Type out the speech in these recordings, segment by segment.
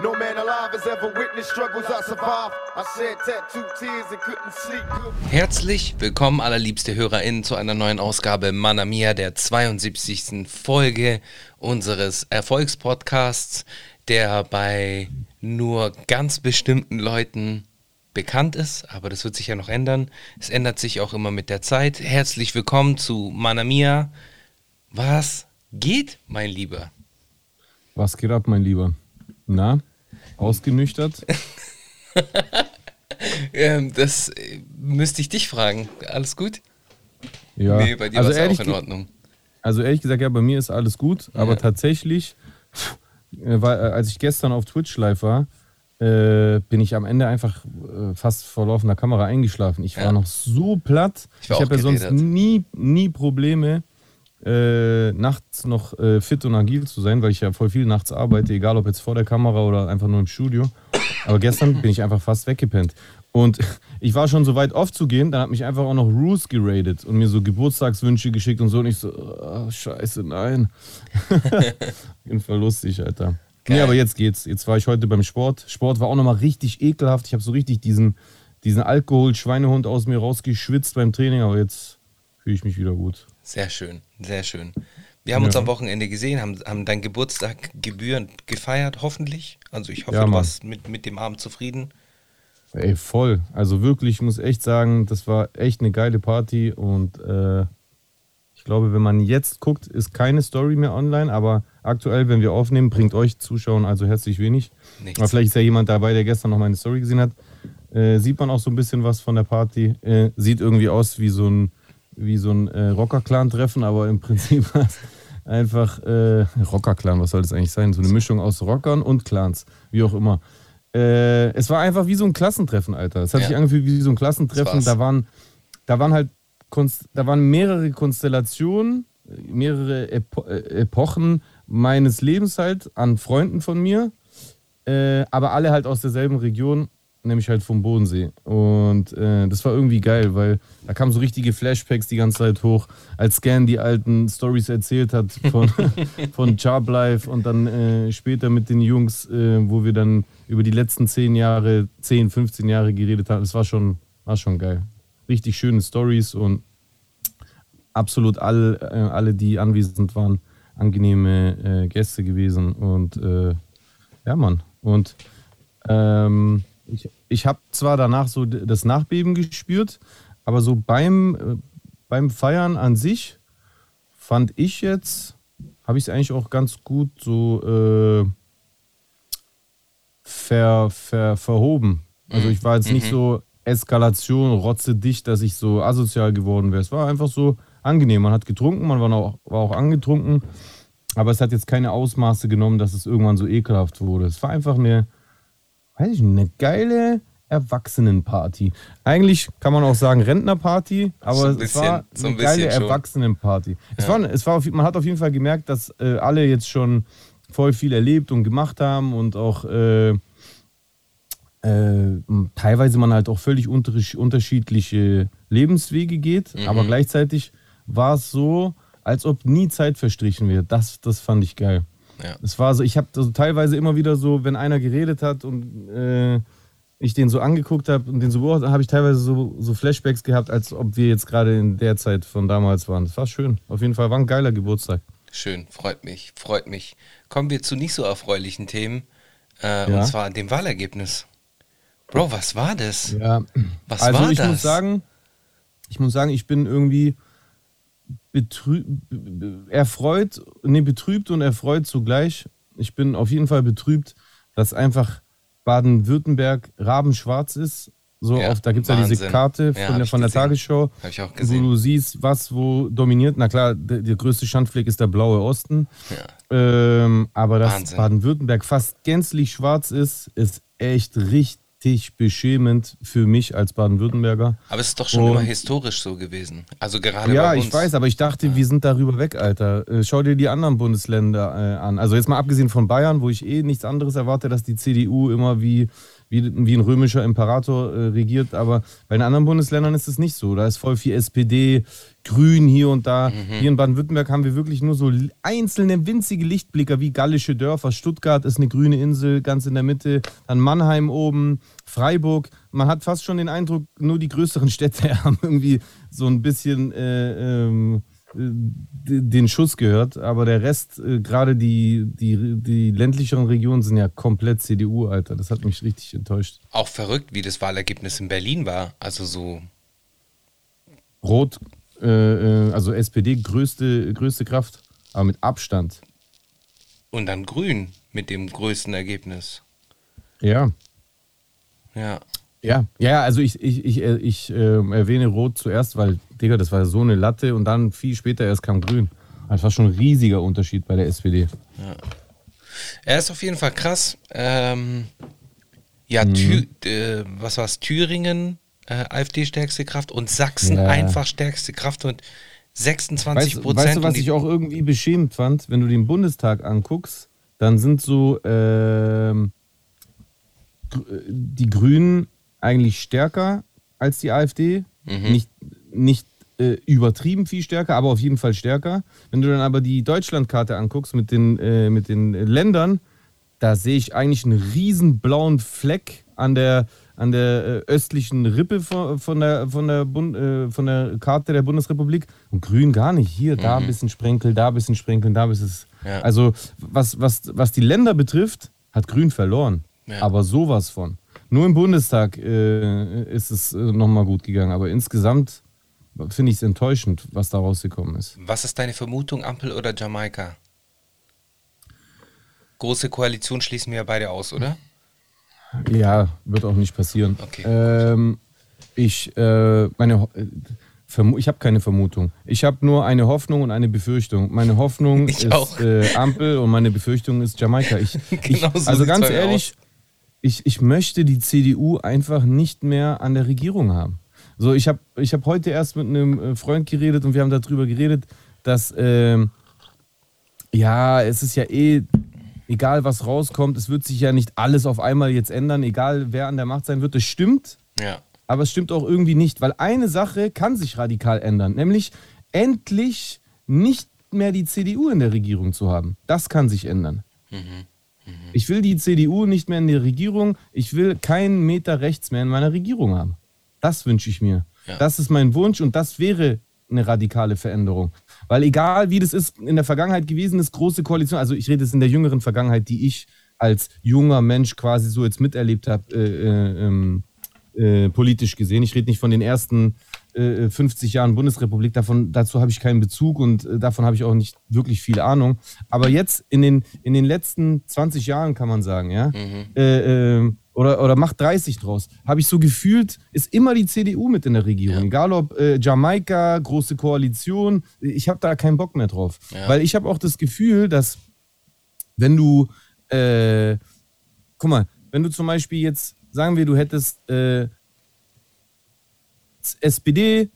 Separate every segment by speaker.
Speaker 1: No man alive has ever witnessed struggles I survived. I shed tattooed tears and couldn't sleep.
Speaker 2: Herzlich willkommen, allerliebste HörerInnen, zu einer neuen Ausgabe Mana Mia, der 72. Folge unseres Erfolgspodcasts, der bei nur ganz bestimmten Leuten bekannt ist, aber das wird sich ja noch ändern. Es ändert sich auch immer mit der Zeit. Herzlich willkommen zu Mana Mia. Was geht, mein Lieber?
Speaker 3: Was geht ab, mein Lieber? Na, ausgenüchtert?
Speaker 2: ähm, das äh, müsste ich dich fragen. Alles gut?
Speaker 3: Ja.
Speaker 2: Nee, bei dir
Speaker 3: also
Speaker 2: war es
Speaker 3: ehrlich
Speaker 2: auch in Ordnung.
Speaker 3: Also ehrlich gesagt, ja, bei mir ist alles gut, aber
Speaker 2: Ja.
Speaker 3: tatsächlich, äh, äh, als ich gestern auf Twitch live war, äh, bin ich am Ende einfach äh, fast vor laufender Kamera eingeschlafen. Ich war
Speaker 2: Ja.
Speaker 3: noch so platt.
Speaker 2: Ich
Speaker 3: Ich, habe ja sonst nie, nie Probleme, äh, nachts noch äh, fit und agil zu sein, weil ich ja voll viel nachts arbeite, egal ob jetzt vor der Kamera oder einfach nur im Studio. Aber gestern bin ich einfach fast weggepennt. Und ich war schon so weit aufzugehen, dann hat mich einfach auch noch Roos geradet und mir so Geburtstagswünsche geschickt und so. Und ich so, oh, scheiße, nein. Auf jeden Fall lustig, Alter.
Speaker 2: Geil.
Speaker 3: Nee, aber jetzt geht's. Jetzt war ich heute beim Sport. Sport war auch nochmal richtig ekelhaft. Ich habe so richtig diesen, diesen Alkohol-Schweinehund aus mir rausgeschwitzt beim Training, aber jetzt fühle ich mich wieder gut.
Speaker 2: Sehr schön, sehr schön. Wir haben uns
Speaker 3: Ja.
Speaker 2: am Wochenende gesehen, haben, haben deinen Geburtstag gebührend gefeiert, hoffentlich. Also ich hoffe,
Speaker 3: Ja,
Speaker 2: du warst mit, mit dem Abend zufrieden.
Speaker 3: Ey, voll. Also wirklich, ich muss echt sagen, das war echt eine geile Party und äh, ich glaube, wenn man jetzt guckt, ist keine Story mehr online, aber aktuell, wenn wir aufnehmen, bringt euch Zuschauern also herzlich wenig.
Speaker 2: Nichts.
Speaker 3: Aber vielleicht ist ja jemand dabei, der gestern noch meine Story gesehen hat. Äh, sieht man auch so ein bisschen was von der Party. Äh, sieht irgendwie aus wie so ein, wie so ein äh, Rocker-Clan-Treffen, aber im Prinzip war es einfach äh, Rocker-Clan, was soll das eigentlich sein? So eine Mischung aus Rockern und Clans, wie auch immer. Äh, es war einfach wie so ein Klassentreffen, Alter. Es hat
Speaker 2: Ja.
Speaker 3: sich angefühlt wie so ein Klassentreffen. Da waren, da waren halt Konst da waren mehrere Konstellationen, mehrere Epo äh, Epochen meines Lebens halt an Freunden von mir, äh, aber alle halt aus derselben Region, nämlich halt vom Bodensee. Und äh, das war irgendwie geil, weil da kamen so richtige Flashbacks die ganze Zeit hoch, als Scan die alten Stories erzählt hat von, von Charb Life und dann äh, später mit den Jungs, äh, wo wir dann über die letzten 10 Jahre, 10, 15 Jahre geredet haben. Das war schon, war schon geil. Richtig schöne Stories und absolut all, äh, alle, die anwesend waren, angenehme äh, Gäste gewesen. Und äh, ja, Mann. Und ähm, ich, ich habe zwar danach so das Nachbeben gespürt, aber so beim, äh, beim Feiern an sich fand ich jetzt, habe ich es eigentlich auch ganz gut so äh, ver, ver, verhoben. Also ich war jetzt nicht so Eskalation, rotze dicht, dass ich so asozial geworden wäre. Es war einfach so angenehm. Man hat getrunken, man war auch, war auch angetrunken, aber es hat jetzt keine Ausmaße genommen, dass es irgendwann so ekelhaft wurde. Es war einfach eine, weiß ich nicht, eine geile Erwachsenenparty. Eigentlich kann man auch sagen Rentnerparty, aber
Speaker 2: So
Speaker 3: es
Speaker 2: bisschen,
Speaker 3: war
Speaker 2: so
Speaker 3: eine
Speaker 2: ein
Speaker 3: geile
Speaker 2: bisschen schon.
Speaker 3: Erwachsenenparty. Es war, es war man hat auf jeden Fall gemerkt, dass äh, alle jetzt schon voll viel erlebt und gemacht haben und auch äh, äh, teilweise man halt auch völlig unter, unterschiedliche Lebenswege geht,
Speaker 2: Mhm.
Speaker 3: aber gleichzeitig war es so, als ob nie Zeit verstrichen wird. Das, das fand ich geil.
Speaker 2: Ja.
Speaker 3: Es war so, ich habe also teilweise immer wieder so, wenn einer geredet hat und äh, ich den so angeguckt habe und den so beobachtet, habe ich teilweise so, so Flashbacks gehabt, als ob wir jetzt gerade in der Zeit von damals waren. Das war schön. Auf jeden Fall war ein geiler Geburtstag.
Speaker 2: Schön, freut mich, freut mich. Kommen wir zu nicht so erfreulichen Themen, äh,
Speaker 3: Ja.
Speaker 2: und zwar dem Wahlergebnis. Bro, was war das?
Speaker 3: Ja.
Speaker 2: Was
Speaker 3: also
Speaker 2: war
Speaker 3: ich
Speaker 2: das?
Speaker 3: muss sagen, ich muss sagen, ich bin irgendwie betrü erfreut, nee, betrübt und erfreut zugleich. Ich bin auf jeden Fall betrübt, dass einfach Baden-Württemberg rabenschwarz ist. So
Speaker 2: Ja,
Speaker 3: auf, da gibt es ja diese. Karte
Speaker 2: Ja,
Speaker 3: von, der, von der. Tagesschau, wo du siehst, was wo dominiert. Na klar, der, der größte Schandfleck ist der blaue Osten.
Speaker 2: Ja.
Speaker 3: Ähm, aber dass. Baden-Württemberg fast gänzlich schwarz ist, ist echt richtig beschämend für mich als Baden-Württemberger.
Speaker 2: Aber es ist doch schon
Speaker 3: Und-
Speaker 2: immer historisch so gewesen. Also gerade
Speaker 3: Ja,
Speaker 2: bei uns.
Speaker 3: ich weiß, aber ich dachte, wir sind darüber weg, Alter. Äh, Schau dir die anderen Bundesländer äh, an. Also jetzt mal abgesehen von Bayern, wo ich eh nichts anderes erwarte, dass die CDU immer wie, wie, wie ein römischer Imperator äh, regiert. Aber bei den anderen Bundesländern ist es nicht so. Da ist voll viel SPD, Grün hier und da. Mhm. Hier in Baden-Württemberg haben wir wirklich nur so einzelne winzige Lichtblicker wie gallische Dörfer. Stuttgart ist eine grüne Insel ganz in der Mitte. Dann Mannheim oben, Freiburg. Man hat fast schon den Eindruck, nur die größeren Städte haben irgendwie so ein bisschen. Äh, ähm, den Schuss gehört, aber der Rest, äh, gerade die, die, die ländlicheren Regionen sind ja komplett CDU, Alter. Das hat mich richtig enttäuscht.
Speaker 2: Auch verrückt, wie das Wahlergebnis in Berlin war. Also so.
Speaker 3: Rot, äh, äh also SPD größte, größte Kraft, aber mit Abstand.
Speaker 2: Und dann Grün mit dem größten Ergebnis.
Speaker 3: Ja.
Speaker 2: Ja.
Speaker 3: Ja, ja, also ich, ich, ich, äh, ich äh, erwähne Rot zuerst, weil, Digga, das war so eine Latte und dann viel später erst kam Grün. Das war schon ein riesiger Unterschied bei der SPD.
Speaker 2: Ja. Er ist auf jeden Fall krass. Ähm, ja, mhm. Thü äh, was war es? Thüringen, äh, AfD stärkste Kraft und Sachsen ja. einfach stärkste Kraft und 26 Prozent.
Speaker 3: Weißt, weißt du, was ich auch irgendwie beschämend fand? Wenn du den Bundestag anguckst, dann sind so ähm, die Grünen eigentlich stärker als die AfD. Mhm. Nicht, nicht äh, übertrieben viel stärker, aber auf jeden Fall stärker. Wenn du dann aber die Deutschlandkarte anguckst mit den, äh, mit den Ländern, da sehe ich eigentlich einen riesen blauen Fleck an der, an der äh, östlichen Rippe von, von, der, von, der Bund, äh, von der Karte der Bundesrepublik und grün gar nicht. Hier, mhm. da ein bisschen Sprenkel, da ein bisschen Sprenkeln, da ein bisschen. Ja. Also, was, was, was die Länder betrifft, hat grün verloren. Ja. Aber sowas von. Nur im Bundestag äh, ist es äh, nochmal gut gegangen, aber insgesamt finde ich es enttäuschend, was da rausgekommen ist.
Speaker 2: Was ist deine Vermutung, Ampel oder Jamaika? Große Koalition schließen wir ja beide aus, oder?
Speaker 3: Ja, wird auch nicht passieren.
Speaker 2: Okay.
Speaker 3: Ähm, ich, äh, meine, ich habe keine Vermutung. Ich habe nur eine Hoffnung und eine Befürchtung. Meine Hoffnung ich ist äh, Ampel und meine Befürchtung ist Jamaika. Ich, genau ich, also ganz ehrlich, aus ich, ich möchte die CDU einfach nicht mehr an der Regierung haben. So, ich habe ich hab heute erst mit einem äh, Freund geredet und wir haben darüber geredet, dass, äh, ja, es ist ja eh, egal was rauskommt, es wird sich ja nicht alles auf einmal jetzt ändern, egal wer an der Macht sein wird. Das stimmt.
Speaker 2: Ja.
Speaker 3: Aber es stimmt auch irgendwie nicht, weil eine Sache kann sich radikal ändern, nämlich endlich nicht mehr die CDU in der Regierung zu haben. Das kann sich ändern. Mhm. Ich will die CDU nicht mehr in der Regierung. Ich will keinen Meter rechts mehr in meiner Regierung haben. Das wünsche ich mir. Ja. Das ist mein Wunsch und das wäre eine radikale Veränderung. Weil egal wie das ist in der Vergangenheit gewesen ist, große Koalition, also ich rede jetzt in der jüngeren Vergangenheit, die ich als junger Mensch quasi so jetzt miterlebt habe, äh, äh, ähm, äh, politisch gesehen. Ich rede nicht von den ersten 50 äh, Jahren Bundesrepublik, davon, dazu habe ich keinen Bezug und äh, davon habe ich auch nicht wirklich viel Ahnung. Aber jetzt in den, in den letzten 20 Jahren kann man sagen, ja, mhm. Äh, äh, oder, oder macht 30 draus, habe ich so gefühlt, ist immer die CDU mit in der Regierung. Ja. Egal ob äh, Jamaika, große Koalition, ich habe da keinen Bock mehr drauf. Ja. Weil ich habe auch das Gefühl, dass wenn du, äh, guck mal, wenn du zum Beispiel jetzt, sagen wir, du hättest SPD,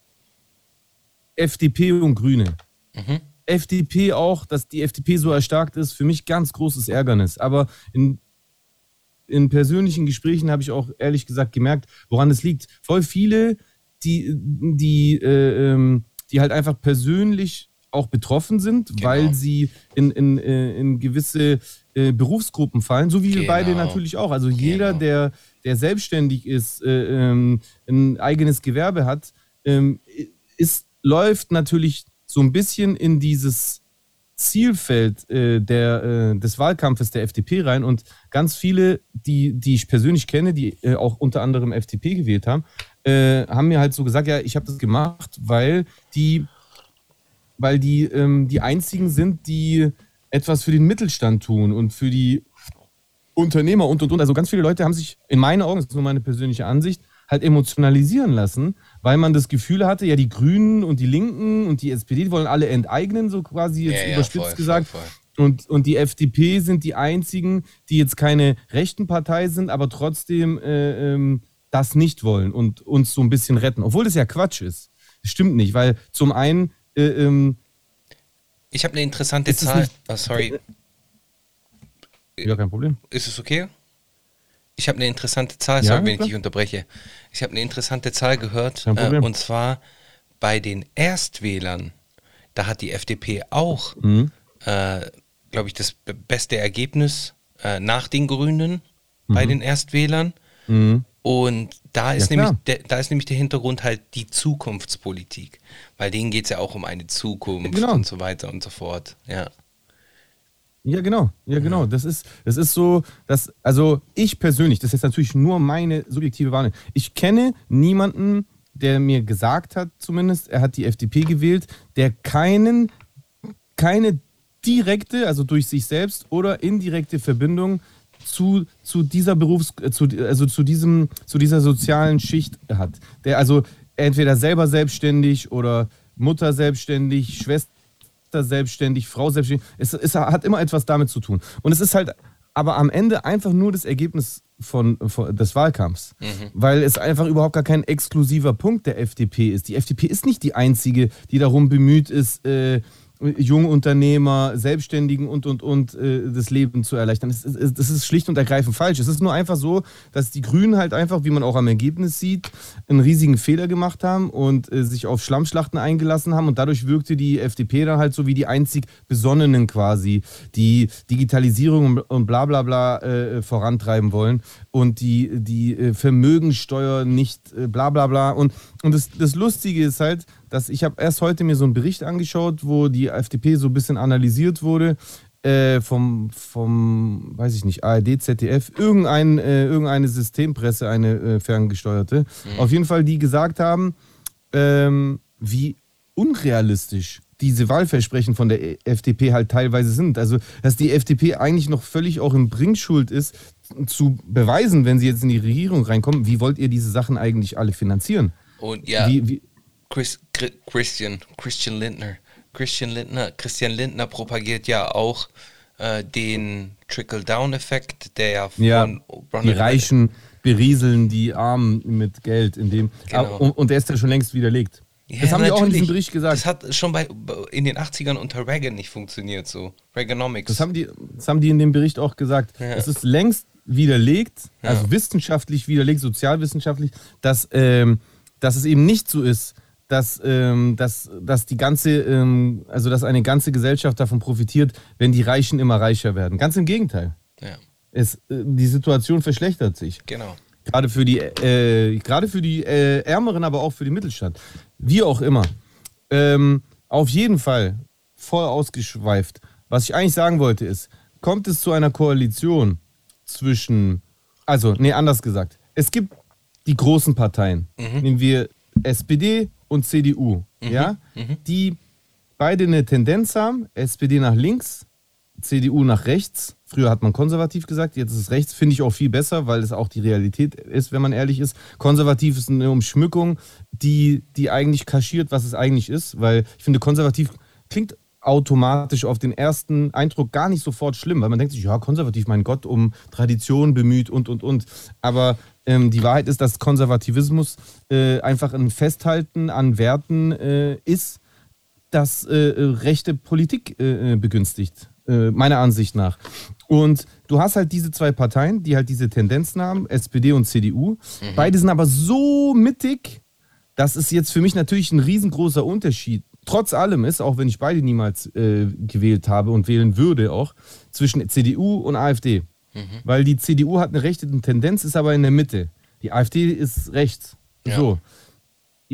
Speaker 3: FDP und Grüne. Mhm. FDP auch, dass die FDP so erstarkt ist, für mich ganz großes Ärgernis. Aber in, in persönlichen Gesprächen habe ich auch ehrlich gesagt gemerkt, woran es liegt. Voll viele, die, die, äh, ähm, die halt einfach persönlich auch betroffen sind, genau. weil sie in, in, äh, in gewisse äh, Berufsgruppen fallen, so wie genau. wir beide natürlich auch. Also jeder, genau. der der selbstständig ist, äh, ähm, ein eigenes Gewerbe hat, ähm, ist, läuft natürlich so ein bisschen in dieses Zielfeld äh, der, äh, des Wahlkampfes der FDP rein und ganz viele, die, die ich persönlich kenne, die äh, auch unter anderem FDP gewählt haben, äh, haben mir halt so gesagt, ja, ich habe das gemacht, weil die, weil die ähm, die einzigen sind, die etwas für den Mittelstand tun und für die Unternehmer und und und. Also ganz viele Leute haben sich in meinen Augen, das ist nur meine persönliche Ansicht, halt emotionalisieren lassen, weil man das Gefühl hatte, ja, die Grünen und die Linken und die SPD, die wollen alle enteignen, so quasi jetzt ja, überspitzt ja, voll, gesagt. Voll, voll. Und, und die FDP sind die einzigen, die jetzt keine rechten Partei sind, aber trotzdem äh, ähm, das nicht wollen und uns so ein bisschen retten. Obwohl das ja Quatsch ist. Das stimmt nicht, weil zum einen. Äh, ähm,
Speaker 2: ich habe eine interessante Zahl. Oh, sorry.
Speaker 3: Ja, kein Problem.
Speaker 2: Ist es okay? Ich habe eine interessante Zahl,
Speaker 3: Ja,
Speaker 2: sorry, wenn ich dich unterbreche. Ich habe eine interessante Zahl gehört, äh, und zwar bei den Erstwählern. Da hat die FDP auch,
Speaker 3: Mhm.
Speaker 2: äh, glaube ich, das be- beste Ergebnis äh, nach den Grünen bei den Erstwählern.
Speaker 3: Mhm.
Speaker 2: Und da ist,
Speaker 3: Ja,
Speaker 2: nämlich der, da ist nämlich der Hintergrund halt die Zukunftspolitik. Weil denen geht es ja auch um eine Zukunft
Speaker 3: Genau.
Speaker 2: und so weiter und so fort. Ja.
Speaker 3: Ja, genau. Ja, genau. Das ist, das ist so, dass, also ich persönlich, das ist natürlich nur meine subjektive Wahrnehmung. Ich kenne niemanden, der mir gesagt hat, zumindest, er hat die FDP gewählt, der keinen, keine direkte, also durch sich selbst oder indirekte Verbindung zu, zu dieser Berufs, äh, zu, also zu diesem, zu dieser sozialen Schicht hat. Der also entweder selber selbstständig oder Mutter selbstständig, Schwester selbstständig, Frau selbstständig. Es, es hat immer etwas damit zu tun. Und es ist halt aber am Ende einfach nur das Ergebnis von, von, des Wahlkampfs. Weil es einfach überhaupt gar kein exklusiver Punkt der FDP ist. Die FDP ist nicht die einzige, die darum bemüht ist, äh, junge Unternehmer, Selbstständigen und, und, und äh, das Leben zu erleichtern. Das ist, das ist schlicht und ergreifend falsch. Es ist nur einfach so, dass die Grünen halt einfach, wie man auch am Ergebnis sieht, einen riesigen Fehler gemacht haben und äh, sich auf Schlammschlachten eingelassen haben und dadurch wirkte die FDP dann halt so wie die einzig Besonnenen quasi, die Digitalisierung und- und bla bla bla äh, vorantreiben wollen und die, die äh, Vermögensteuer nicht äh, bla bla bla. Und, und das, das Lustige ist halt, dass ich habe erst heute mir so einen Bericht angeschaut, wo die FDP so ein bisschen analysiert wurde äh, vom, vom, weiß ich nicht, ARD, ZDF, irgendein, äh, irgendeine Systempresse, eine äh, ferngesteuerte. Auf jeden Fall, die gesagt haben, ähm, wie unrealistisch diese Wahlversprechen von der FDP halt teilweise sind. Also, dass die FDP eigentlich noch völlig auch im Bringschuld ist, zu beweisen, wenn sie jetzt in die Regierung reinkommen, wie wollt ihr diese Sachen eigentlich alle finanzieren?
Speaker 2: Und ja,
Speaker 3: Wie, wie,
Speaker 2: Chris, Chri- Christian, Christian Lindner. Christian Lindner, Christian Lindner propagiert ja auch äh, den Trickle-Down-Effekt, der ja von
Speaker 3: ja,
Speaker 2: Ronald
Speaker 3: die Reichen berieseln die Armen mit Geld, in dem,
Speaker 2: Genau.
Speaker 3: Ah, und, und der ist ja schon längst widerlegt.
Speaker 2: Ja,
Speaker 3: das haben die auch in diesem. Bericht gesagt.
Speaker 2: Das hat schon bei, in den 80ern unter Reagan nicht funktioniert, so. Reaganomics.
Speaker 3: Das haben die, das haben die in dem Bericht auch gesagt.
Speaker 2: Ja.
Speaker 3: Es ist längst widerlegt, also wissenschaftlich widerlegt, sozialwissenschaftlich, dass, ähm, dass es eben nicht so ist, dass, ähm, dass, dass die ganze, ähm, also dass eine ganze Gesellschaft davon profitiert, wenn die Reichen immer reicher werden. Ganz im Gegenteil.
Speaker 2: ja,
Speaker 3: Es, äh, die Situation verschlechtert sich.
Speaker 2: genau.
Speaker 3: Gerade für die, äh, gerade für die äh, Ärmeren, aber auch für den Mittelstand. Wie auch immer. Ähm, auf jeden Fall voll ausgeschweift. Was ich eigentlich sagen wollte ist, kommt es zu einer Koalition zwischen, also, nee, anders gesagt. Es gibt die großen Parteien, nehmen wir SPD und CDU, ja, die beide eine Tendenz haben, SPD nach links, CDU nach rechts. Früher hat man konservativ gesagt, jetzt ist es rechts. Finde ich auch viel besser, weil es auch die Realität ist, wenn man ehrlich ist. Konservativ ist eine Umschmückung, die, die eigentlich kaschiert, was es eigentlich ist, weil ich finde, konservativ klingt automatisch auf den ersten Eindruck gar nicht sofort schlimm, weil man denkt sich, ja, konservativ, mein Gott, um Tradition bemüht und, und, und. Aber ähm, die Wahrheit ist, dass Konservativismus äh, einfach ein Festhalten an Werten äh, ist, das äh, rechte Politik äh, äh, begünstigt, meiner Ansicht nach. Und du hast halt diese zwei Parteien, die halt diese Tendenzen haben, SPD und CDU. Beide sind aber so mittig, dass es jetzt für mich natürlich ein riesengroßer Unterschied trotz allem ist, auch wenn ich beide niemals äh, gewählt habe und wählen würde auch, zwischen CDU und AfD. Weil die CDU hat eine rechte Tendenz, ist aber in der Mitte. Die AfD ist rechts.
Speaker 2: Ja.
Speaker 3: So.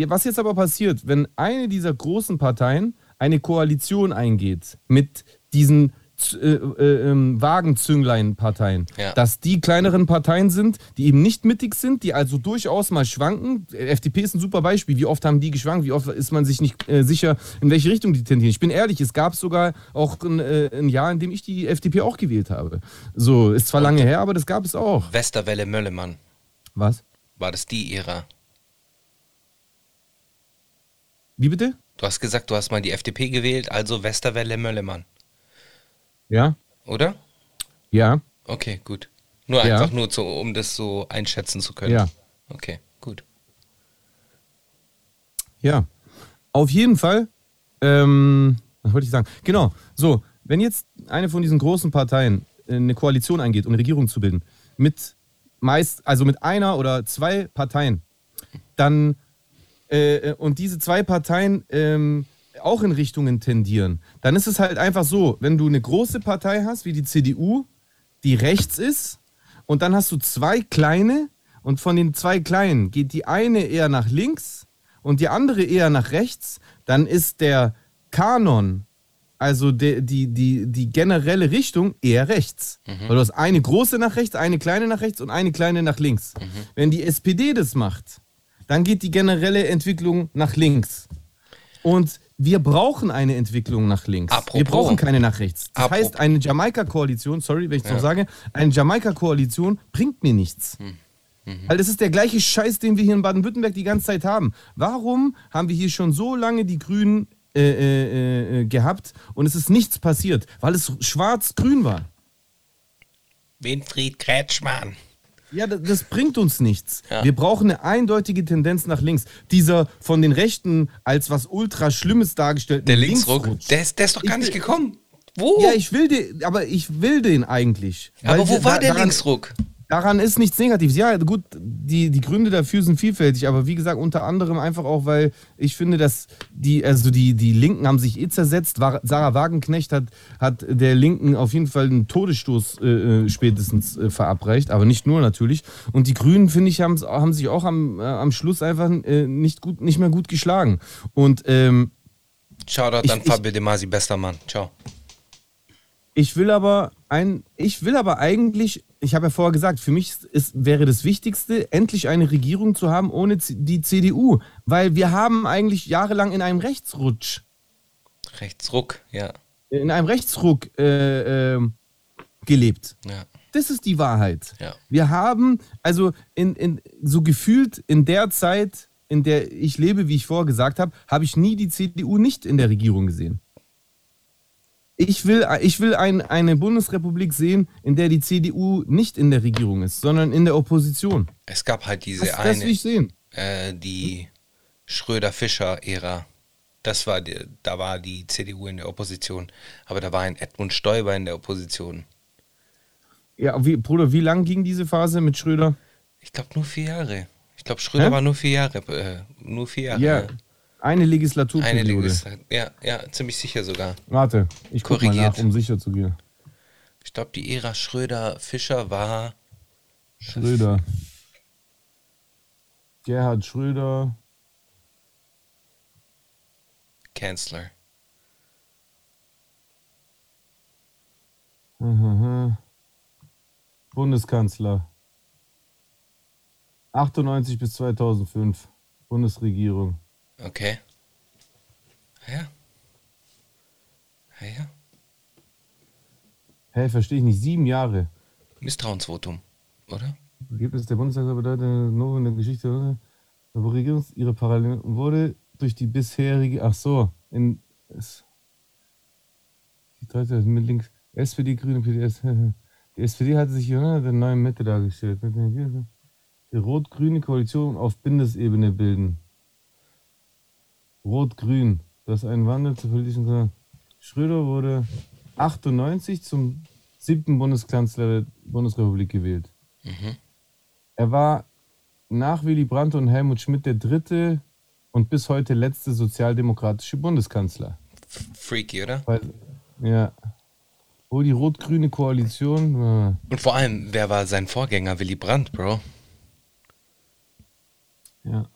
Speaker 3: Was jetzt aber passiert, wenn eine dieser großen Parteien eine Koalition eingeht mit diesen äh, äh, ähm, Wagenzünglein-Parteien,
Speaker 2: Ja.
Speaker 3: dass die kleineren Parteien sind, die eben nicht mittig sind, die also durchaus mal schwanken. FDP ist ein super Beispiel. Wie oft haben die geschwankt? Wie oft ist man sich nicht äh, sicher, in welche Richtung die tendieren? Ich bin ehrlich, es gab sogar auch ein, äh, ein Jahr, in dem ich die FDP auch gewählt habe. So, ist zwar lange her, aber das gab es auch.
Speaker 2: Westerwelle Möllemann.
Speaker 3: Was?
Speaker 2: War das die Ära?
Speaker 3: Wie bitte?
Speaker 2: Du hast gesagt, du hast mal die FDP gewählt, also Westerwelle Möllemann.
Speaker 3: Ja?
Speaker 2: Oder?
Speaker 3: Ja.
Speaker 2: Okay, gut. Nur
Speaker 3: Ja.
Speaker 2: einfach nur, zu, um das so einschätzen zu können.
Speaker 3: Ja.
Speaker 2: Okay, gut.
Speaker 3: Ja, auf jeden Fall. Ähm, was wollte ich sagen? Genau. So, wenn jetzt eine von diesen großen Parteien äh, eine Koalition eingeht, um eine Regierung zu bilden, mit meist, also mit einer oder zwei Parteien, dann äh, und diese zwei Parteien ähm, auch in Richtungen tendieren, dann ist es halt einfach so, wenn du eine große Partei hast, wie die CDU, die rechts ist, und dann hast du zwei kleine, und von den zwei kleinen geht die eine eher nach links und die andere eher nach rechts, dann ist der Kanon, also die, die, die, die generelle Richtung, eher rechts. Weil du hast eine große nach rechts, eine kleine nach rechts und eine kleine nach links. Wenn die SPD das macht, dann geht die generelle Entwicklung nach links. Und wir brauchen eine Entwicklung nach links.
Speaker 2: Apropos.
Speaker 3: Wir brauchen keine nach rechts. Das
Speaker 2: Apropos.
Speaker 3: heißt, eine Jamaika-Koalition, sorry, wenn ich es noch sage, eine Jamaika-Koalition bringt mir nichts. Weil das ist der gleiche Scheiß, den wir hier in Baden-Württemberg die ganze Zeit haben. Warum haben wir hier schon so lange die Grünen äh, äh, äh, gehabt und es ist nichts passiert? Weil es schwarz-grün war.
Speaker 2: Winfried Kretschmann.
Speaker 3: Ja, das, das bringt uns nichts.
Speaker 2: Ja.
Speaker 3: Wir brauchen eine eindeutige Tendenz nach links. Dieser von den Rechten als was ultra Schlimmes dargestellten
Speaker 2: Der Linksruck,
Speaker 3: Linksrutsch.
Speaker 2: der ist, der ist doch gar
Speaker 3: Ich
Speaker 2: nicht gekommen. Wo?
Speaker 3: Ja, ich will den, aber ich will den eigentlich.
Speaker 2: aber wo
Speaker 3: da-
Speaker 2: war der
Speaker 3: daran,
Speaker 2: Linksruck?
Speaker 3: Daran ist nichts Negatives. Ja, gut, die, die Gründe dafür sind vielfältig, aber wie gesagt, unter anderem einfach auch, weil ich finde, dass die, also die, die Linken haben sich eh zersetzt. Sarah Wagenknecht hat, hat der Linken auf jeden Fall einen Todesstoß äh, äh, spätestens äh, verabreicht, aber nicht nur natürlich. Und die Grünen, finde ich, haben, haben sich auch am, äh, am Schluss einfach äh, nicht, gut, nicht mehr gut geschlagen. Und ähm,
Speaker 2: Shoutout
Speaker 3: Ich-
Speaker 2: an Fabio De Masi, bester Mann. Ciao.
Speaker 3: Ich will aber ein, ich will aber eigentlich, ich habe ja vorher gesagt, für mich ist, wäre das Wichtigste, endlich eine Regierung zu haben ohne die CDU, weil wir haben eigentlich jahrelang in einem Rechtsrutsch,
Speaker 2: Rechtsruck, ja.
Speaker 3: in einem Rechtsruck äh, ähm, gelebt.
Speaker 2: ja.
Speaker 3: Das ist die Wahrheit.
Speaker 2: Ja.
Speaker 3: Wir haben, also in, in, so gefühlt in der Zeit, in der ich lebe, wie ich vorher gesagt habe, habe ich nie die CDU nicht in der Regierung gesehen. Ich will, ich will ein, eine Bundesrepublik sehen, in der die CDU nicht in der Regierung ist, sondern in der Opposition.
Speaker 2: Es gab halt diese
Speaker 3: Das, das
Speaker 2: eine,
Speaker 3: will ich sehen.
Speaker 2: äh, die Schröder-Fischer-Ära. Das war die, da war die CDU in der Opposition. Aber da war ein Edmund Stoiber in der Opposition.
Speaker 3: Ja, wie, Bruder, wie lang ging diese Phase mit Schröder?
Speaker 2: Ich glaube nur vier Jahre. Ich glaube, Schröder
Speaker 3: Hä?
Speaker 2: war nur vier Jahre. Äh, nur vier Jahre.
Speaker 3: Ja, eine
Speaker 2: Eine
Speaker 3: Legislaturperiode.
Speaker 2: Legislatur. Ja, ja, ziemlich sicher sogar.
Speaker 3: Warte, ich guck mal nach, um sicher zu gehen.
Speaker 2: Ich glaube, die Ära Schröder-Fischer war.
Speaker 3: Schröder. Gerhard Schröder.
Speaker 2: Kanzler.
Speaker 3: Mhm. Bundeskanzler. 98 bis 2005. Bundesregierung.
Speaker 2: Okay. Ja. Ja, ja.
Speaker 3: Hä, verstehe ich nicht. Sieben Jahre.
Speaker 2: Misstrauensvotum, oder?
Speaker 3: Ergebnis der Bundestagswahl bedeutet nur in der Geschichte oder? der Regierung ihre Parallelen wurde durch die bisherige, ach so, in es, die dritte mit links, SPD, Grüne, PDS. Die SPD hatte sich hier unter der neuen Mitte dargestellt. Die rot-grüne Koalition auf Bundesebene bilden. Rot-grün, das ist ein Wandel zur politischen Kon- Schröder wurde 98 zum siebten Bundeskanzler der Bundesrepublik gewählt. Er war nach Willy Brandt und Helmut Schmidt der dritte und bis heute letzte sozialdemokratische Bundeskanzler.
Speaker 2: Freaky, oder?
Speaker 3: Weil, ja. Wo die rot-grüne Koalition. äh,
Speaker 2: Und vor allem, wer war sein Vorgänger? Willy Brandt, Bro.
Speaker 3: Ja.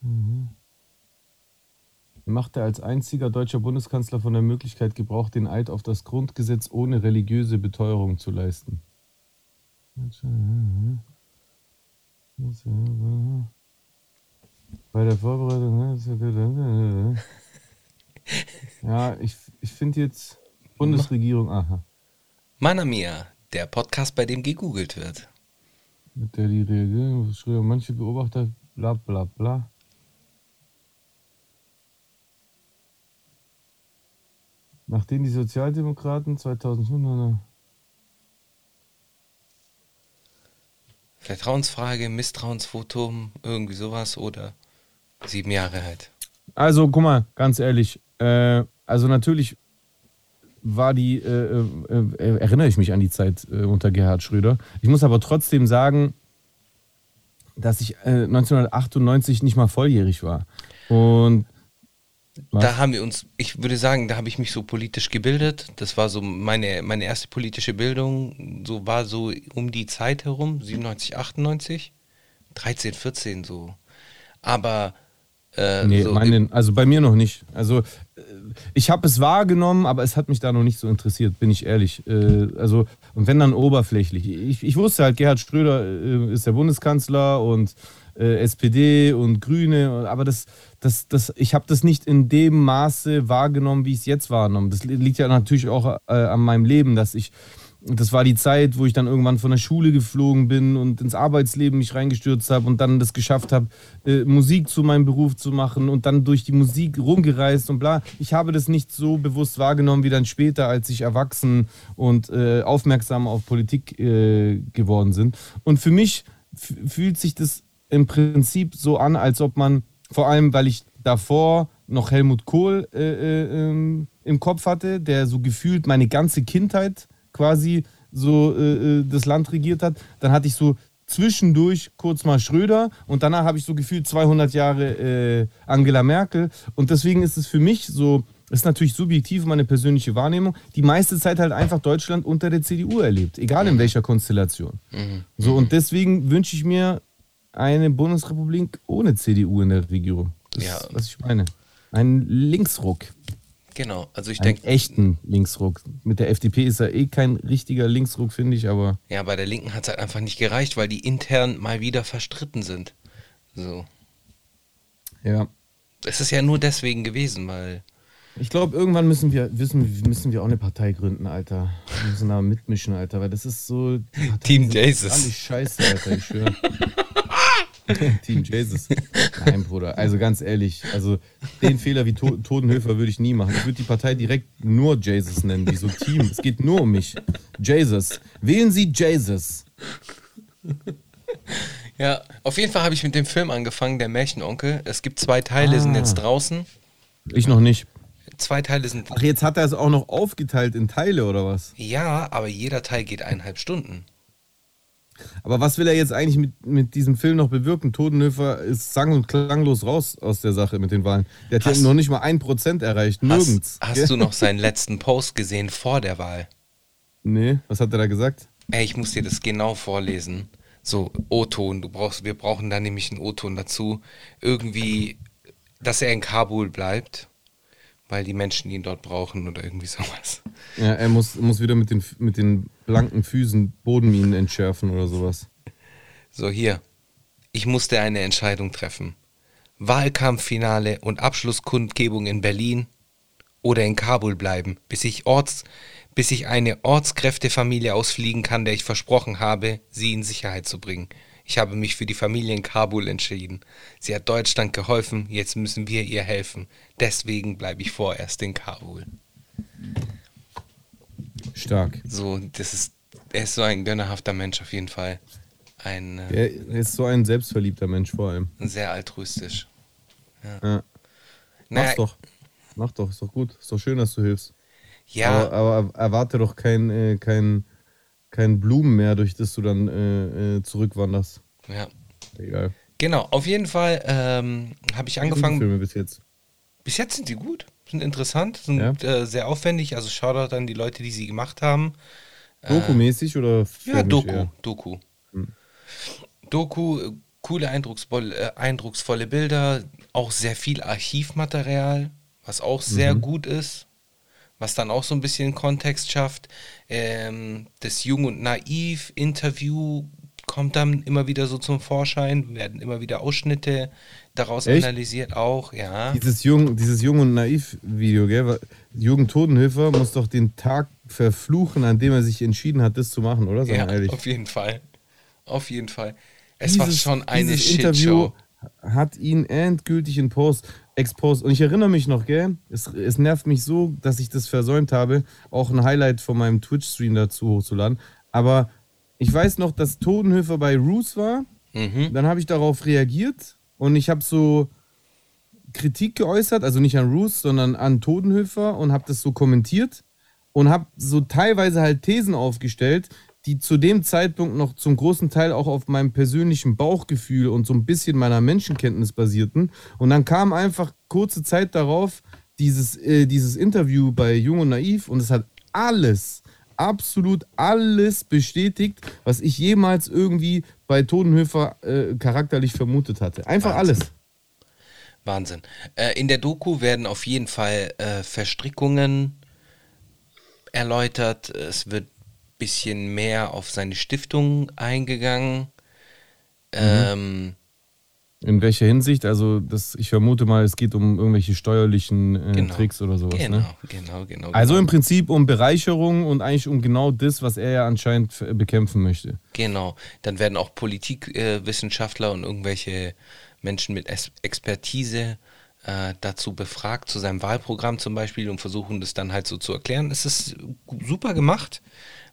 Speaker 3: Mhm. Machte als einziger deutscher Bundeskanzler von der Möglichkeit Gebrauch, den Eid auf das Grundgesetz ohne religiöse Beteuerung zu leisten. Bei der Vorbereitung. Ja, ich, ich finde jetzt Bundesregierung, aha,
Speaker 2: Mana Mia, der Podcast, bei dem gegoogelt wird.
Speaker 3: mit der die schreiben manche Beobachter, bla bla bla. Nachdem die Sozialdemokraten 2005
Speaker 2: Vertrauensfrage, Misstrauensvotum, irgendwie sowas oder sieben Jahre halt.
Speaker 3: Also, guck mal, ganz ehrlich. Äh, also, natürlich war die, äh, äh, äh, erinnere ich mich an die Zeit äh, unter Gerhard Schröder. Ich muss aber trotzdem sagen, dass ich 1998 nicht mal volljährig war. Und
Speaker 2: was? Da haben wir uns, ich würde sagen, da habe ich mich so politisch gebildet. Das war so meine, meine erste politische Bildung. So war so um die Zeit herum, 97, 98, 13, 14 so. Aber
Speaker 3: äh, nee, so meinen, also bei mir noch nicht. Also äh, ich habe es wahrgenommen, aber es hat mich da noch nicht so interessiert, bin ich ehrlich. Äh, also und wenn dann oberflächlich. Ich, ich wusste halt, Gerhard Schröder äh, ist der Bundeskanzler und äh, SPD und Grüne, aber das, das, das, ich habe das nicht in dem Maße wahrgenommen, wie ich es jetzt wahrgenommen. Das liegt ja natürlich auch äh, an meinem Leben, dass ich das war die Zeit, wo ich dann irgendwann von der Schule geflogen bin und ins Arbeitsleben mich reingestürzt habe und dann das geschafft habe, äh, Musik zu meinem Beruf zu machen und dann durch die Musik rumgereist und bla. Ich habe das nicht so bewusst wahrgenommen wie dann später, als ich erwachsen und äh, aufmerksam auf Politik äh, geworden sind. Und für mich fühlt sich das im Prinzip so an, als ob man, vor allem weil ich davor noch Helmut Kohl äh, äh, ähm, im Kopf hatte, der so gefühlt meine ganze Kindheit quasi so äh, äh, das Land regiert hat. Dann hatte ich so zwischendurch kurz mal Schröder und danach habe ich so gefühlt 200 Jahre äh, Angela Merkel. Und deswegen ist es für mich so, ist natürlich subjektiv meine persönliche Wahrnehmung, die meiste Zeit halt einfach Deutschland unter der CDU erlebt, egal in welcher Konstellation. Mhm. So, und deswegen wünsche ich mir eine Bundesrepublik ohne CDU in der Regierung. Das ja. ist, was ich meine. Ein Linksruck.
Speaker 2: Genau, also ich denke.
Speaker 3: echten Linksruck. Mit der FDP ist er eh kein richtiger Linksruck, finde ich, aber.
Speaker 2: Ja, bei der Linken hat es halt einfach nicht gereicht, weil die intern mal wieder verstritten sind. So.
Speaker 3: Ja.
Speaker 2: Es ist ja nur deswegen gewesen, weil.
Speaker 3: Ich glaube, irgendwann müssen wir, müssen, müssen wir auch eine Partei gründen, Alter. Wir müssen da mitmischen, Alter, weil das ist so.
Speaker 2: Team Jesus.
Speaker 3: Alles scheiße, Alter, ich schwöre. Team Jesus. Nein, Bruder. Also ganz ehrlich, also den Fehler wie to Totenhöfer würde ich nie machen. Ich würde die Partei direkt nur Jesus nennen, wie so Team. Es geht nur um mich. Jesus. Wählen Sie Jesus.
Speaker 2: Ja, auf jeden Fall habe ich mit dem Film angefangen, der Märchenonkel. Es gibt zwei Teile, ah. sind jetzt draußen.
Speaker 3: Ich noch nicht.
Speaker 2: Zwei Teile sind.
Speaker 3: Ach, jetzt hat er es auch noch aufgeteilt in Teile oder was?
Speaker 2: Ja, aber jeder Teil geht eineinhalb Stunden.
Speaker 3: Aber was will er jetzt eigentlich mit, mit diesem Film noch bewirken? Totenhöfer ist sang- und klanglos raus aus der Sache mit den Wahlen. Der hat hast, ja noch nicht mal ein Prozent erreicht, nirgends.
Speaker 2: Hast, hast du noch seinen letzten Post gesehen vor der Wahl?
Speaker 3: Nee, was hat er da gesagt?
Speaker 2: Ey, ich muss dir das genau vorlesen. So, O-Ton, du brauchst, wir brauchen da nämlich einen O-Ton dazu. Irgendwie, dass er in Kabul bleibt weil die Menschen ihn dort brauchen oder irgendwie sowas.
Speaker 3: Ja, er muss, muss wieder mit den, mit den blanken Füßen Bodenminen entschärfen oder sowas.
Speaker 2: So, hier. Ich musste eine Entscheidung treffen. Wahlkampffinale und Abschlusskundgebung in Berlin oder in Kabul bleiben, bis ich, Orts, bis ich eine Ortskräftefamilie ausfliegen kann, der ich versprochen habe, sie in Sicherheit zu bringen. Ich habe mich für die Familie in Kabul entschieden. Sie hat Deutschland geholfen, jetzt müssen wir ihr helfen. Deswegen bleibe ich vorerst in Kabul.
Speaker 3: Stark.
Speaker 2: So, das ist, er ist so ein gönnerhafter Mensch auf jeden Fall. Ein,
Speaker 3: äh, er ist so ein selbstverliebter Mensch vor allem.
Speaker 2: Sehr altruistisch.
Speaker 3: Ja. ja. Naja, Mach's doch. Mach doch, ist doch gut. Ist doch schön, dass du hilfst. Ja. Aber, aber erwarte doch kein, äh, kein kein Blumen mehr, durch das du dann äh, äh, zurückwanderst.
Speaker 2: Ja. Egal. Genau, auf jeden Fall ähm, habe ich angefangen.
Speaker 3: Wie Filme bis jetzt?
Speaker 2: Bis jetzt sind die gut, sind interessant, sind ja. äh, sehr aufwendig. Also Shoutout an die Leute, die sie gemacht haben.
Speaker 3: Doku-mäßig oder?
Speaker 2: Ja, Doku, eher? Doku. Hm. Doku, äh, coole, eindrucksvolle, äh, eindrucksvolle Bilder, auch sehr viel Archivmaterial, was auch sehr mhm. gut ist was dann auch so ein bisschen Kontext schafft. Ähm, das Jung und Naiv-Interview kommt dann immer wieder so zum Vorschein, werden immer wieder Ausschnitte daraus Echt? analysiert auch, ja.
Speaker 3: Dieses Jung, dieses Jung und Naiv-Video, gell? Jürgen Todenhöfer muss doch den Tag verfluchen, an dem er sich entschieden hat, das zu machen, oder?
Speaker 2: Sag ja, ehrlich. auf jeden Fall. Auf jeden Fall. Es dieses, war schon eine Shitshow.
Speaker 3: Hat ihn endgültig in Post. Exposed. Und ich erinnere mich noch, gell? Es, es nervt mich so, dass ich das versäumt habe, auch ein Highlight von meinem Twitch-Stream dazu hochzuladen. Aber ich weiß noch, dass Totenhöfer bei Roos war. Mhm. Dann habe ich darauf reagiert und ich habe so Kritik geäußert, also nicht an Roos, sondern an Totenhöfer und habe das so kommentiert. und habe so teilweise halt Thesen aufgestellt, die zu dem Zeitpunkt noch zum großen Teil auch auf meinem persönlichen Bauchgefühl und so ein bisschen meiner Menschenkenntnis basierten. Und dann kam einfach kurze Zeit darauf dieses, äh, dieses Interview bei Jung und Naiv und es hat alles, absolut alles bestätigt, was ich jemals irgendwie bei Todenhöfer äh, charakterlich vermutet hatte. Einfach
Speaker 2: Wahnsinn.
Speaker 3: alles.
Speaker 2: Wahnsinn. Äh, in der Doku werden auf jeden Fall äh, Verstrickungen erläutert. Es wird ein bisschen mehr auf seine Stiftung eingegangen. Ähm,
Speaker 3: In welcher Hinsicht? Also, das, ich vermute mal, es geht um irgendwelche steuerlichen äh,
Speaker 2: Genau.
Speaker 3: Tricks oder sowas.
Speaker 2: genau,
Speaker 3: Ne?
Speaker 2: genau, genau.
Speaker 3: Also
Speaker 2: genau.
Speaker 3: im Prinzip um Bereicherung und eigentlich um genau das, was er ja anscheinend bekämpfen möchte.
Speaker 2: Genau. Dann werden auch Politikwissenschaftler und irgendwelche Menschen mit es Expertise äh, dazu befragt, zu seinem Wahlprogramm zum Beispiel und versuchen das dann halt so zu erklären. Es ist super gemacht.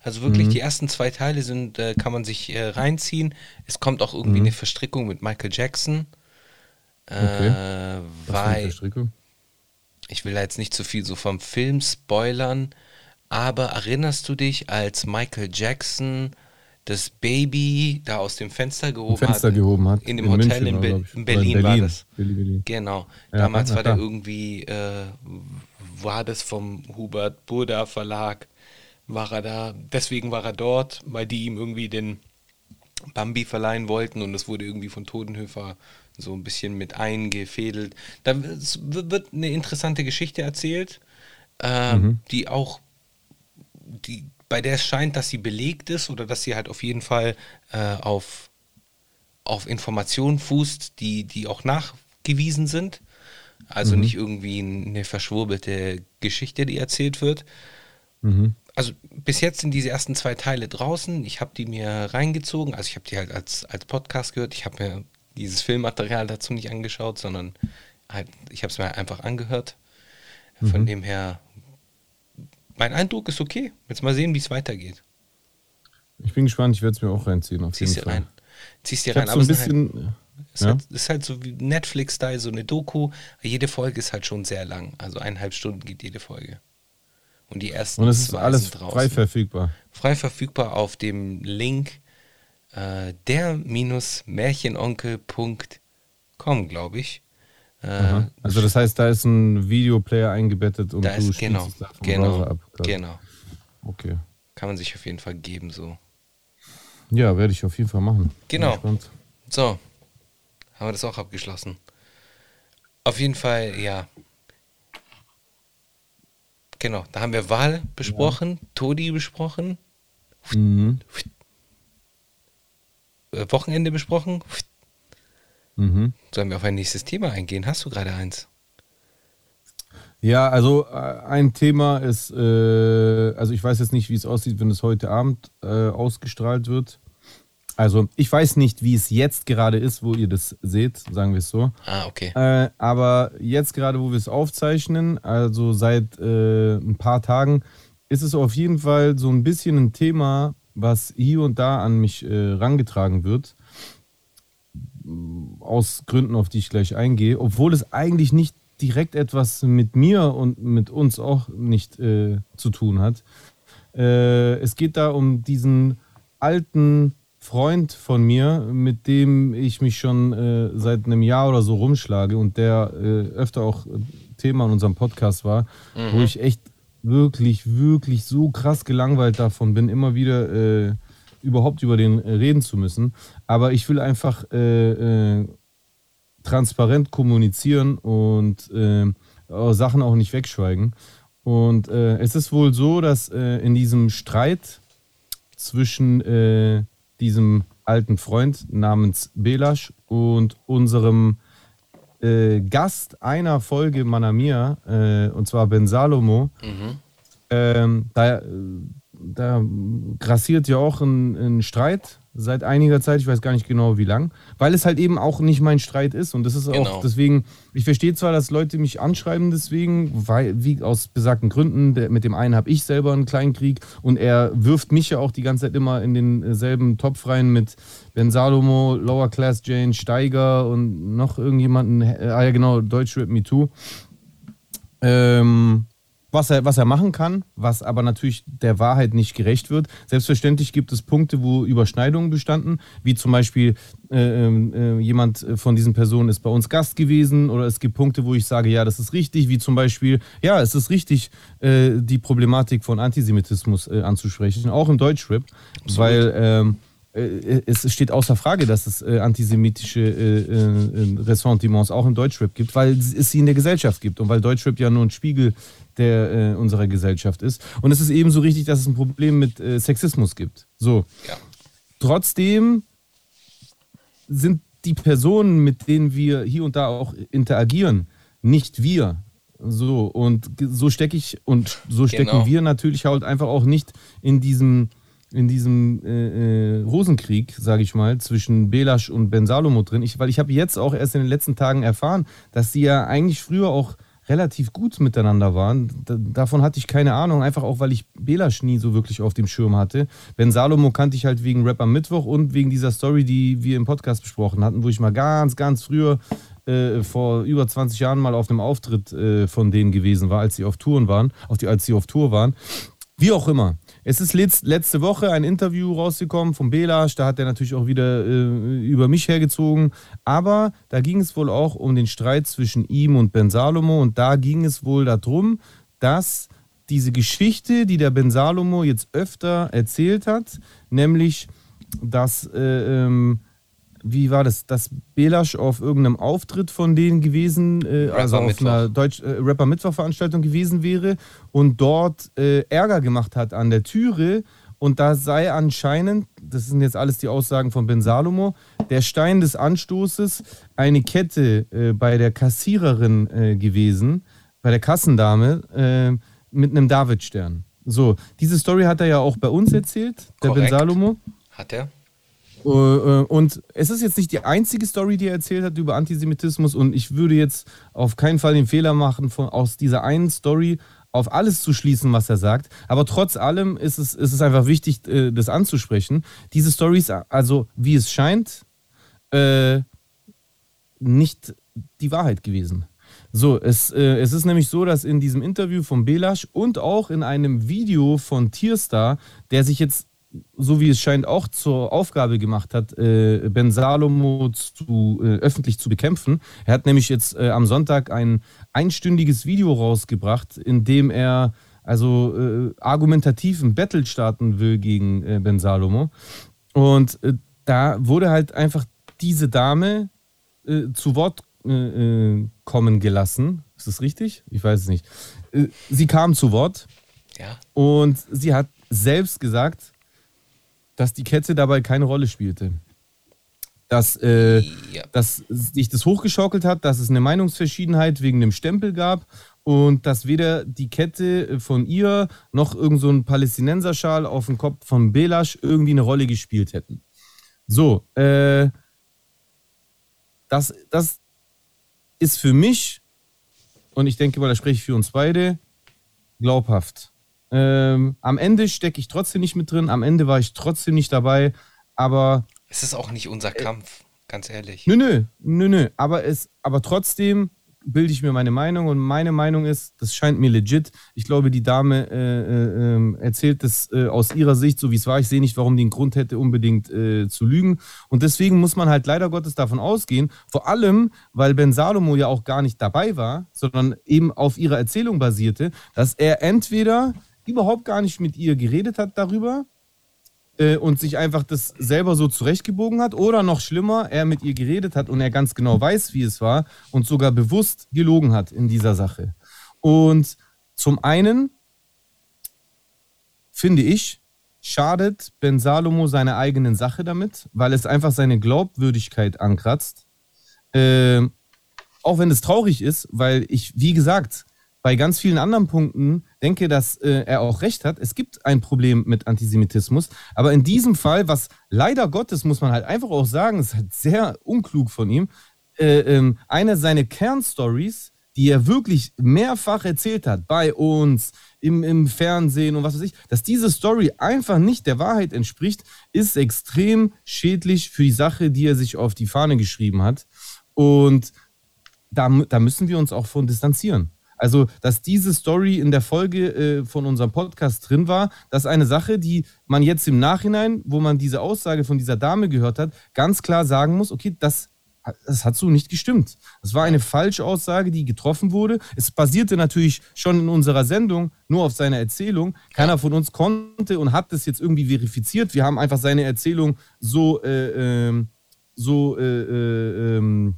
Speaker 2: Also wirklich, die ersten zwei Teile sind, äh, kann man sich äh, reinziehen. Es kommt auch irgendwie eine Verstrickung mit Michael Jackson. Äh,
Speaker 3: Okay.
Speaker 2: Weil
Speaker 3: Verstrickung?
Speaker 2: ich will da jetzt nicht zu viel so vom Film spoilern, aber erinnerst du dich, als Michael Jackson das Baby da aus dem Fenster gehoben
Speaker 3: Fenster
Speaker 2: hat?
Speaker 3: gehoben hat.
Speaker 2: In dem Hotel
Speaker 3: München
Speaker 2: in, Be in
Speaker 3: Oder
Speaker 2: Berlin, war das.
Speaker 3: Berlin, Berlin.
Speaker 2: Genau.
Speaker 3: Ja,
Speaker 2: Damals
Speaker 3: na
Speaker 2: war der
Speaker 3: klar.
Speaker 2: irgendwie, äh, war das vom Hubert Burda Verlag, war er da, deswegen war er dort, weil die ihm irgendwie den Bambi verleihen wollten und das wurde irgendwie von Todenhöfer so ein bisschen mit eingefädelt. Da wird eine interessante Geschichte erzählt, äh,
Speaker 3: Mhm.
Speaker 2: die auch, die, bei der es scheint, dass sie belegt ist oder dass sie halt auf jeden Fall äh, auf, auf Informationen fußt, die, die auch nachgewiesen sind. Also nicht irgendwie eine verschwurbelte Geschichte, die erzählt wird
Speaker 3: Mhm.
Speaker 2: Also bis jetzt sind diese ersten zwei Teile draußen. Ich habe die mir reingezogen. Also ich habe die halt als, als Podcast gehört. Ich habe mir dieses Filmmaterial dazu nicht angeschaut, sondern halt, ich habe es mir einfach angehört. Von dem her, mein Eindruck ist okay. Jetzt mal sehen, wie es weitergeht.
Speaker 3: Ich bin gespannt, ich werde es mir auch reinziehen. Auf
Speaker 2: Ziehst
Speaker 3: jeden
Speaker 2: dir
Speaker 3: Fall.
Speaker 2: rein. Ziehst dir
Speaker 3: Ich
Speaker 2: rein.
Speaker 3: habe so ein
Speaker 2: es ist halt-
Speaker 3: bisschen.
Speaker 2: Es
Speaker 3: ja?
Speaker 2: halt, ist halt so wie Netflix-Style, so eine Doku. Jede Folge ist halt schon sehr lang. Also eineinhalb Stunden geht jede Folge. Und die ersten
Speaker 3: Und es ist
Speaker 2: zwei
Speaker 3: alles
Speaker 2: sind draußen.
Speaker 3: frei verfügbar.
Speaker 2: frei verfügbar auf dem Link äh, der-märchenonkel.com, glaube ich. Äh.
Speaker 3: Also das heißt, da ist ein Videoplayer eingebettet und
Speaker 2: da
Speaker 3: du
Speaker 2: ist genau,
Speaker 3: es
Speaker 2: genau,
Speaker 3: ab. quasi.
Speaker 2: genau.
Speaker 3: Okay.
Speaker 2: Kann man sich auf jeden Fall geben so.
Speaker 3: Ja, werde ich auf jeden Fall machen.
Speaker 2: Genau. So, haben wir das auch abgeschlossen. Auf jeden Fall, ja. Genau, da haben wir Wahl besprochen, Todi besprochen,
Speaker 3: Mhm.
Speaker 2: äh, Wochenende besprochen.
Speaker 3: Mhm.
Speaker 2: Sollen wir auf ein nächstes Thema eingehen? Hast du gerade eins?
Speaker 3: Ja, also äh, ein Thema ist, äh, also ich weiß jetzt nicht, wie es aussieht, wenn es heute Abend äh, ausgestrahlt wird. Also ich weiß nicht, wie es jetzt gerade ist, wo ihr das seht, sagen wir es so.
Speaker 2: Ah, okay.
Speaker 3: Äh, aber jetzt gerade, wo wir es aufzeichnen, also seit äh, ein paar Tagen, ist es auf jeden Fall so ein bisschen ein Thema, was hier und da an mich äh, rangetragen wird. Aus Gründen, auf die ich gleich eingehe. Obwohl es eigentlich nicht direkt etwas mit mir und mit uns auch nicht äh, zu tun hat. Äh, es geht da um diesen alten Freund von mir, mit dem ich mich schon äh, seit einem Jahr oder so rumschlage und der äh, öfter auch äh, Thema in unserem Podcast war, wo ich echt wirklich, wirklich so krass gelangweilt davon bin, immer wieder äh, überhaupt über den äh, reden zu müssen. Aber ich will einfach äh, transparent kommunizieren und Sachen auch nicht wegschweigen. Und es ist wohl so, dass in diesem Streit zwischen diesem alten Freund namens Belasch und unserem äh, Gast einer Folge Manamia, äh, und zwar Ben Salomo,
Speaker 2: Mhm.
Speaker 3: ähm, da, da grassiert ja auch ein, ein Streit seit einiger Zeit, ich weiß gar nicht genau wie lang, weil es halt eben auch nicht mein Streit ist. Und das ist
Speaker 2: Genau.
Speaker 3: auch deswegen, ich verstehe zwar, dass Leute mich anschreiben deswegen, weil, wie aus besagten Gründen, der, mit dem einen habe ich selber einen kleinen Krieg. Und er wirft mich ja auch die ganze Zeit immer in denselben Topf rein mit Ben Salomo, Lower Class Jane, Steiger und noch irgendjemanden, ah ja genau, Deutschrap Me Too. Ähm, was er, was er machen kann, was aber natürlich der Wahrheit nicht gerecht wird. Selbstverständlich gibt es Punkte, wo Überschneidungen bestanden, wie zum Beispiel äh, äh, jemand von diesen Personen ist bei uns Gast gewesen oder es gibt Punkte, wo ich sage, ja, das ist richtig, wie zum Beispiel, ja, es ist richtig, äh, die Problematik von Antisemitismus äh, anzusprechen, auch im Deutschrap, Absolut. weil ähm, äh, es steht außer Frage, dass es äh, antisemitische Ressentiments auch im Deutschrap gibt, weil es sie in der Gesellschaft gibt und weil Deutschrap ja nur ein Spiegel der äh, unserer Gesellschaft ist. Und es ist ebenso richtig, dass es ein Problem mit äh, Sexismus gibt. So. Ja. Trotzdem sind die Personen, mit denen wir hier und da auch interagieren, nicht wir. So, und so stecke ich und so stecken genau. wir natürlich halt einfach auch nicht in diesem in diesem äh, äh, Rosenkrieg, sage ich mal, zwischen Belasch und Ben Salomo drin. Ich, weil ich habe jetzt auch erst in den letzten Tagen erfahren, dass sie ja eigentlich früher auch relativ gut miteinander waren. Da, davon hatte ich keine Ahnung, einfach auch, weil ich Belasch nie so wirklich auf dem Schirm hatte. Ben Salomo kannte ich halt wegen Rap am Mittwoch und wegen dieser Story, die wir im Podcast besprochen hatten, wo ich mal ganz, ganz früher äh, vor über 20 Jahren mal auf einem Auftritt äh, von denen gewesen war, als sie auf Touren waren, auf die, als sie auf Tour waren. Wie auch immer. Es ist letzte Woche ein Interview rausgekommen von Belasch, da hat er natürlich auch wieder äh, über mich hergezogen. Aber da ging es wohl auch um den Streit zwischen ihm und Ben Salomo und da ging es wohl darum, dass diese Geschichte, die der Ben Salomo jetzt öfter erzählt hat, nämlich, dass äh, ähm, wie war das, dass Belasch auf irgendeinem Auftritt von denen gewesen, äh, also auf einer Deutsch äh, Rapper Mittwoch Veranstaltung gewesen wäre und dort äh, Ärger gemacht hat an der Türe und da sei anscheinend, das sind jetzt alles die Aussagen von Ben Salomo, der Stein des Anstoßes eine Kette äh, bei der Kassiererin äh, gewesen, bei der Kassendame äh, mit einem Davidstern. So, diese Story hat er ja auch bei uns erzählt, der Korrekt. Ben Salomo.
Speaker 2: Hat er?
Speaker 3: Äh, äh, und es ist jetzt nicht die einzige Story, die er erzählt hat über Antisemitismus. Und ich würde jetzt auf keinen Fall den Fehler machen, von, aus dieser einen Story auf alles zu schließen, was er sagt. Aber trotz allem ist es, ist es einfach wichtig, äh, das anzusprechen. Diese Story ist also, wie es scheint, nicht die Wahrheit gewesen. So, es, äh, es ist nämlich so, dass in diesem Interview von Belasch und auch in einem Video von Tierstar, der sich jetzt so wie es scheint, auch zur Aufgabe gemacht hat, äh, Ben Salomo zu, äh, öffentlich zu bekämpfen. Er hat nämlich jetzt äh, am Sonntag ein einstündiges Video rausgebracht, in dem er also äh, argumentativ ein Battle starten will gegen äh, Ben Salomo. Und äh, da wurde halt einfach diese Dame zu Wort kommen gelassen. Ist das richtig? Ich weiß es nicht. sie kam zu Wort. Ja. Und sie hat selbst gesagt, dass die Kette dabei keine Rolle spielte. Dass, äh, ja. dass sich das hochgeschaukelt hat, dass es eine Meinungsverschiedenheit wegen dem Stempel gab und dass weder die Kette von ihr noch irgend so ein Palästinenserschal auf dem Kopf von Belasch irgendwie eine Rolle gespielt hätten. So, äh, das, das ist für mich, und ich denke mal, da spreche ich für uns beide, glaubhaft. Ähm, am Ende stecke ich trotzdem nicht mit drin, am Ende war ich trotzdem nicht dabei, aber.
Speaker 2: Es ist auch nicht unser Kampf, ganz ehrlich.
Speaker 3: Nö, nö, nö, nö. Aber, es, aber trotzdem bilde ich mir meine Meinung und meine Meinung ist, das scheint mir legit. Ich glaube, die Dame äh, äh, ähm, erzählt das äh, aus ihrer Sicht, so wie es war. Ich sehe nicht, warum die einen Grund hätte, unbedingt äh, zu lügen. Und deswegen muss man halt leider Gottes davon ausgehen, vor allem, weil Ben Salomo ja auch gar nicht dabei war, sondern eben auf ihrer Erzählung basierte, dass er entweder überhaupt gar nicht mit ihr geredet hat darüber äh, und sich einfach das selber so zurechtgebogen hat oder noch schlimmer, er mit ihr geredet hat und er ganz genau weiß, wie es war und sogar bewusst gelogen hat in dieser Sache. Und zum einen finde ich, schadet Ben Salomo seiner eigenen Sache damit, weil es einfach seine Glaubwürdigkeit ankratzt. Äh, auch wenn es traurig ist, weil ich, wie gesagt, bei ganz vielen anderen Punkten denke, dass äh, er auch recht hat. Es gibt ein Problem mit Antisemitismus. Aber in diesem Fall, was leider Gottes, muss man halt einfach auch sagen, ist halt sehr unklug von ihm, äh, ähm, eine seiner Kernstories, die er wirklich mehrfach erzählt hat, bei uns, im, im Fernsehen und was weiß ich, dass diese Story einfach nicht der Wahrheit entspricht, ist extrem schädlich für die Sache, die er sich auf die Fahne geschrieben hat. Und da, da müssen wir uns auch von distanzieren. Also, dass diese Story in der Folge äh, von unserem Podcast drin war, das ist eine Sache, die man jetzt im Nachhinein, wo man diese Aussage von dieser Dame gehört hat, ganz klar sagen muss, okay, das das hat so nicht gestimmt. Das war eine Falschaussage, die getroffen wurde. Es basierte natürlich schon in unserer Sendung nur auf seiner Erzählung. Keiner von uns konnte und hat das jetzt irgendwie verifiziert. Wir haben einfach seine Erzählung so, äh, ähm, so äh,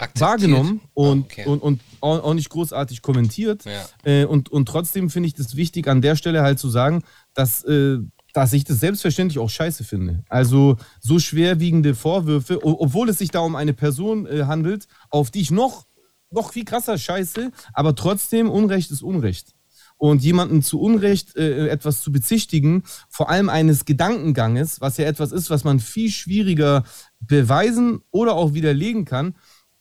Speaker 3: ähm, wahrgenommen und, oh, okay. und, und auch nicht großartig kommentiert. Ja. Äh, und, und trotzdem finde ich das wichtig, an der Stelle halt zu sagen, dass äh, dass ich das selbstverständlich auch scheiße finde. Also so schwerwiegende Vorwürfe, obwohl es sich da um eine Person äh, handelt, auf die ich noch, noch viel krasser scheiße, aber trotzdem Unrecht ist Unrecht. Und jemanden zu Unrecht äh, etwas zu bezichtigen, vor allem eines Gedankenganges, was ja etwas ist, was man viel schwieriger beweisen oder auch widerlegen kann,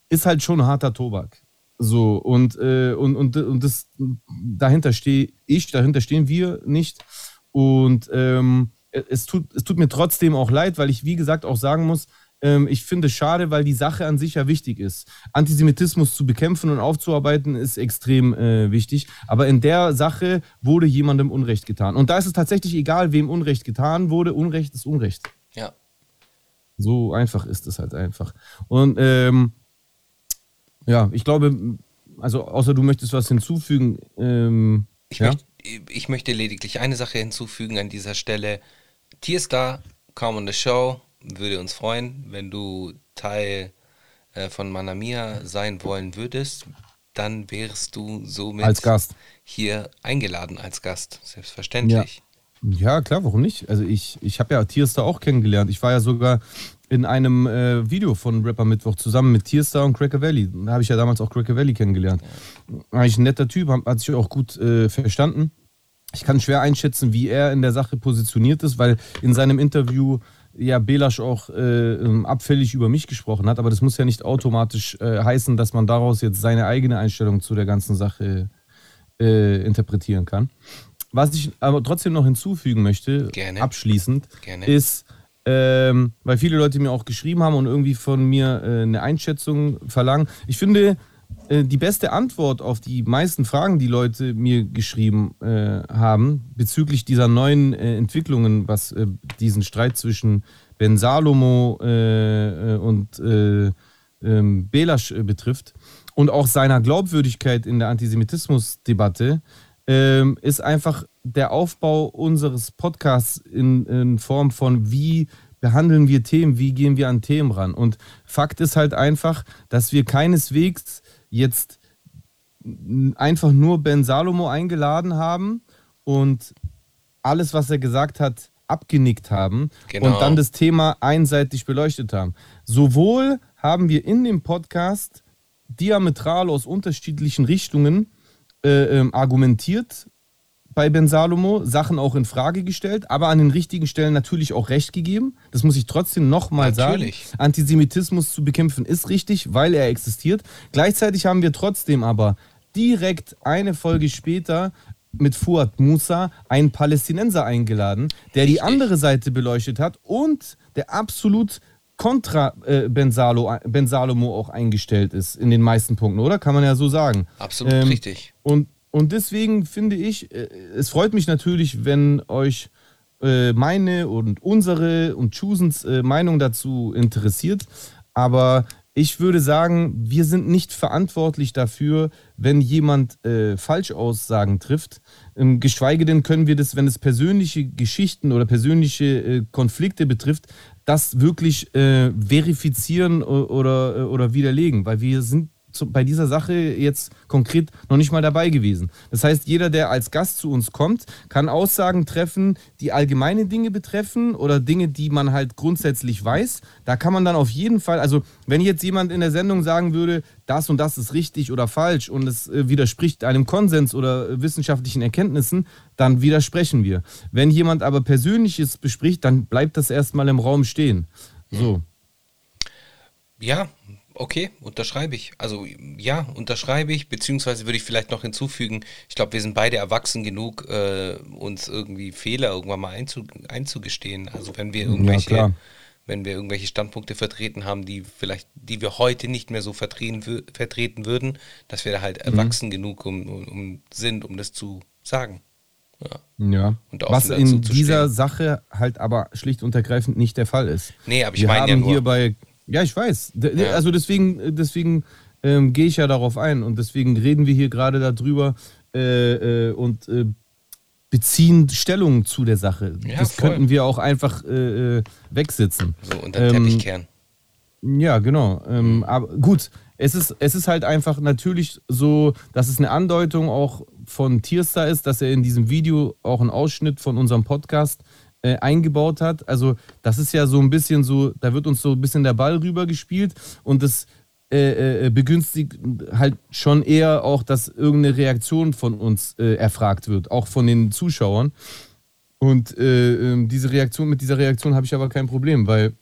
Speaker 3: ist halt schon harter Tobak. So, und, äh, und, und, und das, dahinter stehe ich, dahinter stehen wir nicht. Und ähm, es, tut, es tut mir trotzdem auch leid, weil ich, wie gesagt, auch sagen muss, ähm, ich finde es schade, weil die Sache an sich ja wichtig ist. Antisemitismus zu bekämpfen und aufzuarbeiten ist extrem äh, wichtig. Aber in der Sache wurde jemandem Unrecht getan. Und da ist es tatsächlich egal, wem Unrecht getan wurde. Unrecht ist Unrecht.
Speaker 2: Ja.
Speaker 3: So einfach ist es halt einfach. Und ähm, ja, ich glaube, also außer du möchtest was hinzufügen. Ähm,
Speaker 2: ich,
Speaker 3: ja?
Speaker 2: möchte, ich möchte lediglich eine Sache hinzufügen an dieser Stelle. Tierstar, kaum on the show. Würde uns freuen, wenn du Teil äh, von Manamia sein wollen würdest. Dann wärst du somit
Speaker 3: als Gast.
Speaker 2: hier eingeladen als Gast. Selbstverständlich.
Speaker 3: Ja, ja klar, warum nicht? Also ich, ich habe ja Tierstar auch kennengelernt. Ich war ja sogar in einem äh, Video von Rapper Mittwoch zusammen mit Tierstar und Cracker Valley. Da habe ich ja damals auch Cracker Valley kennengelernt. Eigentlich ein netter Typ, hat sich auch gut äh, verstanden. Ich kann schwer einschätzen, wie er in der Sache positioniert ist, weil in seinem Interview ja Belasch auch äh, ähm, abfällig über mich gesprochen hat, aber das muss ja nicht automatisch äh, heißen, dass man daraus jetzt seine eigene Einstellung zu der ganzen Sache äh, interpretieren kann. Was ich aber trotzdem noch hinzufügen möchte,
Speaker 2: Gerne.
Speaker 3: abschließend,
Speaker 2: Gerne.
Speaker 3: ist, ähm, weil viele Leute mir auch geschrieben haben und irgendwie von mir äh, eine Einschätzung verlangen. Ich finde, äh, die beste Antwort auf die meisten Fragen, die Leute mir geschrieben äh, haben, bezüglich dieser neuen äh, Entwicklungen, was äh, diesen Streit zwischen Ben Salomo äh, und ähm, Belasch betrifft und auch seiner Glaubwürdigkeit in der Antisemitismusdebatte, ähm, ist einfach der Aufbau unseres Podcasts in, in Form von, wie behandeln wir Themen, wie gehen wir an Themen ran. Und Fakt ist halt einfach, dass wir keineswegs jetzt einfach nur Ben Salomo eingeladen haben und alles, was er gesagt hat, abgenickt haben
Speaker 2: genau.
Speaker 3: und dann das Thema einseitig beleuchtet haben. Sowohl haben wir in dem Podcast diametral aus unterschiedlichen Richtungen äh, äh, argumentiert bei Ben Salomo, Sachen auch in Frage gestellt, aber an den richtigen Stellen natürlich auch recht gegeben. Das muss ich trotzdem nochmal sagen. Antisemitismus zu bekämpfen ist richtig, weil er existiert. Gleichzeitig haben wir trotzdem aber direkt eine Folge später mit Fuad Musa einen Palästinenser eingeladen, der die andere Seite beleuchtet hat und der absolut kontra äh, ben, Salo, ben Salomo auch eingestellt ist in den meisten Punkten, oder? Kann man ja so sagen.
Speaker 2: Absolut ähm, richtig.
Speaker 3: Und und deswegen finde ich, äh, es freut mich natürlich, wenn euch äh, meine und unsere und Chusens äh, Meinung dazu interessiert. Aber ich würde sagen, wir sind nicht verantwortlich dafür, wenn jemand Falschaussagen trifft. Ähm, geschweige denn können wir das, wenn es persönliche Geschichten oder persönliche Konflikte betrifft, das wirklich verifizieren oder, oder widerlegen. Weil wir sind zu, bei dieser Sache jetzt konkret noch nicht mal dabei gewesen. Das heißt, jeder, der als Gast zu uns kommt, kann Aussagen treffen, die allgemeine Dinge betreffen oder Dinge, die man halt grundsätzlich weiß. Da kann man dann auf jeden Fall, also wenn jetzt jemand in der Sendung sagen würde, das und das ist richtig oder falsch und es äh, widerspricht einem Konsens oder äh, wissenschaftlichen Erkenntnissen, dann widersprechen wir. Wenn jemand aber Persönliches bespricht, dann bleibt das erstmal im Raum stehen. So.
Speaker 2: Ja, Okay, unterschreibe ich. Also ja, unterschreibe ich, beziehungsweise würde ich vielleicht noch hinzufügen, ich glaube, wir sind beide erwachsen genug, äh, uns irgendwie Fehler irgendwann mal einzu, einzugestehen. Also wenn wir irgendwelche,
Speaker 3: ja,
Speaker 2: wenn wir irgendwelche Standpunkte vertreten haben, die vielleicht, die wir heute nicht mehr so vertreten, vertreten würden, dass wir da halt
Speaker 3: Mhm.
Speaker 2: erwachsen genug um, um, sind, um das zu sagen. Ja.
Speaker 3: Ja. Was in dieser. Sache halt aber schlicht und ergreifend nicht der Fall ist.
Speaker 2: Nee, aber ich meine ja nur.
Speaker 3: hier bei. Ja, ich weiß.
Speaker 2: Ja.
Speaker 3: Also deswegen, deswegen ähm, gehe ich ja darauf ein und deswegen reden wir hier gerade darüber äh, äh, und äh, beziehen Stellung zu der Sache.
Speaker 2: Ja,
Speaker 3: das
Speaker 2: voll.
Speaker 3: könnten wir auch einfach äh, äh, wegsitzen.
Speaker 2: so unter den
Speaker 3: Ähm,
Speaker 2: Teppich kehren.
Speaker 3: Ja, genau. Ähm, aber gut, es ist, es ist halt einfach natürlich so, dass es eine Andeutung auch von Tierstar ist, dass er in diesem Video auch einen Ausschnitt von unserem Podcast äh, eingebaut hat. Also das ist ja so ein bisschen so, da wird uns so ein bisschen der Ball rübergespielt und das äh, äh, begünstigt halt schon eher auch, dass irgendeine Reaktion von uns äh, erfragt wird, auch von den Zuschauern. Und äh, ähm, diese Reaktion, mit dieser Reaktion habe ich aber kein Problem, weil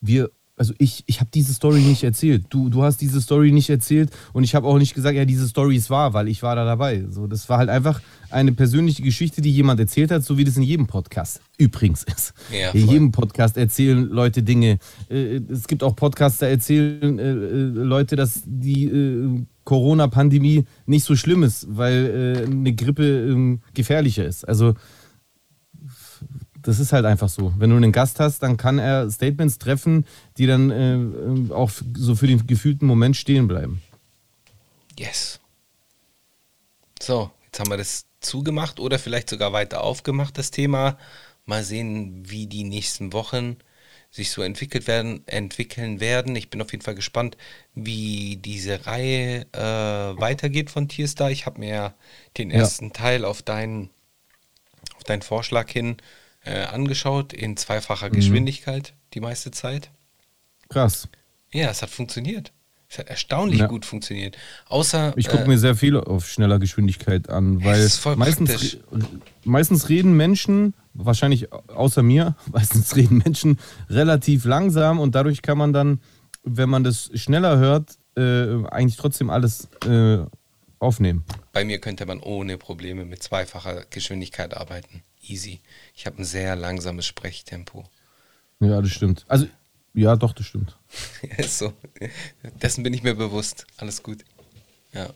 Speaker 3: wir, also ich, ich habe diese Story nicht erzählt. Du, du hast diese Story nicht erzählt und ich habe auch nicht gesagt, ja, diese Story ist wahr, weil ich war da dabei. So, das war halt einfach eine persönliche Geschichte, die jemand erzählt hat, so wie das in jedem Podcast übrigens ist.
Speaker 2: Ja,
Speaker 3: in jedem Podcast erzählen Leute Dinge. Äh, Es gibt auch Podcasts, da erzählen äh, äh, Leute, dass die Corona-Pandemie nicht so schlimm ist, weil eine Grippe ähm, gefährlicher ist. Also das ist halt einfach so. Wenn du einen Gast hast, dann kann er Statements treffen, die dann äh, äh, auch so für den gefühlten Moment stehen bleiben.
Speaker 2: Yes. So, jetzt haben wir das zugemacht oder vielleicht sogar weiter aufgemacht, das Thema. Mal sehen, wie die nächsten Wochen sich so entwickelt werden, entwickeln werden. Ich bin auf jeden Fall gespannt, wie diese Reihe äh, weitergeht von Tierstar. Ich habe mir ja den
Speaker 3: Ja.
Speaker 2: ersten Teil auf deinen, auf deinen Vorschlag hin äh, angeschaut, in zweifacher Geschwindigkeit die meiste Zeit.
Speaker 3: Krass.
Speaker 2: Ja, es hat funktioniert. Es hat erstaunlich
Speaker 3: Ja.
Speaker 2: gut funktioniert. Außer
Speaker 3: Ich gucke
Speaker 2: äh,
Speaker 3: mir sehr viel auf schneller Geschwindigkeit an, weil meistens,
Speaker 2: praktisch.
Speaker 3: meistens reden Menschen, wahrscheinlich außer mir, meistens reden Menschen relativ langsam und dadurch kann man dann, wenn man das schneller hört, äh, eigentlich trotzdem alles äh, aufnehmen.
Speaker 2: Bei mir könnte man ohne Probleme mit zweifacher Geschwindigkeit arbeiten. Easy. Ich habe ein sehr langsames Sprechtempo.
Speaker 3: Ja, das stimmt. Also, ja, doch, das stimmt.
Speaker 2: So. Dessen bin ich mir bewusst. Alles gut. Ja,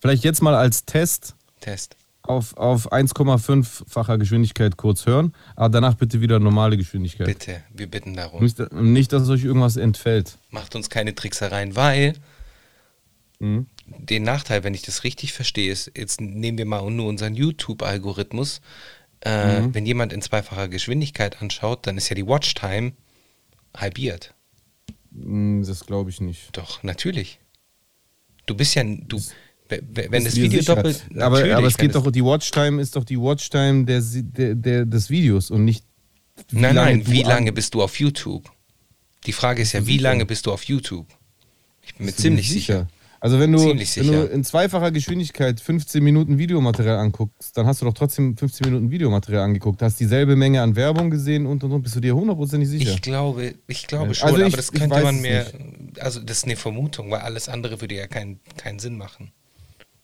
Speaker 3: Vielleicht jetzt mal als Test
Speaker 2: Test.
Speaker 3: auf, auf 1,5-facher Geschwindigkeit kurz hören, aber danach bitte wieder normale Geschwindigkeit.
Speaker 2: Bitte, wir bitten darum.
Speaker 3: Nicht, nicht, dass euch irgendwas entfällt.
Speaker 2: Macht uns keine Tricksereien, weil
Speaker 3: Mhm.
Speaker 2: den Nachteil, wenn ich das richtig verstehe, ist, jetzt nehmen wir mal nur unseren YouTube-Algorithmus. Äh,
Speaker 3: Mhm.
Speaker 2: Wenn jemand in zweifacher Geschwindigkeit anschaut, dann ist ja die Watchtime halbiert.
Speaker 3: Mm, Das glaube ich nicht.
Speaker 2: Doch, natürlich. Du bist ja, du, w- wenn das Video doppelt,
Speaker 3: Aber, aber es geht doch, die Watchtime ist doch die Watchtime der, der, der, des Videos und nicht.
Speaker 2: Nein, nein, wie
Speaker 3: an-
Speaker 2: lange bist du auf YouTube? Die Frage ist ja, wie lange bist du auf YouTube? Ich bin mir ziemlich sicher.
Speaker 3: Also wenn du, wenn du in zweifacher Geschwindigkeit 15 Minuten Videomaterial anguckst, dann hast du doch trotzdem 15 Minuten Videomaterial angeguckt, hast dieselbe Menge an Werbung gesehen und und und. Bist du dir hundertprozentig sicher?
Speaker 2: Ich glaube, ich glaube schon,
Speaker 3: also ich-
Speaker 2: aber das könnte man mir, also das ist eine Vermutung, weil alles andere würde ja keinen keinen Sinn machen.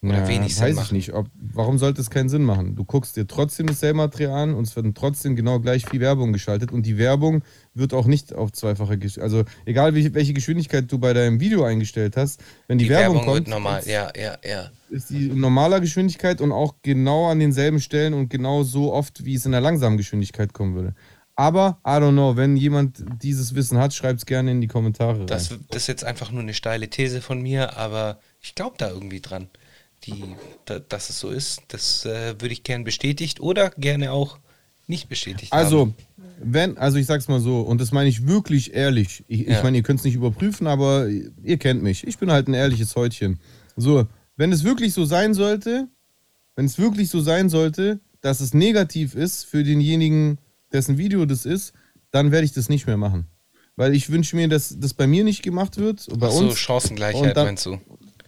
Speaker 2: Oder
Speaker 3: Ja,
Speaker 2: wenig Sinn
Speaker 3: weiß ich
Speaker 2: machen.
Speaker 3: nicht. Ob, warum sollte es keinen Sinn machen? Du guckst dir trotzdem dasselbe Material an und es wird trotzdem genau gleich viel Werbung geschaltet und die Werbung wird auch nicht auf zweifache Geschwindigkeit. Also egal welche Geschwindigkeit du bei deinem Video eingestellt hast, wenn die,
Speaker 2: Die
Speaker 3: Werbung,
Speaker 2: Werbung,
Speaker 3: kommt,
Speaker 2: wird normal,
Speaker 3: ist,
Speaker 2: ja, ja, ja.
Speaker 3: ist die in normaler Geschwindigkeit und auch genau an denselben Stellen und genau so oft, wie es in der langsamen Geschwindigkeit kommen würde. Aber, I don't know, wenn jemand dieses Wissen hat, schreibt es gerne in die Kommentare rein.
Speaker 2: Das, das ist jetzt einfach nur eine steile These von mir, aber ich glaube da irgendwie dran. Die, da, dass es so ist, das äh, würde ich gern bestätigt oder gerne auch nicht bestätigt
Speaker 3: Also,
Speaker 2: haben.
Speaker 3: wenn, also ich sag's mal so, und das meine ich wirklich ehrlich. Ich,
Speaker 2: Ja.
Speaker 3: ich meine, ihr könnt es nicht überprüfen, aber ihr kennt mich. Ich bin halt ein ehrliches Häutchen. So, wenn es wirklich so sein sollte, wenn es wirklich so sein sollte, dass es negativ ist für denjenigen, dessen Video das ist, dann werde ich das nicht mehr machen. Weil ich wünsche mir, dass das bei mir nicht gemacht wird, bei
Speaker 2: Ach so,
Speaker 3: uns.
Speaker 2: Chancengleichheit
Speaker 3: dann-
Speaker 2: meinst du?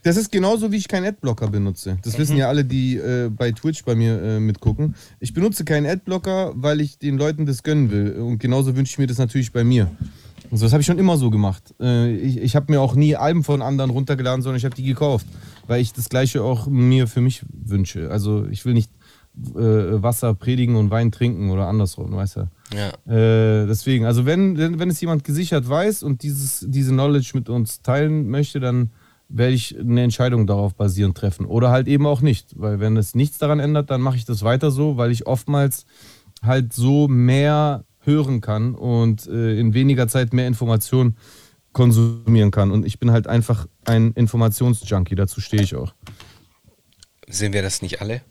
Speaker 3: Das ist genauso, wie ich keinen Adblocker benutze. Das
Speaker 2: Mhm.
Speaker 3: wissen ja alle, die äh, bei Twitch bei mir äh, mitgucken. Ich benutze keinen Adblocker, weil ich den Leuten das gönnen will. Und genauso wünsche ich mir das natürlich bei mir. Also das habe ich schon immer so gemacht. Äh, ich ich habe mir auch nie Alben von anderen runtergeladen, sondern ich habe die gekauft, weil ich das Gleiche auch mir für mich wünsche. Also ich will nicht äh, Wasser predigen und Wein trinken oder andersrum, weißt du.
Speaker 2: Ja.
Speaker 3: Äh, deswegen, also wenn, wenn, wenn es jemand gesichert weiß und dieses, diese Knowledge mit uns teilen möchte, dann werde ich eine Entscheidung darauf basierend treffen. Oder halt eben auch nicht. Weil wenn es nichts daran ändert, dann mache ich das weiter so, weil ich oftmals halt so mehr hören kann und äh, in weniger Zeit mehr Informationen konsumieren kann. Und ich bin halt einfach ein Informationsjunkie, dazu stehe ich auch.
Speaker 2: Sind wir das nicht alle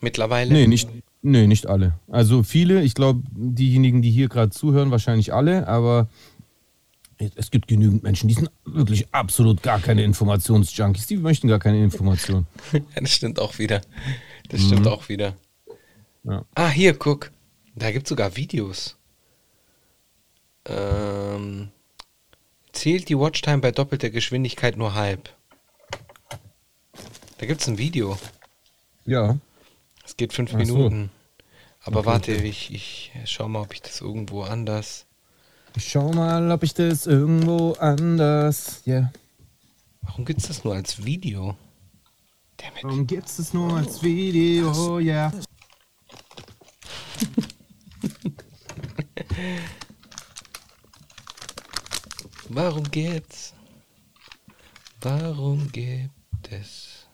Speaker 2: mittlerweile?
Speaker 3: Nee, nicht, nee, nicht alle. Also viele, ich glaube, diejenigen, die hier gerade zuhören, wahrscheinlich alle, aber es gibt genügend Menschen, die sind wirklich absolut gar keine Informationsjunkies, die möchten gar keine Informationen.
Speaker 2: ja, das stimmt auch wieder. Das stimmt
Speaker 3: Mhm.
Speaker 2: auch wieder.
Speaker 3: Ja.
Speaker 2: Ah, hier, guck. Da gibt es sogar Videos. Ähm, zählt die Watchtime bei doppelter Geschwindigkeit nur halb. Da gibt es ein Video.
Speaker 3: Ja.
Speaker 2: Es geht fünf
Speaker 3: Ach so.
Speaker 2: Minuten. Aber
Speaker 3: Okay,
Speaker 2: warte, ich, ich schau mal, ob ich das irgendwo anders.
Speaker 3: Ich schau mal, ob ich das irgendwo anders. Ja.
Speaker 2: Warum gibt es das nur als Video? Damit.
Speaker 3: Warum gibt's das nur als Video? Ja.
Speaker 2: Warum gibt's? Warum gibt es?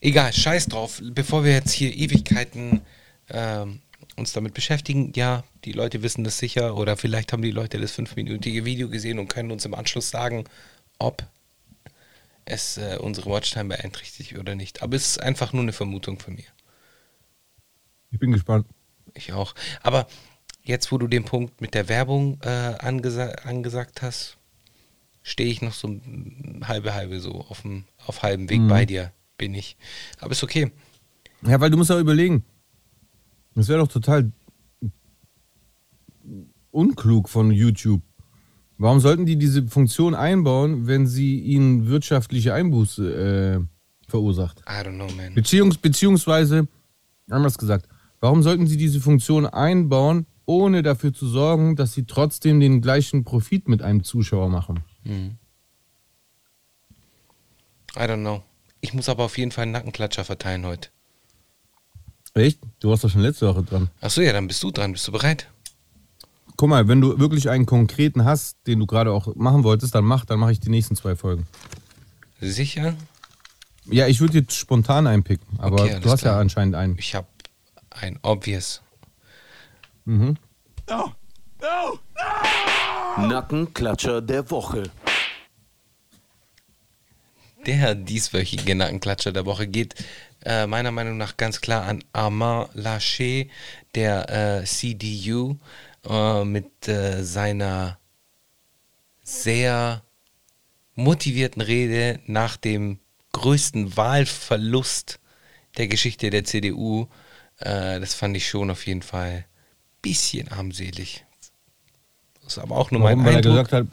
Speaker 2: Egal, scheiß drauf. Bevor wir jetzt hier Ewigkeiten ähm, uns damit beschäftigen, ja, die Leute wissen das sicher oder vielleicht haben die Leute das fünfminütige Video gesehen und können uns im Anschluss sagen, ob es äh, unsere Watchtime beeinträchtigt oder nicht. Aber es ist einfach nur eine Vermutung von mir.
Speaker 3: Ich bin gespannt.
Speaker 2: Ich auch. Aber jetzt, wo du den Punkt mit der Werbung äh, angesa angesagt hast, stehe ich noch so halbe halbe so auf dem auf halbem Weg bei dir bin ich. Aber ist okay.
Speaker 3: Ja, weil du musst auch überlegen. Das wäre doch total unklug von YouTube. Warum sollten die diese Funktion einbauen, wenn sie ihnen wirtschaftliche Einbuße äh, verursacht?
Speaker 2: I don't know, man.
Speaker 3: Beziehungs beziehungsweise, anders gesagt, warum sollten sie diese Funktion einbauen, ohne dafür zu sorgen, dass sie trotzdem den gleichen Profit mit einem Zuschauer machen?
Speaker 2: I don't know. Ich muss aber auf jeden Fall einen Nackenklatscher verteilen heute.
Speaker 3: Echt? Du warst doch schon letzte Woche dran.
Speaker 2: Achso, ja, dann bist du dran. Bist du bereit?
Speaker 3: Guck mal, wenn du wirklich einen konkreten hast, den du gerade auch machen wolltest, dann mach, dann mache ich die nächsten zwei Folgen.
Speaker 2: Sicher?
Speaker 3: Ja, ich würde jetzt spontan einpicken, aber
Speaker 2: Okay,
Speaker 3: du hast
Speaker 2: klar.
Speaker 3: ja anscheinend einen.
Speaker 2: Ich habe ein obvious.
Speaker 4: Nackenklatscher der Woche.
Speaker 2: Der dieswöchige Nackenklatscher der Woche geht äh, meiner Meinung nach ganz klar an Armand Laschet, der äh, CDU, äh, mit äh, seiner sehr motivierten Rede nach dem größten Wahlverlust der Geschichte der CDU. Äh, das fand ich schon auf jeden Fall ein bisschen armselig. Das ist aber auch nur
Speaker 3: Warum,
Speaker 2: mein
Speaker 3: weil er
Speaker 2: Eindruck.
Speaker 3: gesagt hat,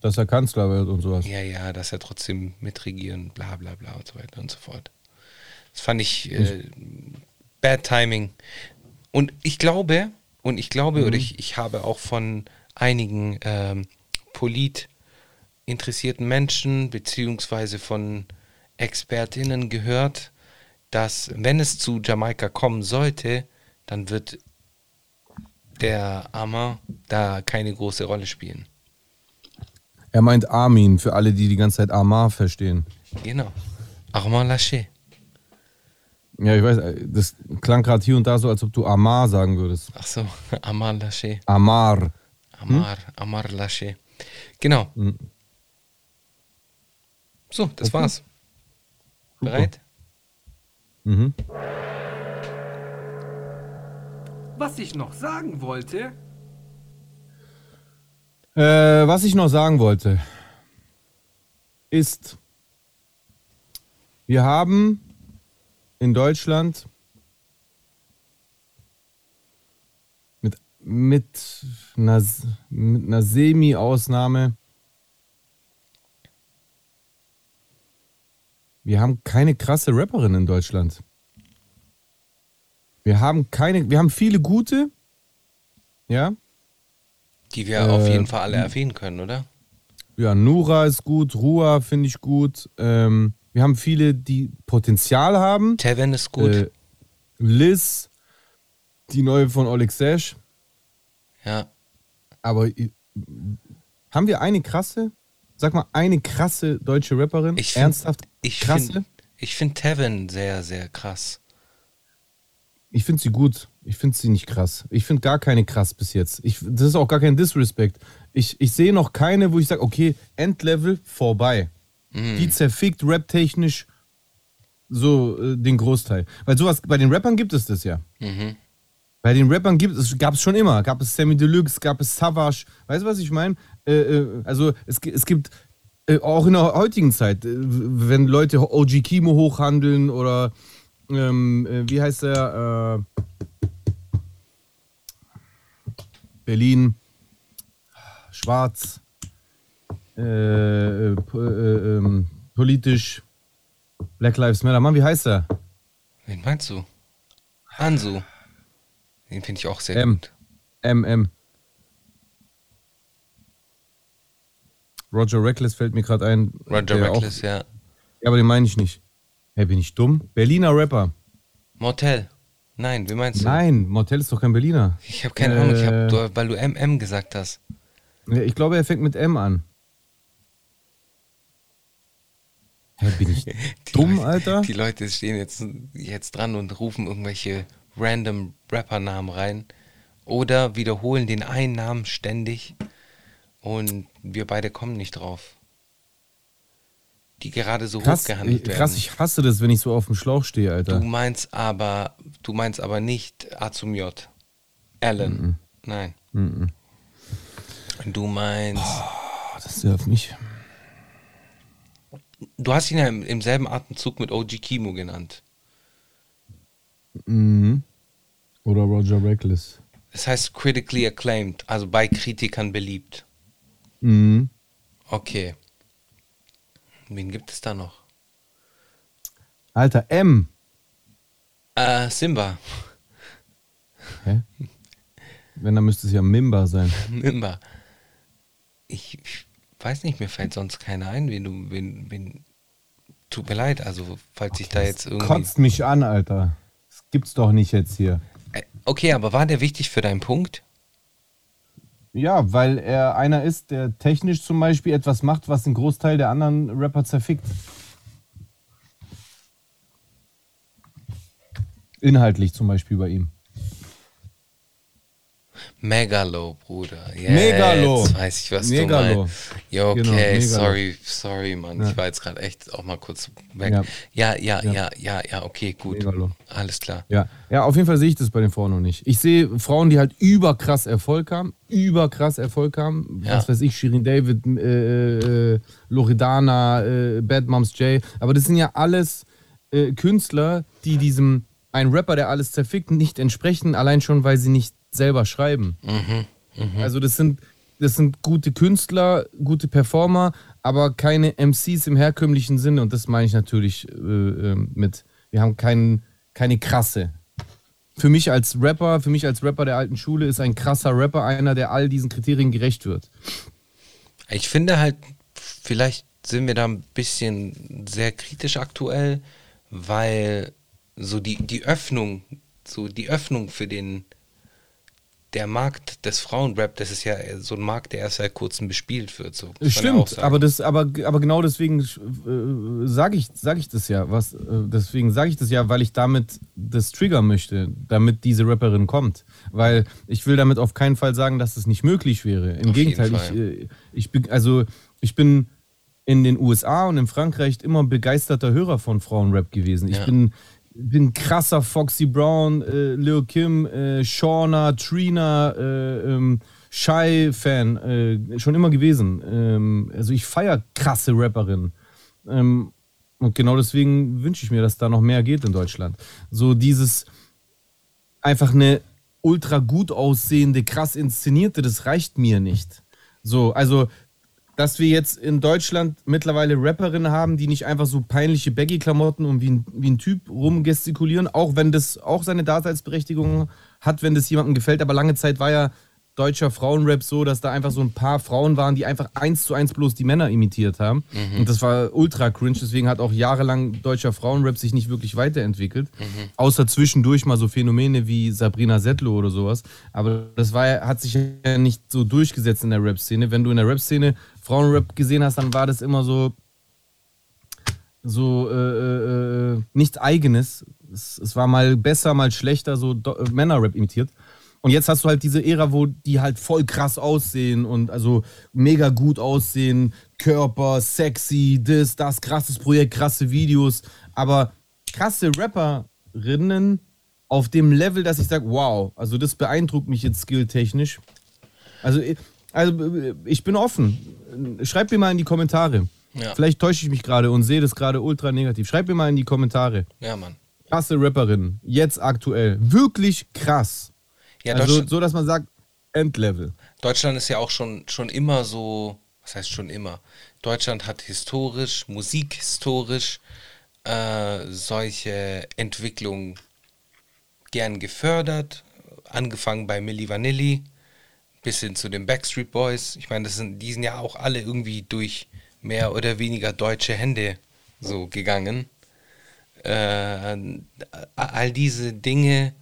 Speaker 3: dass er Kanzler wird und sowas.
Speaker 2: Ja, ja, dass er trotzdem mitregieren, bla bla bla und so weiter und so fort. Das fand ich äh, bad timing. Und ich glaube, und ich glaube, oder ich, ich habe auch von einigen ähm, polit interessierten Menschen beziehungsweise von Expertinnen gehört, dass wenn es zu Jamaika kommen sollte, dann wird der Armer da keine große Rolle spielen.
Speaker 3: Er meint Armin, für alle, die die ganze Zeit Amar verstehen.
Speaker 2: Genau. Armand Laschet.
Speaker 3: Ja, ich weiß, äh, das klang gerade hier und da so, als ob du Amar sagen würdest.
Speaker 2: Ach so, Amar Laschet.
Speaker 3: Amar.
Speaker 2: Amar, Amar Laschet. Genau.
Speaker 3: Hm.
Speaker 2: So, das
Speaker 3: Okay.
Speaker 2: war's.
Speaker 3: Super.
Speaker 2: Bereit?
Speaker 3: Mhm.
Speaker 5: Was ich noch sagen wollte,
Speaker 3: Äh, was ich noch sagen wollte, ist, wir haben in Deutschland mit, mit einer, mit einer Semi-Ausnahme, wir haben keine krasse Rapperin in Deutschland. Wir haben keine, wir haben viele gute, ja,
Speaker 2: Die wir auf
Speaker 3: Äh,
Speaker 2: jeden Fall alle erwähnen können, oder?
Speaker 3: Ja, Nura ist gut, Rua finde ich gut. Ähm, wir haben viele, die Potenzial haben.
Speaker 2: Tevin ist gut.
Speaker 3: Äh, Liz, die neue von Oleg Sesh.
Speaker 2: Ja.
Speaker 3: Aber äh, haben wir eine krasse, sag mal, eine krasse deutsche Rapperin?
Speaker 2: Ich find-
Speaker 3: Ernsthaft
Speaker 2: Ich
Speaker 3: krasse?
Speaker 2: finde ich find Tevin sehr, sehr krass.
Speaker 3: Ich finde sie gut. Ich finde sie nicht krass. Ich finde gar keine krass bis jetzt. Ich, das ist auch gar kein Disrespect. Ich, ich sehe noch keine, wo ich sage, okay, Endlevel vorbei. Die zerfickt rap-technisch so äh, den Großteil. Weil sowas, bei den Rappern gibt es das ja. Bei den Rappern gibt es, gab es schon immer. Gab es Sammy Deluxe, gab es Savage. Weißt du, was ich meine? Äh, äh, also es, es gibt äh, auch in der heutigen Zeit, äh, wenn Leute OG Kimo hochhandeln oder ähm, äh, wie heißt der? Berlin, schwarz, äh, äh, äh, ähm, politisch, Black Lives Matter. Mann, wie heißt er?
Speaker 2: Wen meinst du? Ansu. Den finde ich auch sehr
Speaker 3: M.
Speaker 2: gut.
Speaker 3: MM. Roger Reckless fällt mir gerade ein.
Speaker 2: Roger Reckless,
Speaker 3: Auch,
Speaker 2: ja.
Speaker 3: ja, aber den meine ich nicht. Hä, bin ich dumm? Berliner Rapper.
Speaker 2: Motel. Nein, wie meinst du?
Speaker 3: Nein, Motel ist doch kein Berliner.
Speaker 2: Ich habe keine Ahnung, ich hab,
Speaker 3: Äh.
Speaker 2: du, weil du MM gesagt hast.
Speaker 3: Ja, Ich glaube, er fängt mit M an. Hä, bin ich
Speaker 2: Die
Speaker 3: dumm,
Speaker 2: Leute,
Speaker 3: Alter?
Speaker 2: Die Leute stehen jetzt, jetzt dran und rufen irgendwelche random Rapper-Namen rein oder wiederholen den einen Namen ständig und wir beide kommen nicht drauf. Die gerade so
Speaker 3: Krass,
Speaker 2: hochgehandelt werden.
Speaker 3: krass, ich hasse das, wenn ich so auf dem Schlauch stehe,
Speaker 2: Du
Speaker 3: Alter.
Speaker 2: meinst aber, du meinst aber nicht A zum J. Alan. Nein. Du meinst.
Speaker 3: Oh, das nervt mich.
Speaker 2: Du hast ihn ja im, im selben Atemzug mit OG Kimo genannt.
Speaker 3: Mhm. Oder Roger Reckless.
Speaker 2: Das heißt critically acclaimed, also bei Kritikern beliebt.
Speaker 3: Mhm.
Speaker 2: Okay. Wen gibt es da noch?
Speaker 3: Alter, M.
Speaker 2: Äh, Simba.
Speaker 3: Hä? Wenn, dann müsste es ja Mimba sein.
Speaker 2: Simba. Ich, ich weiß nicht, mir fällt sonst keiner ein, wen du, wen, wen. Tut mir leid, also falls ich da jetzt irgendwie.
Speaker 3: Kotzt mich an, Alter. Das gibt's doch nicht jetzt hier.
Speaker 2: Okay, aber war der wichtig für deinen Punkt?
Speaker 3: Ja, weil er einer ist, der technisch zum Beispiel etwas macht, was den Großteil der anderen Rapper zerfickt. Inhaltlich zum Beispiel bei ihm.
Speaker 2: Megalo, Bruder. Jetzt
Speaker 3: Megalo.
Speaker 2: weiß ich, was
Speaker 3: Megalo.
Speaker 2: du meinst. Ja, okay,
Speaker 3: Genau,
Speaker 2: sorry, sorry, Mann.
Speaker 3: Ja.
Speaker 2: Ich war jetzt gerade echt auch mal kurz weg.
Speaker 3: Ja.
Speaker 2: Ja, ja, ja,
Speaker 3: Ja.
Speaker 2: ja, ja, okay, gut.
Speaker 3: Megalo.
Speaker 2: Alles klar.
Speaker 3: Ja, ja, auf jeden Fall sehe ich das bei den Frauen noch nicht. Ich sehe Frauen, die halt überkrass Erfolg haben, überkrass Erfolg haben.
Speaker 2: Ja.
Speaker 3: Was weiß ich, Shirin David, äh, äh, Loredana, äh, Bad Moms J. Aber das sind ja alles äh, Künstler, die diesem ein Rapper, der alles zerfickt, nicht entsprechen, allein schon, weil sie nicht selber schreiben. Also das sind, das sind gute Künstler, gute Performer, aber keine MCs im herkömmlichen Sinne. Und das meine ich natürlich äh, äh, mit, wir haben keinen, keine krasse. Für mich als Rapper, für mich als Rapper der alten Schule ist ein krasser Rapper einer, der all diesen Kriterien gerecht wird.
Speaker 2: Ich finde halt, vielleicht sind wir da ein bisschen sehr kritisch aktuell, weil so die, die Öffnung, so die Öffnung für den, der Markt des Frauenrap, das ist ja so ein Markt, der erst seit kurzem bespielt wird. So,
Speaker 3: Stimmt, aber, das, aber, aber genau deswegen äh, sage ich, sag ich das ja. Was, äh, deswegen sage ich das ja, weil ich damit das triggern möchte, damit diese Rapperin kommt. Weil ich will damit auf keinen Fall sagen, dass es nicht möglich wäre. Im
Speaker 2: Auf
Speaker 3: Gegenteil, ich, äh, ich bin, also ich bin in den USA und in Frankreich immer begeisterter Hörer von Frauenrap gewesen. Ich
Speaker 2: Ja.
Speaker 3: bin bin krasser Foxy Brown, äh, Lil Kim, äh, Shauna, Trina, äh, ähm, Shy-Fan, äh, schon immer gewesen. Ähm, also ich feiere krasse Rapperinnen. Ähm, und genau deswegen wünsche ich mir, dass da noch mehr geht in Deutschland. So dieses einfach eine ultra gut aussehende, krass inszenierte, das reicht mir nicht. So, also dass wir jetzt in Deutschland mittlerweile Rapperinnen haben, die nicht einfach so peinliche Baggy-Klamotten und wie ein, wie ein Typ rumgestikulieren, auch wenn das auch seine Daseinsberechtigung hat, wenn das jemandem gefällt. Aber lange Zeit war ja deutscher Frauenrap so, dass da einfach so ein paar Frauen waren, die einfach eins zu eins bloß die Männer imitiert haben. Und das war ultra cringe. Deswegen hat auch jahrelang deutscher Frauenrap sich nicht wirklich weiterentwickelt. Außer zwischendurch mal so Phänomene wie Sabrina Settler oder sowas. Aber das war, hat sich ja nicht so durchgesetzt in der Rap-Szene. Wenn du in der Rap-Szene Frauenrap gesehen hast, dann war das immer so so äh, äh, äh, nichts Eigenes. Es, es war mal besser, mal schlechter, so äh, Männerrap imitiert. Und jetzt hast du halt diese Ära, wo die halt voll krass aussehen und also mega gut aussehen, Körper, sexy, das, das, krasses Projekt, krasse Videos. Aber krasse Rapperinnen auf dem Level, dass ich sage, wow, also das beeindruckt mich jetzt skilltechnisch. Also, ich- also ich bin offen. Schreibt mir mal in die Kommentare.
Speaker 2: Ja.
Speaker 3: Vielleicht täusche ich mich gerade und sehe das gerade ultra negativ. Schreibt mir mal in die Kommentare.
Speaker 2: Ja, Mann.
Speaker 3: Krasse Rapperin, jetzt aktuell. Wirklich krass.
Speaker 2: Ja,
Speaker 3: also so, dass man sagt, Endlevel.
Speaker 2: Deutschland ist ja auch schon, schon immer so, was heißt schon immer? Deutschland hat historisch, musikhistorisch äh, solche Entwicklungen gern gefördert. Angefangen bei Milli Vanilli bis hin zu den Backstreet Boys. Ich meine, das sind, die sind ja auch alle irgendwie durch mehr oder weniger deutsche Hände so gegangen. Äh, all diese Dinge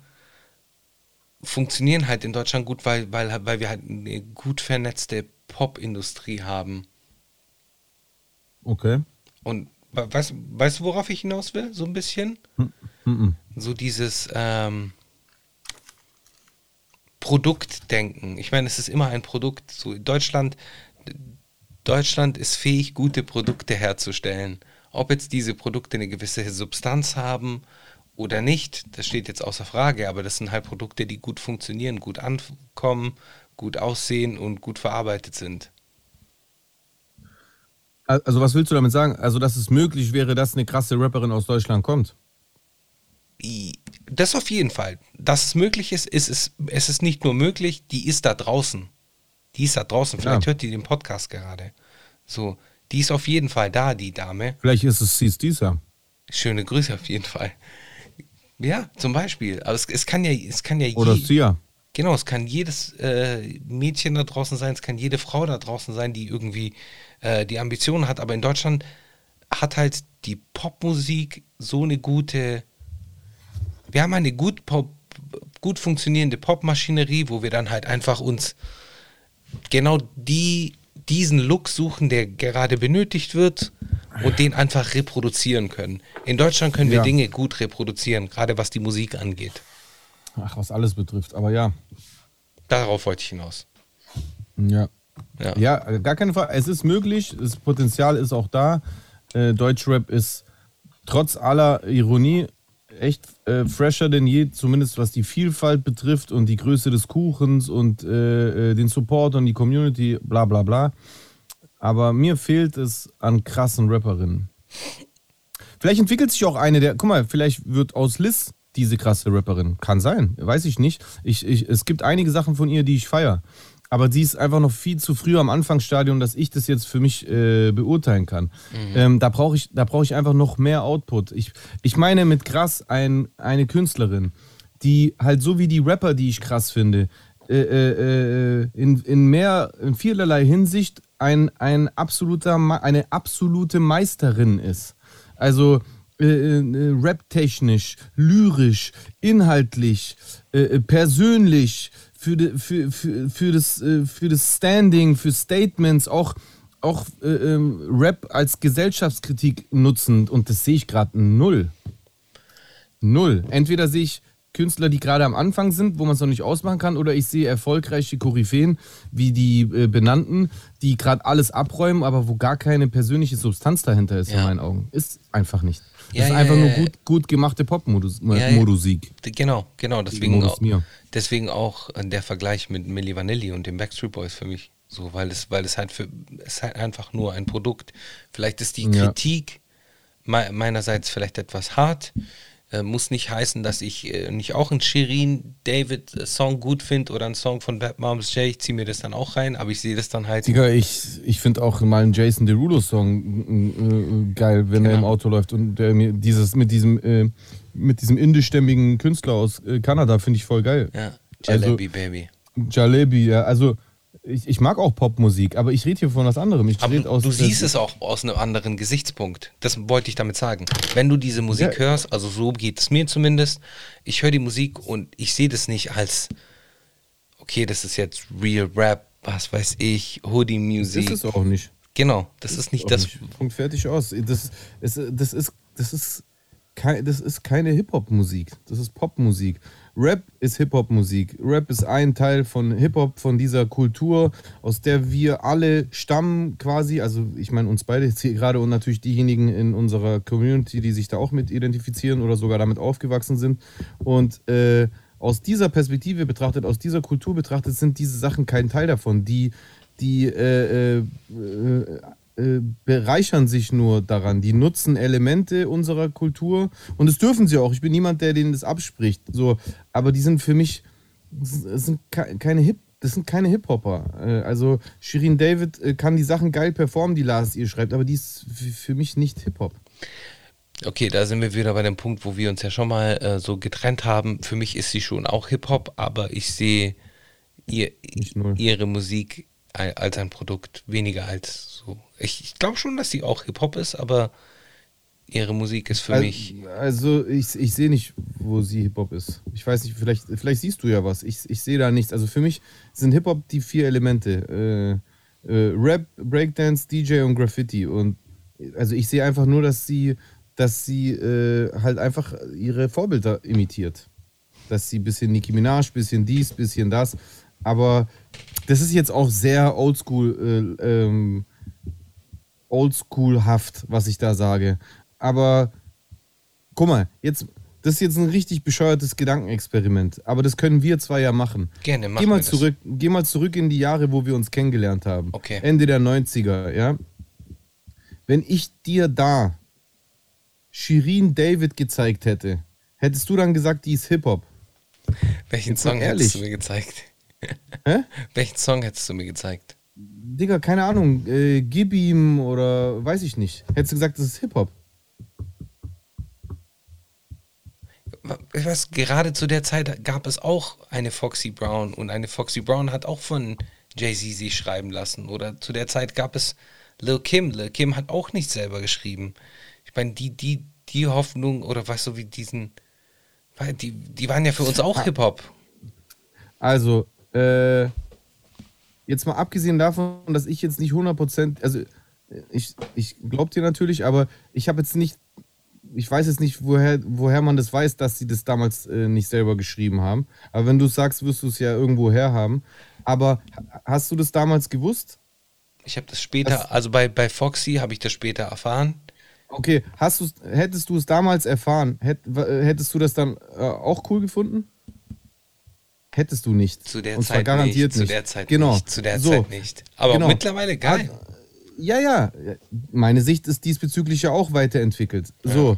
Speaker 2: funktionieren halt in Deutschland gut, weil, weil, weil wir halt eine gut vernetzte Popindustrie haben.
Speaker 3: Okay.
Speaker 2: Und we- weißt, weißt du, worauf ich hinaus will? So ein bisschen?
Speaker 3: Mhm.
Speaker 2: So dieses ähm, Produktdenken. Ich meine, es ist immer ein Produkt. So Deutschland, Deutschland ist fähig, gute Produkte herzustellen. Ob jetzt diese Produkte eine gewisse Substanz haben oder nicht, das steht jetzt außer Frage, aber das sind halt Produkte, die gut funktionieren, gut ankommen, gut aussehen und gut verarbeitet sind.
Speaker 3: Also was willst du damit sagen? Also dass es möglich wäre, dass eine krasse Rapperin aus Deutschland kommt?
Speaker 2: Das auf jeden Fall. Dass es möglich ist, ist es, es ist nicht nur möglich, die ist da draußen. Die ist da draußen. Vielleicht
Speaker 3: Ja.
Speaker 2: hört die den Podcast gerade. So, die ist auf jeden Fall da, die Dame.
Speaker 3: Vielleicht ist es Sis Disa.
Speaker 2: Schöne Grüße auf jeden Fall. Ja, zum Beispiel. Aber es, es kann ja, es kann ja
Speaker 3: Oder
Speaker 2: je-
Speaker 3: Sia.
Speaker 2: Genau, es kann jedes äh, Mädchen da draußen sein, es kann jede Frau da draußen sein, die irgendwie äh, die Ambitionen hat. Aber in Deutschland hat halt die Popmusik so eine gute. Wir haben eine gut, Pop, gut funktionierende Popmaschinerie, wo wir dann halt einfach uns genau die, diesen Look suchen, der gerade benötigt wird und den einfach reproduzieren können. In Deutschland können wir
Speaker 3: Ja.
Speaker 2: Dinge gut reproduzieren, gerade was die Musik angeht.
Speaker 3: Ach, was alles betrifft. Aber ja.
Speaker 2: Darauf wollte ich hinaus.
Speaker 3: Ja.
Speaker 2: Ja.
Speaker 3: Ja, gar keine Frage. Es ist möglich, das Potenzial ist auch da. Äh, Deutschrap ist trotz aller Ironie echt äh, fresher denn je, zumindest was die Vielfalt betrifft und die Größe des Kuchens und äh, äh, den Support und die Community, bla bla bla. Aber mir fehlt es an krassen Rapperinnen. Vielleicht entwickelt sich auch eine der, guck mal, vielleicht wird aus Liz diese krasse Rapperin. Kann sein, weiß ich nicht. Ich, ich, es gibt einige Sachen von ihr, die ich feiere. Aber sie ist einfach noch viel zu früh am Anfangsstadium, dass ich das jetzt für mich äh, beurteilen kann. Ähm, da brauche ich, da brauch ich einfach noch mehr Output. Ich, ich meine mit krass ein, eine Künstlerin, die halt so wie die Rapper, die ich krass finde, äh, äh, äh, in, in mehr, in vielerlei Hinsicht ein, ein absoluter, eine absolute Meisterin ist. Also äh, äh, rap-technisch, lyrisch, inhaltlich, äh, äh, persönlich, für, de, für, für, für, das, äh, für das Standing, für Statements, auch, auch äh, ähm, Rap als Gesellschaftskritik nutzend. Und das sehe ich gerade null. Null. Entweder sehe ich Künstler, die gerade am Anfang sind, wo man es noch nicht ausmachen kann, oder ich sehe erfolgreiche Koryphäen, wie die äh, benannten, die gerade alles abräumen, aber wo gar keine persönliche Substanz dahinter ist, in
Speaker 2: Ja.
Speaker 3: meinen Augen. Ist einfach nicht.
Speaker 2: Ja,
Speaker 3: ist
Speaker 2: ja,
Speaker 3: einfach nur gut, gut gemachte Popmusik.
Speaker 2: Ja, ja. Genau, genau. Deswegen auch, deswegen auch äh, der Vergleich mit Milli Vanilli und den Backstreet Boys für mich. So, weil es, weil es halt für es ist halt einfach nur ein Produkt. Vielleicht ist die. Kritik mei- meinerseits vielleicht etwas hart. Äh, muss nicht heißen, dass ich äh, nicht auch einen Shirin David äh, Song gut finde oder einen Song von Bad Moms J. Ich ziehe mir das dann auch rein, aber ich sehe das dann halt.
Speaker 3: Digga, ich, ich finde auch mal einen Jason Derulo-Song äh, geil, wenn er
Speaker 2: Genau.
Speaker 3: im Auto läuft und der mir dieses mit diesem äh, mit diesem indischstämmigen Künstler aus äh, Kanada finde ich voll geil.
Speaker 2: Ja,
Speaker 3: Also-
Speaker 2: Jalebi Baby.
Speaker 3: Jalebi, ja. Also ich, ich mag auch Popmusik, aber ich rede hier von was anderem. Ich
Speaker 2: Aber
Speaker 3: aus
Speaker 2: du siehst es auch aus einem anderen Gesichtspunkt. Das wollte ich damit sagen. Wenn du diese Musik
Speaker 3: Ja.
Speaker 2: hörst, also so geht es mir zumindest, ich höre die Musik und ich sehe das nicht als, okay, das ist jetzt Real Rap, was weiß ich, Hoodie Music.
Speaker 3: Das ist es auch nicht.
Speaker 2: Genau, das ist nicht das.
Speaker 3: nicht. Punkt fertig aus. Das, es, das ist, das ist, das ist keine Hip-Hop-Musik. Das ist Popmusik. Rap ist Hip-Hop-Musik. Rap ist ein Teil von Hip-Hop, von dieser Kultur, aus der wir alle stammen quasi. Also ich meine uns beide jetzt hier gerade und natürlich diejenigen in unserer Community, die sich da auch mit identifizieren oder sogar damit aufgewachsen sind. Und äh, aus dieser Perspektive betrachtet, aus dieser Kultur betrachtet, sind diese Sachen kein Teil davon. Die, die äh, äh, äh, bereichern sich nur daran. Die nutzen Elemente unserer Kultur und das dürfen sie auch. Ich bin niemand, der denen das abspricht. So, aber die sind für mich das sind ke- keine Hip. Das sind keine Hip-Hopper. Äh, Also Shirin David äh, kann die Sachen geil performen, die Lars ihr schreibt, aber die ist für mich nicht Hip-Hop.
Speaker 2: Okay, da sind wir wieder bei dem Punkt, wo wir uns ja schon mal äh, so getrennt haben. Für mich ist sie schon auch Hip-Hop, aber ich sehe ihr, ihre Musik als ein Produkt weniger als so. Ich, ich glaube schon, dass sie auch Hip-Hop ist, aber ihre Musik ist für
Speaker 3: Al-
Speaker 2: mich.
Speaker 3: Also ich, ich sehe nicht, wo sie Hip-Hop ist. Ich weiß nicht, vielleicht, vielleicht siehst du ja was. Ich, ich sehe da nichts. Also für mich sind Hip-Hop die vier Elemente. Äh, äh, Rap, Breakdance, DJ und Graffiti. Und also ich sehe einfach nur, dass sie, dass sie äh, halt einfach ihre Vorbilder imitiert. Dass sie ein bisschen Nicki Minaj, bisschen dies, bisschen das. Aber das ist jetzt auch sehr oldschool, äh, ähm, oldschoolhaft, was ich da sage. Aber guck mal, jetzt, das ist jetzt ein richtig bescheuertes Gedankenexperiment. Aber das können wir zwei ja machen.
Speaker 2: Gerne, machen
Speaker 3: geh mal
Speaker 2: das.
Speaker 3: zurück, Geh mal zurück in die Jahre, wo wir uns kennengelernt haben.
Speaker 2: Okay.
Speaker 3: Ende der 90er, ja. Wenn ich dir da Shirin David gezeigt hätte, hättest du dann gesagt, die ist Hip-Hop.
Speaker 2: Welchen
Speaker 3: jetzt
Speaker 2: Song hättest du mir gezeigt?
Speaker 3: Hä?
Speaker 2: Welchen Song hättest du mir gezeigt?
Speaker 3: Digga, keine Ahnung, äh, gib ihm oder weiß ich nicht. Hättest du gesagt, das ist Hip-Hop.
Speaker 2: Ich weiß, gerade zu der Zeit gab es auch eine Foxy Brown und eine Foxy Brown hat auch von Jay-Z sich schreiben lassen. Oder zu der Zeit gab es Lil Kim. Lil Kim hat auch nicht selber geschrieben. Ich meine, die, die, die Hoffnung oder weißt du, wie diesen. weil Die, die waren ja für uns auch Hip-Hop.
Speaker 3: Also, äh, jetzt mal abgesehen davon, dass ich jetzt nicht 100%, also ich, ich glaube dir natürlich, aber ich habe jetzt nicht, ich weiß jetzt nicht, woher, woher man das weiß, dass sie das damals äh, nicht selber geschrieben haben. Aber wenn du es sagst, wirst du es ja irgendwo herhaben. Aber ha- hast du das damals gewusst?
Speaker 2: Ich habe das später, also bei, bei Foxy habe ich das später erfahren.
Speaker 3: Okay, hast du's, hättest du es damals erfahren, hätt, hättest du das dann äh, auch cool gefunden? Hättest du nicht.
Speaker 2: Zu der
Speaker 3: Und zwar
Speaker 2: Zeit
Speaker 3: garantiert
Speaker 2: nicht. Zu der Zeit
Speaker 3: genau.
Speaker 2: nicht. Zu der
Speaker 3: so.
Speaker 2: Zeit nicht. Aber
Speaker 3: Genau.
Speaker 2: mittlerweile geil.
Speaker 3: Ja, ja. Meine Sicht ist diesbezüglich ja auch weiterentwickelt. So.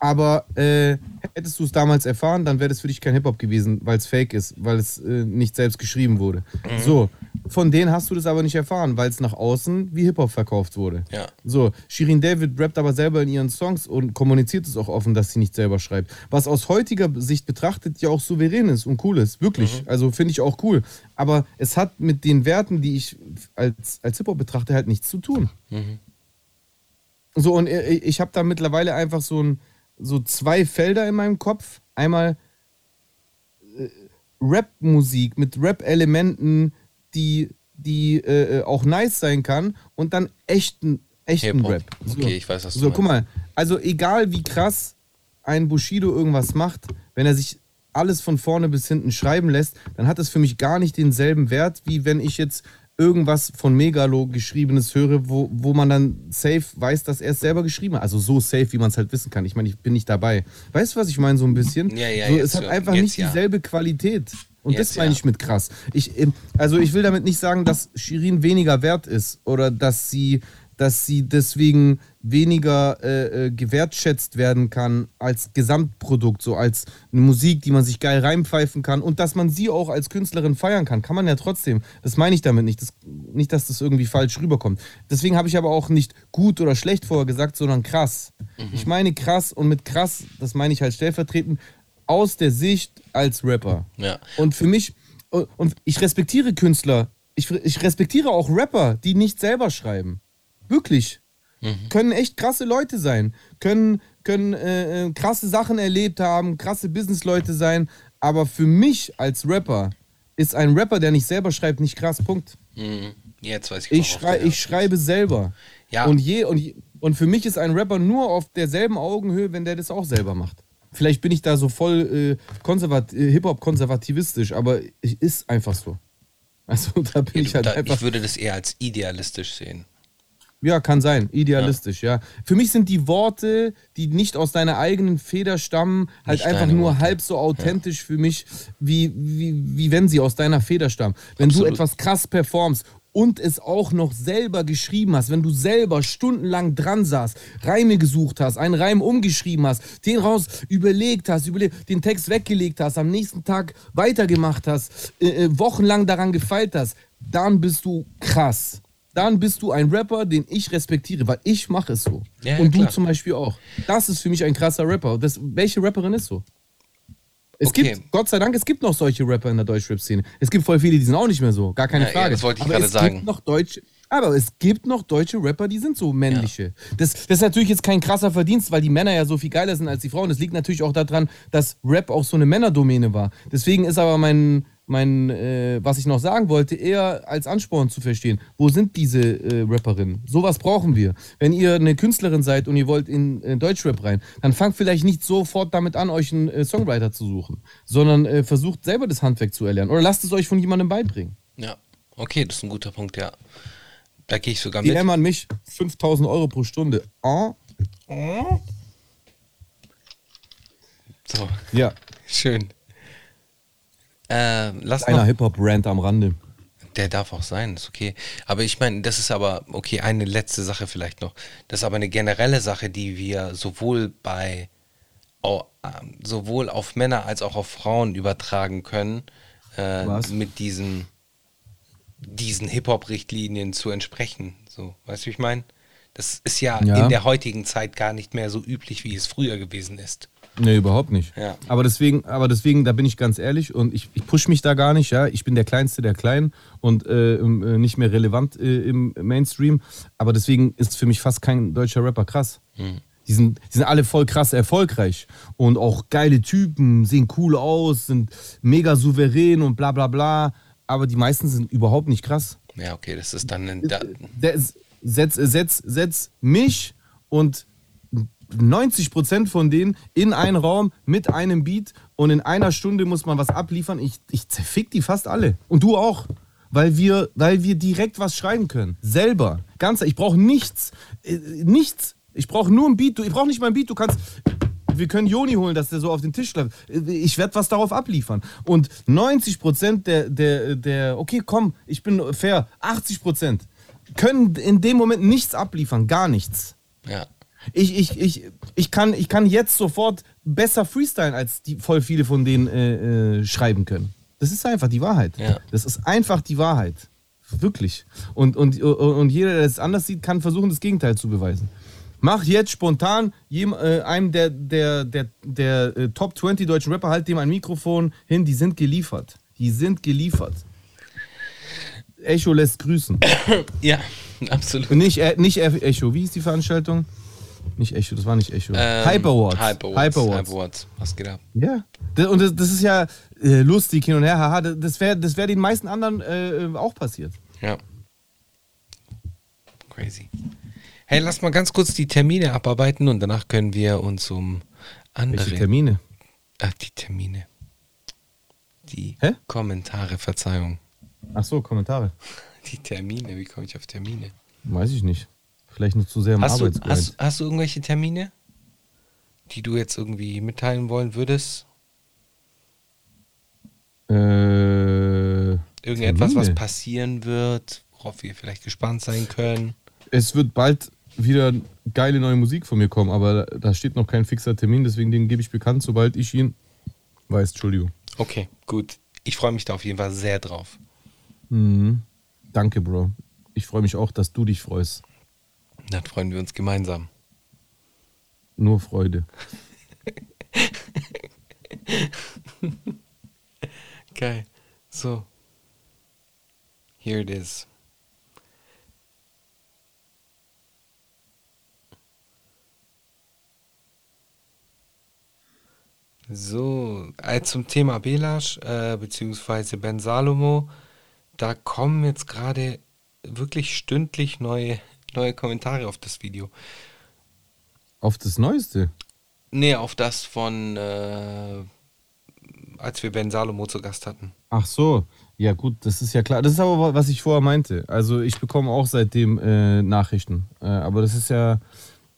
Speaker 3: Aber äh, hättest du es damals erfahren, dann wäre das für dich kein Hip-Hop gewesen, weil es fake ist, weil es äh, nicht selbst geschrieben wurde.
Speaker 2: Mhm.
Speaker 3: So. Von denen hast du das aber nicht erfahren, weil es nach außen wie Hip-Hop verkauft wurde.
Speaker 2: Ja.
Speaker 3: So, Shirin David rappt aber selber in ihren Songs und kommuniziert es auch offen, dass sie nicht selber schreibt. Was aus heutiger Sicht betrachtet ja auch souverän ist und cool ist. Wirklich. Also finde ich auch cool. Aber es hat mit den Werten, die ich als, als Hip-Hop betrachte, halt nichts zu tun. So, und äh, ich habe da mittlerweile einfach so, ein, so zwei Felder in meinem Kopf. Einmal äh, Rap-Musik mit Rap-Elementen, die, die äh, auch nice sein kann und dann echten, echten. Rap.
Speaker 2: Okay, ich weiß, was du
Speaker 3: So, guck
Speaker 2: meinst.
Speaker 3: mal, also egal wie krass ein Bushido irgendwas macht, wenn er sich alles von vorne bis hinten schreiben lässt, dann hat das für mich gar nicht denselben Wert, wie wenn ich jetzt irgendwas von Megalo geschriebenes höre, wo, wo man dann safe weiß, dass er es selber geschrieben hat. Also so safe, wie man es halt wissen kann. Ich meine, ich bin nicht dabei. Weißt du, was ich meine, so ein bisschen?
Speaker 2: Ja, ja,
Speaker 3: so, es hat einfach
Speaker 2: jetzt
Speaker 3: nicht
Speaker 2: ja.
Speaker 3: dieselbe Qualität. Und
Speaker 2: Jetzt
Speaker 3: das meine
Speaker 2: ja.
Speaker 3: ich mit krass. Ich, ähm, also ich will damit nicht sagen, dass Shirin weniger wert ist oder dass sie, dass sie deswegen weniger äh, äh, gewertschätzt werden kann als Gesamtprodukt, so als eine Musik, die man sich geil reinpfeifen kann und dass man sie auch als Künstlerin feiern kann. Kann man ja trotzdem. Das meine ich damit nicht. Das, nicht, dass das irgendwie falsch rüberkommt. Deswegen habe ich aber auch nicht gut oder schlecht vorher gesagt, sondern krass. Ich meine krass und mit krass, das meine ich halt stellvertretend, aus der Sicht als Rapper.
Speaker 2: Ja.
Speaker 3: Und für mich, und, und ich respektiere Künstler. Ich, ich respektiere auch Rapper, die nicht selber schreiben. Wirklich. Können echt krasse Leute sein. Können, können äh, äh, krasse Sachen erlebt haben, krasse Businessleute sein. Aber für mich als Rapper ist ein Rapper, der nicht selber schreibt, nicht krass. Punkt.
Speaker 2: Mhm. Jetzt weiß ich,
Speaker 3: Ich, schrei ich schreibe selber.
Speaker 2: Ja.
Speaker 3: Und, je, und, je, und für mich ist ein Rapper nur auf derselben Augenhöhe, wenn der das auch selber macht. Vielleicht bin ich da so voll äh, konservat äh, Hip-Hop-konservativistisch, aber es ist einfach so. Also da bin ich
Speaker 2: willst.
Speaker 3: halt
Speaker 2: Da,
Speaker 3: einfach.
Speaker 2: ich würde das eher als idealistisch sehen.
Speaker 3: Ja, kann sein. Idealistisch, ja. Für mich sind die Worte, die nicht aus deiner eigenen Feder stammen, halt
Speaker 2: Nicht
Speaker 3: einfach nur
Speaker 2: Worte.
Speaker 3: halb so authentisch für mich, wie, wie, wie wenn sie aus deiner Feder stammen. Wenn
Speaker 2: Absolut.
Speaker 3: du etwas krass performst und es auch noch selber geschrieben hast, wenn du selber stundenlang dran saßt, Reime gesucht hast, einen Reim umgeschrieben hast, den raus überlegt hast, überlegt, den Text weggelegt hast, am nächsten Tag weitergemacht hast, äh, äh, wochenlang daran gefeilt hast, dann bist du krass. Dann bist du ein Rapper, den ich respektiere, weil ich mache es so.
Speaker 2: Ja, ja,
Speaker 3: Und du
Speaker 2: klar.
Speaker 3: zum Beispiel auch. Das ist für mich ein krasser Rapper. Das, welche Rapperin ist so? Es
Speaker 2: Okay.
Speaker 3: gibt, Gott sei Dank, es gibt noch solche Rapper in der Deutschrap-Szene. Es gibt voll viele, die sind auch nicht mehr so. Gar keine
Speaker 2: Ja, ja,
Speaker 3: Frage.
Speaker 2: das wollte ich
Speaker 3: Aber
Speaker 2: gerade
Speaker 3: es
Speaker 2: sagen.
Speaker 3: Gibt noch deutsche, aber es gibt noch deutsche Rapper, die sind so männliche. Das, das ist natürlich jetzt kein krasser Verdienst, weil die Männer ja so viel geiler sind als die Frauen. Das liegt natürlich auch daran, dass Rap auch so eine Männerdomäne war. Deswegen ist aber mein, mein äh, was ich noch sagen wollte, eher als Ansporn zu verstehen. Wo sind diese äh, Rapperinnen? Sowas brauchen wir. Wenn ihr eine Künstlerin seid und ihr wollt in äh, Deutschrap rein, dann fangt vielleicht nicht sofort damit an, euch einen äh, Songwriter zu suchen, sondern äh, versucht selber das Handwerk zu erlernen. Oder lasst es euch von jemandem beibringen.
Speaker 2: Ja, okay, das ist ein guter Punkt, ja. Da gehe ich sogar mit.
Speaker 3: DM an mich, 5000 Euro pro Stunde. Ah,
Speaker 2: So,
Speaker 3: ja,
Speaker 2: schön. Äh, lass
Speaker 3: einer
Speaker 2: noch,
Speaker 3: Hip-Hop-Rant am Rande.
Speaker 2: der darf auch sein, ist okay. Aber ich meine, das ist aber, okay, eine letzte Sache vielleicht noch. Das ist aber eine generelle Sache, die wir sowohl bei, ähm, sowohl auf Männer als auch auf Frauen übertragen können, äh, mit diesen, diesen Hip-Hop-Richtlinien zu entsprechen. So, weißt du, wie ich meine? Das ist ja,
Speaker 3: Ja.
Speaker 2: in der heutigen Zeit gar nicht mehr so üblich, wie es früher gewesen ist.
Speaker 3: Nee, überhaupt nicht.
Speaker 2: Ja.
Speaker 3: Aber deswegen, aber deswegen, da bin ich ganz ehrlich und ich, ich push mich da gar nicht, ja. Ich bin der Kleinste der Kleinen und äh, äh, nicht mehr relevant äh, im Mainstream. Aber deswegen ist für mich fast kein deutscher Rapper krass. Die, sind, die sind alle voll krass erfolgreich und auch geile Typen, sehen cool aus, sind mega souverän und bla bla bla. Aber die meisten sind überhaupt nicht krass.
Speaker 2: Ja, okay, das ist dann ein, da,
Speaker 3: Der- setz, setz, setz mich und 90% von denen in einen Raum mit einem Beat und in einer Stunde muss man was abliefern. Ich, ich zerfick die fast alle. Und du auch. Weil wir, weil wir direkt was schreiben können. Selber. Ganz, ich brauche nichts. Äh, nichts. Ich brauche nur ein Beat. Du, ich brauche nicht mal ein Beat. Du kannst. Wir können Joni holen, dass der so auf den Tisch schlägt. Ich werde was darauf abliefern. Und 90% der, der, der, okay, komm, ich bin fair, 80% können in dem Moment nichts abliefern, gar nichts.
Speaker 2: ja.
Speaker 3: Ich, ich, ich, ich, kann, ich kann jetzt sofort besser freestylen, als die voll viele von denen äh, äh, schreiben können. Das ist einfach die Wahrheit.
Speaker 2: Ja.
Speaker 3: Das ist einfach die Wahrheit. Wirklich. Und, und, und jeder, der es anders sieht, kann versuchen, das Gegenteil zu beweisen. Mach jetzt spontan jem, äh, einem der, der, der, der äh, Top 20 deutschen Rapper, halt dem ein Mikrofon hin, die sind geliefert. Die sind geliefert. Echo lässt grüßen.
Speaker 2: Ja, absolut.
Speaker 3: Nicht, äh, nicht Echo. Wie hieß die Veranstaltung? Nicht Echo, das war nicht Echo.
Speaker 2: Ähm,
Speaker 3: Hyper Awards.
Speaker 2: Hyper Awards.
Speaker 3: Hyper Awards.
Speaker 2: Hyper Awards. Was geht ab?
Speaker 3: Ja. Und das, das ist ja äh, lustig hin und her. Haha, das- wäre das wär den meisten anderen äh, auch passiert.
Speaker 2: Ja. Crazy. Hey, lass mal ganz kurz die Termine abarbeiten und danach können wir uns um andere.
Speaker 3: Welche Termine?
Speaker 2: Ach, die Termine. Die
Speaker 3: Hä?
Speaker 2: Kommentare, Verzeihung.
Speaker 3: Ach so, Kommentare.
Speaker 2: Die Termine, wie komme ich auf Termine?
Speaker 3: Weiß ich nicht. Vielleicht nur zu sehr im
Speaker 2: Hast du,
Speaker 3: Arbeitsgrind.
Speaker 2: hast, hast du irgendwelche Termine, die du jetzt irgendwie mitteilen wollen würdest?
Speaker 3: Äh,
Speaker 2: Irgendetwas, was
Speaker 3: Termine?
Speaker 2: passieren wird, worauf wir vielleicht gespannt sein können?
Speaker 3: Es wird bald wieder geile neue Musik von mir kommen, aber da steht noch kein fixer Termin, deswegen den gebe ich bekannt, sobald ich ihn weiß. Entschuldigung.
Speaker 2: Okay, gut. Ich freue mich da auf jeden Fall sehr drauf.
Speaker 3: Mhm. Danke, Bro. Ich freue mich auch, dass du dich freust.
Speaker 2: Dann freuen wir uns gemeinsam.
Speaker 3: Nur Freude.
Speaker 2: Geil. So. Here it is. So, äh, zum Thema Belasch, äh, beziehungsweise Ben Salomo, da kommen jetzt gerade wirklich stündlich neue, neue Kommentare auf das Video.
Speaker 3: Auf das Neueste.
Speaker 2: Nee, auf das von, äh, als wir Ben Salomo zu Gast hatten.
Speaker 3: Ach so, ja gut, das ist ja klar. Das ist aber, was ich vorher meinte. Also ich bekomme auch seitdem äh, Nachrichten. Äh, aber das ist ja,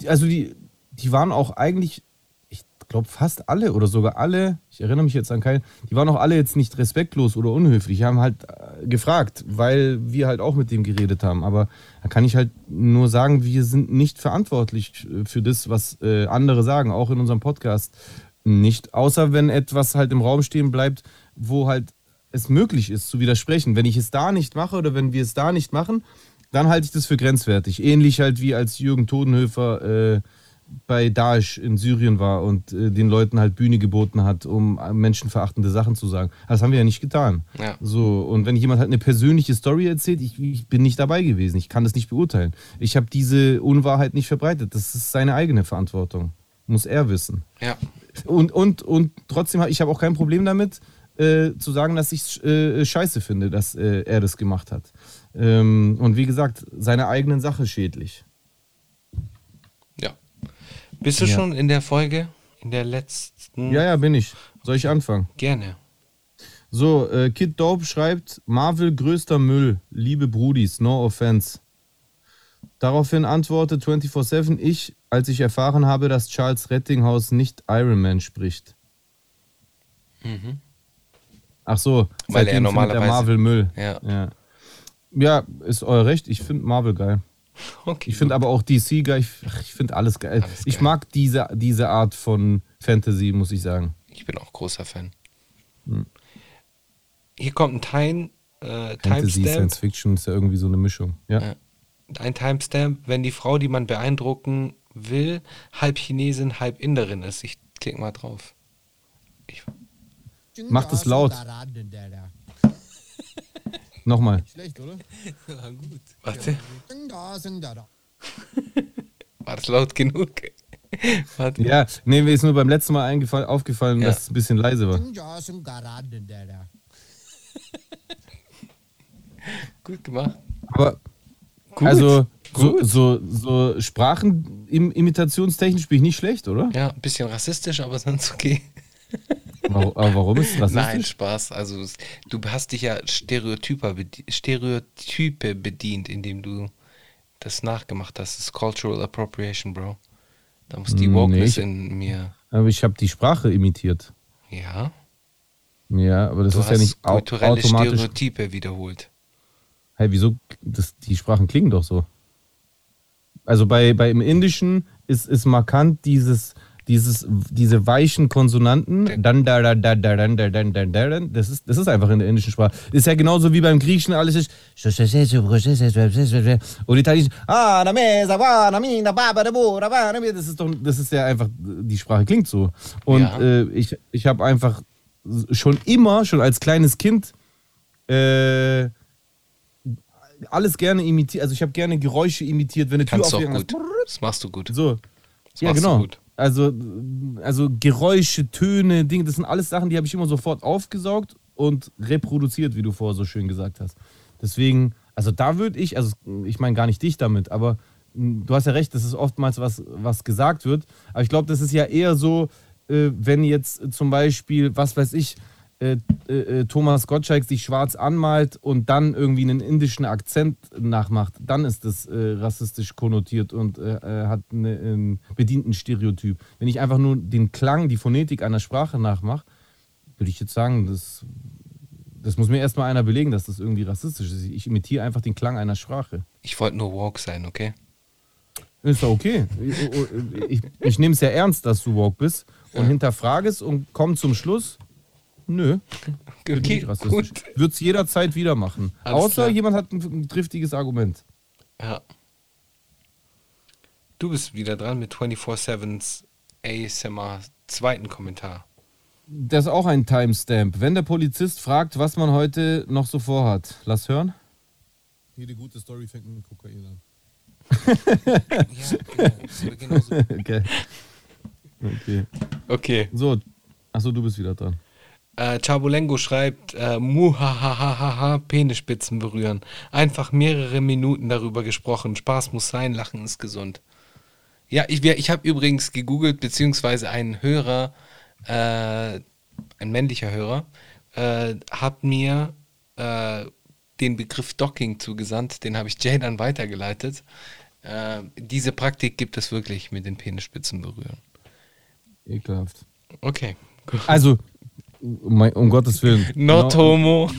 Speaker 3: also die, die waren auch eigentlich, ich glaube fast alle oder sogar alle, ich erinnere mich jetzt an keinen, die waren auch alle jetzt nicht respektlos oder unhöflich. Die haben halt äh, gefragt, weil wir halt auch mit dem geredet haben. Aber da kann ich halt nur sagen, wir sind nicht verantwortlich äh, für das, was äh, andere sagen, auch in unserem Podcast nicht. Außer wenn etwas halt im Raum stehen bleibt, wo halt es möglich ist zu widersprechen. Wenn ich es da nicht mache oder wenn wir es da nicht machen, dann halte ich das für grenzwertig. Ähnlich halt wie als Jürgen Todenhöfer äh, bei Daesh in Syrien war und äh, den Leuten halt Bühne geboten hat, um äh, menschenverachtende Sachen zu sagen. Das haben wir ja nicht getan.
Speaker 2: Ja.
Speaker 3: So, und wenn jemand halt eine persönliche Story erzählt, ich, ich bin nicht dabei gewesen, ich kann das nicht beurteilen. Ich habe diese Unwahrheit nicht verbreitet. Das ist seine eigene Verantwortung. Muss er wissen.
Speaker 2: Ja.
Speaker 3: Und, und, und trotzdem, ich habe auch kein Problem damit, äh, zu sagen, dass ich äh, scheiße finde, dass äh, er das gemacht hat. Ähm, und wie gesagt, seine eigenen Sache schädlich.
Speaker 2: Bist du
Speaker 3: Ja.
Speaker 2: schon in der Folge? In der letzten?
Speaker 3: Ja, ja, bin ich. Soll ich anfangen?
Speaker 2: Gerne.
Speaker 3: So, äh, Kid Dope schreibt, Marvel größter Müll, liebe Brudis, no offense. Daraufhin antwortet 24-7, ich, als ich erfahren habe, dass Charles Rettinghaus nicht Iron Man spricht. Ach so,
Speaker 2: Mhm. Weil er normalerweise-
Speaker 3: Marvel Müll.
Speaker 2: Ja.
Speaker 3: Ja, ja ist euer Recht, ich finde Marvel geil.
Speaker 2: Okay.
Speaker 3: Ich finde aber auch DC geil, ich, ich finde alles geil.
Speaker 2: Alles
Speaker 3: Ich
Speaker 2: geil.
Speaker 3: mag diese, diese Art von Fantasy, muss ich sagen.
Speaker 2: Ich bin auch großer Fan.
Speaker 3: Hm.
Speaker 2: Hier kommt ein Time, äh,
Speaker 3: Fantasy,
Speaker 2: Timestamp.
Speaker 3: Science Fiction ist ja irgendwie so eine Mischung. Ja.
Speaker 2: Ja. Ein Timestamp, wenn die Frau, die man beeindrucken will, halb Chinesin, halb Inderin ist. Ich klick mal drauf. Ich,
Speaker 3: Macht es laut. Nochmal.
Speaker 6: Schlecht, oder?
Speaker 2: warte, war das laut genug? warte.
Speaker 3: Ja, nee, mir ist nur beim letzten Mal eingefallen, aufgefallen,
Speaker 2: Ja.
Speaker 3: dass es ein bisschen leise war.
Speaker 2: Gut gemacht.
Speaker 3: Aber
Speaker 2: Gut.
Speaker 3: also so,
Speaker 2: gut.
Speaker 3: so, so Spracheimitationstechnisch bin ich nicht schlecht, oder?
Speaker 2: Ja, ein bisschen rassistisch, aber sonst okay.
Speaker 3: Warum, aber warum ist das
Speaker 2: Nein? Spaß. Also du hast dich ja Stereotyper bedi Stereotype bedient, indem du das nachgemacht hast. Das ist Cultural Appropriation, Bro. Da muss die
Speaker 3: nee,
Speaker 2: Wokeness
Speaker 3: ich-
Speaker 2: in mir.
Speaker 3: Aber ich habe die Sprache imitiert.
Speaker 2: Ja.
Speaker 3: Ja, aber das
Speaker 2: Du
Speaker 3: ist ja nicht
Speaker 2: kulturelle
Speaker 3: automatisch.
Speaker 2: Stereotype wiederholt.
Speaker 3: Hey, wieso? Das, die Sprachen klingen doch so. Also bei, bei im Indischen ist, ist markant dieses, dieses, diese weichen Konsonanten. Dan, da, da, da, da, dan, da, dan, da, da, dan. Das ist, das ist einfach in der indischen Sprache. Ist ja genauso wie beim Griechischen alles ist. Und Italienisch. Ah. Das ist doch, das ist ja einfach, die Sprache klingt so. Und
Speaker 2: Ja.
Speaker 3: äh, ich, ich habe einfach schon immer, schon als kleines Kind, äh, alles gerne imitiert. Also ich habe gerne Geräusche imitiert, wenn eine Tür
Speaker 2: Kannst gut.
Speaker 3: ist.
Speaker 2: Das machst du gut.
Speaker 3: So.
Speaker 2: Das
Speaker 3: ja, genau.
Speaker 2: du gut.
Speaker 3: Also, also Geräusche, Töne, Dinge, das sind alles Sachen, die habe ich immer sofort aufgesaugt und reproduziert, wie du vorher so schön gesagt hast. Deswegen, also da würde ich, also ich meine gar nicht dich damit, aber mh, du hast ja recht, das ist oftmals was, was gesagt wird. Aber ich glaube, das ist ja eher so, äh, wenn jetzt zum Beispiel, was weiß ich, äh, äh, äh, Thomas Gottschalk sich schwarz anmalt und dann irgendwie einen indischen Akzent nachmacht, dann ist das äh, rassistisch konnotiert und hat eine, einen bedienten Stereotyp. Wenn ich einfach nur den Klang, die Phonetik einer Sprache nachmache, würde ich jetzt sagen, das, das muss mir erstmal einer belegen, dass das irgendwie rassistisch ist. Ich imitiere einfach den Klang einer Sprache.
Speaker 2: Ich wollte nur woke sein, okay?
Speaker 3: Ist doch okay. Ich, ich, ich nehme es ja ernst, dass du woke bist und hinterfrage es und komm zum Schluss. Nö, bin
Speaker 2: Okay,
Speaker 3: nicht rassistisch.
Speaker 2: gut.
Speaker 3: Würde es jederzeit wieder machen.
Speaker 2: Alles
Speaker 3: Außer
Speaker 2: klar.
Speaker 3: jemand hat ein, ein triftiges Argument.
Speaker 2: Ja. Du bist wieder dran mit 24-7's ASMR zweiten Kommentar.
Speaker 3: Das ist auch ein Timestamp. Wenn der Polizist fragt, was man heute noch so vorhat. Lass hören.
Speaker 6: Jede gute Story fängt mit Kokain an.
Speaker 2: Ja, genau. genau so.
Speaker 3: Okay. Okay.
Speaker 2: Okay.
Speaker 3: So. Achso, du bist wieder dran.
Speaker 2: Äh, Chabulengo schreibt, äh, muhahahaha, Penisspitzen berühren. Einfach mehrere Minuten darüber gesprochen. Spaß muss sein, Lachen ist gesund. Ja, ich, ich habe übrigens gegoogelt, beziehungsweise ein Hörer, äh, ein männlicher Hörer, äh, hat mir äh, den Begriff Docking zugesandt. Den habe ich Jay dann weitergeleitet. Äh, diese Praktik gibt es wirklich mit den Penisspitzen berühren.
Speaker 3: Ekelhaft.
Speaker 2: Okay. gut.
Speaker 3: Also, mein- um Gottes Willen.
Speaker 2: Not
Speaker 3: No-
Speaker 2: homo,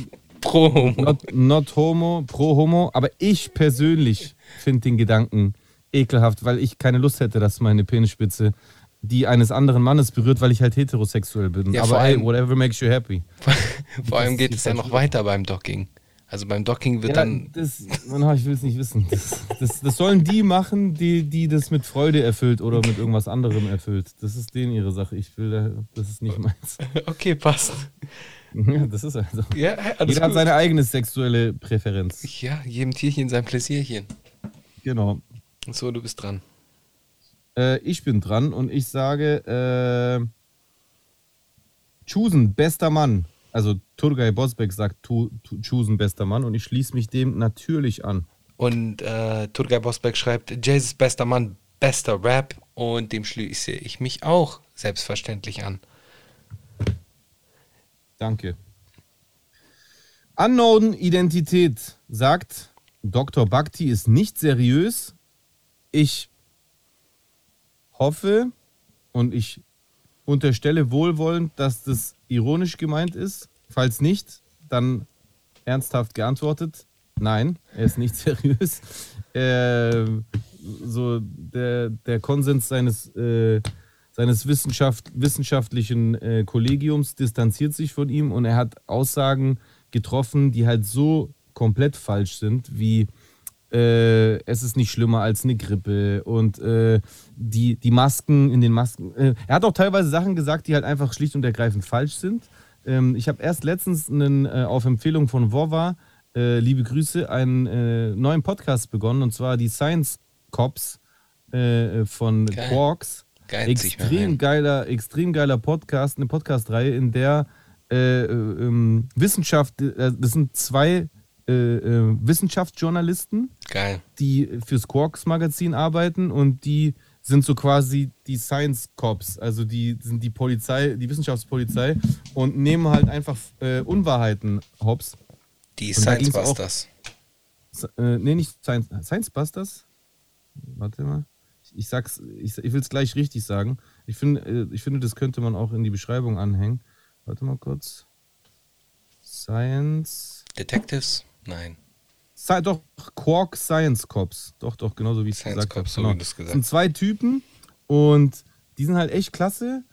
Speaker 2: pro homo.
Speaker 3: Not, not homo, pro homo, aber ich persönlich finde den Gedanken ekelhaft, weil ich keine Lust hätte, dass meine Penisspitze die eines anderen Mannes berührt, weil ich halt heterosexuell bin.
Speaker 2: Ja,
Speaker 3: aber
Speaker 2: allem-
Speaker 3: whatever makes you happy.
Speaker 2: Vor allem geht es ja noch
Speaker 3: falsche-
Speaker 2: weiter beim Docking. Also beim Docking wird
Speaker 3: Ja,
Speaker 2: dann.
Speaker 3: das, na, ich will es nicht wissen. Das, das, das sollen die machen, die, die das mit Freude erfüllt oder mit irgendwas anderem erfüllt. Das ist denen ihre Sache. Ich will, da- das ist nicht meins.
Speaker 2: Okay, passt.
Speaker 3: Ja, das ist also.
Speaker 2: Ja,
Speaker 3: Jeder hat
Speaker 2: gut.
Speaker 3: seine eigene sexuelle Präferenz.
Speaker 2: Ja, jedem Tierchen sein Pläsierchen.
Speaker 3: Genau.
Speaker 2: So, du bist dran.
Speaker 3: Äh, ich bin dran und ich sage, äh, Chusen, bester Mann. Also Turgay Bosbek sagt tu, tu, Chusen, bester Mann und ich schließe mich dem natürlich an.
Speaker 2: Und äh, Turgay Bosbeck schreibt, Jays bester Mann, bester Rap. Und dem schließe ich mich auch selbstverständlich an.
Speaker 3: Danke. Unknown Identität sagt, Dr. Bhakti ist nicht seriös. Ich hoffe und ich unterstelle wohlwollend, dass das ironisch gemeint ist. Falls nicht, dann ernsthaft geantwortet. Nein, er ist nicht seriös. Äh, so der, der Konsens seines, äh, seines Wissenschaft, wissenschaftlichen äh, Kollegiums distanziert sich von ihm und er hat Aussagen getroffen, die halt so komplett falsch sind, wie äh, es ist nicht schlimmer als eine Grippe und äh, die, die Masken in den Masken. Äh, er hat auch teilweise Sachen gesagt, die halt einfach schlicht und ergreifend falsch sind. Ähm, ich habe erst letztens einen, äh, auf Empfehlung von Vova, äh, liebe Grüße, einen äh, neuen Podcast begonnen und zwar die Science Cops von
Speaker 2: Geil.
Speaker 3: Quarks.
Speaker 2: Geil.
Speaker 3: Extrem geiler, extrem geiler Podcast, eine Podcast-Reihe, in der äh, äh, ähm, Wissenschaft, das sind zwei äh, äh, Wissenschaftsjournalisten,
Speaker 2: Geil.
Speaker 3: die fürs Quarks Magazin arbeiten und die sind so quasi die Science Cops, also die sind die Polizei, die Wissenschaftspolizei und nehmen halt einfach äh, Unwahrheiten hops.
Speaker 2: Die
Speaker 3: Und da
Speaker 2: Science
Speaker 3: auch-
Speaker 2: Busters.
Speaker 3: S- Äh, nee, nicht Science, Science Busters. Warte mal. Ich, ich sag's, ich, ich will es gleich richtig sagen. Ich, find, äh, ich finde, das könnte man auch in die Beschreibung anhängen. Warte mal kurz. Science.
Speaker 2: Detectives? Nein.
Speaker 3: Sci doch, Quark Science Cops. Doch, doch, genauso wie ich es
Speaker 2: Science
Speaker 3: gesagt habe.
Speaker 2: Cops, so wie du es gesagt
Speaker 3: Das sind zwei Typen und die sind halt echt klasse.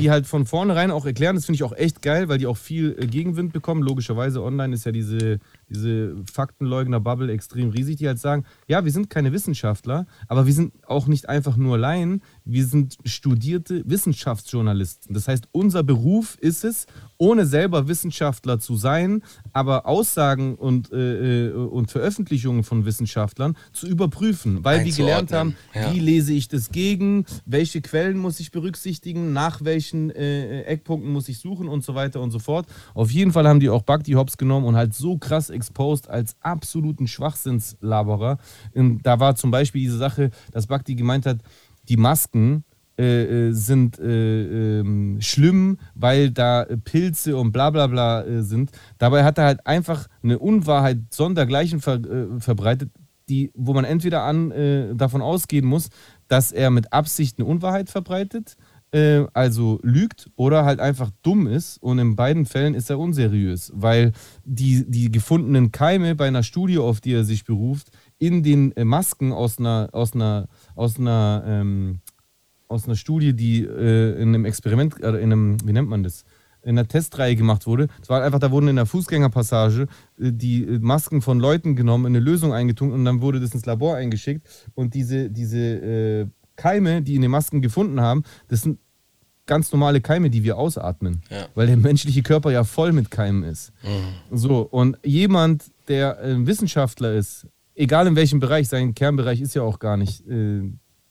Speaker 3: Die halt von vornherein auch erklären, das finde ich auch echt geil, weil die auch viel äh, Gegenwind bekommen. Logischerweise online ist ja diese, diese Faktenleugner-Bubble extrem riesig, die halt sagen, ja, wir sind keine Wissenschaftler, aber wir sind auch nicht einfach nur Laien, wir sind studierte Wissenschaftsjournalisten. Das heißt, unser Beruf ist es, ohne selber Wissenschaftler zu sein, aber Aussagen und, äh, äh, und Veröffentlichungen von Wissenschaftlern zu überprüfen, weil wir gelernt haben,
Speaker 2: ja.
Speaker 3: wie lese ich das gegen, welche Quellen muss ich berücksichtigen, nach welchen äh, Eckpunkten muss ich suchen und so weiter und so fort. Auf jeden Fall haben die auch Bhakti Hobbs genommen und halt so krass exposed als absoluten Schwachsinnslaberer. Und da war zum Beispiel diese Sache, dass Bhakti gemeint hat, die Masken äh, äh, sind äh, ähm, schlimm, weil da äh, Pilze und bla bla bla äh, sind. Dabei hat er halt einfach eine Unwahrheit sondergleichen ver äh, verbreitet, die, wo man entweder an, davon ausgehen muss, dass er mit Absicht eine Unwahrheit verbreitet, äh, also lügt, oder halt einfach dumm ist. Und in beiden Fällen ist er unseriös, weil die, die gefundenen Keime bei einer Studie, auf die er sich beruft, in den äh, Masken aus einer, aus einer, aus einer, ähm, aus einer Studie, die äh, in einem Experiment, äh, in einem, wie nennt man das? In einer Testreihe gemacht wurde. Es war einfach, da wurden in der Fußgängerpassage äh, die Masken von Leuten genommen, in eine Lösung eingetunkt und dann wurde das ins Labor eingeschickt. Und diese, diese Keime, die in den Masken gefunden haben, das sind ganz normale Keime, die wir ausatmen.
Speaker 2: Ja.
Speaker 3: Weil der menschliche Körper ja voll mit Keimen ist. So, und jemand, der ein Wissenschaftler ist, egal in welchem Bereich, sein Kernbereich ist ja auch gar nicht äh,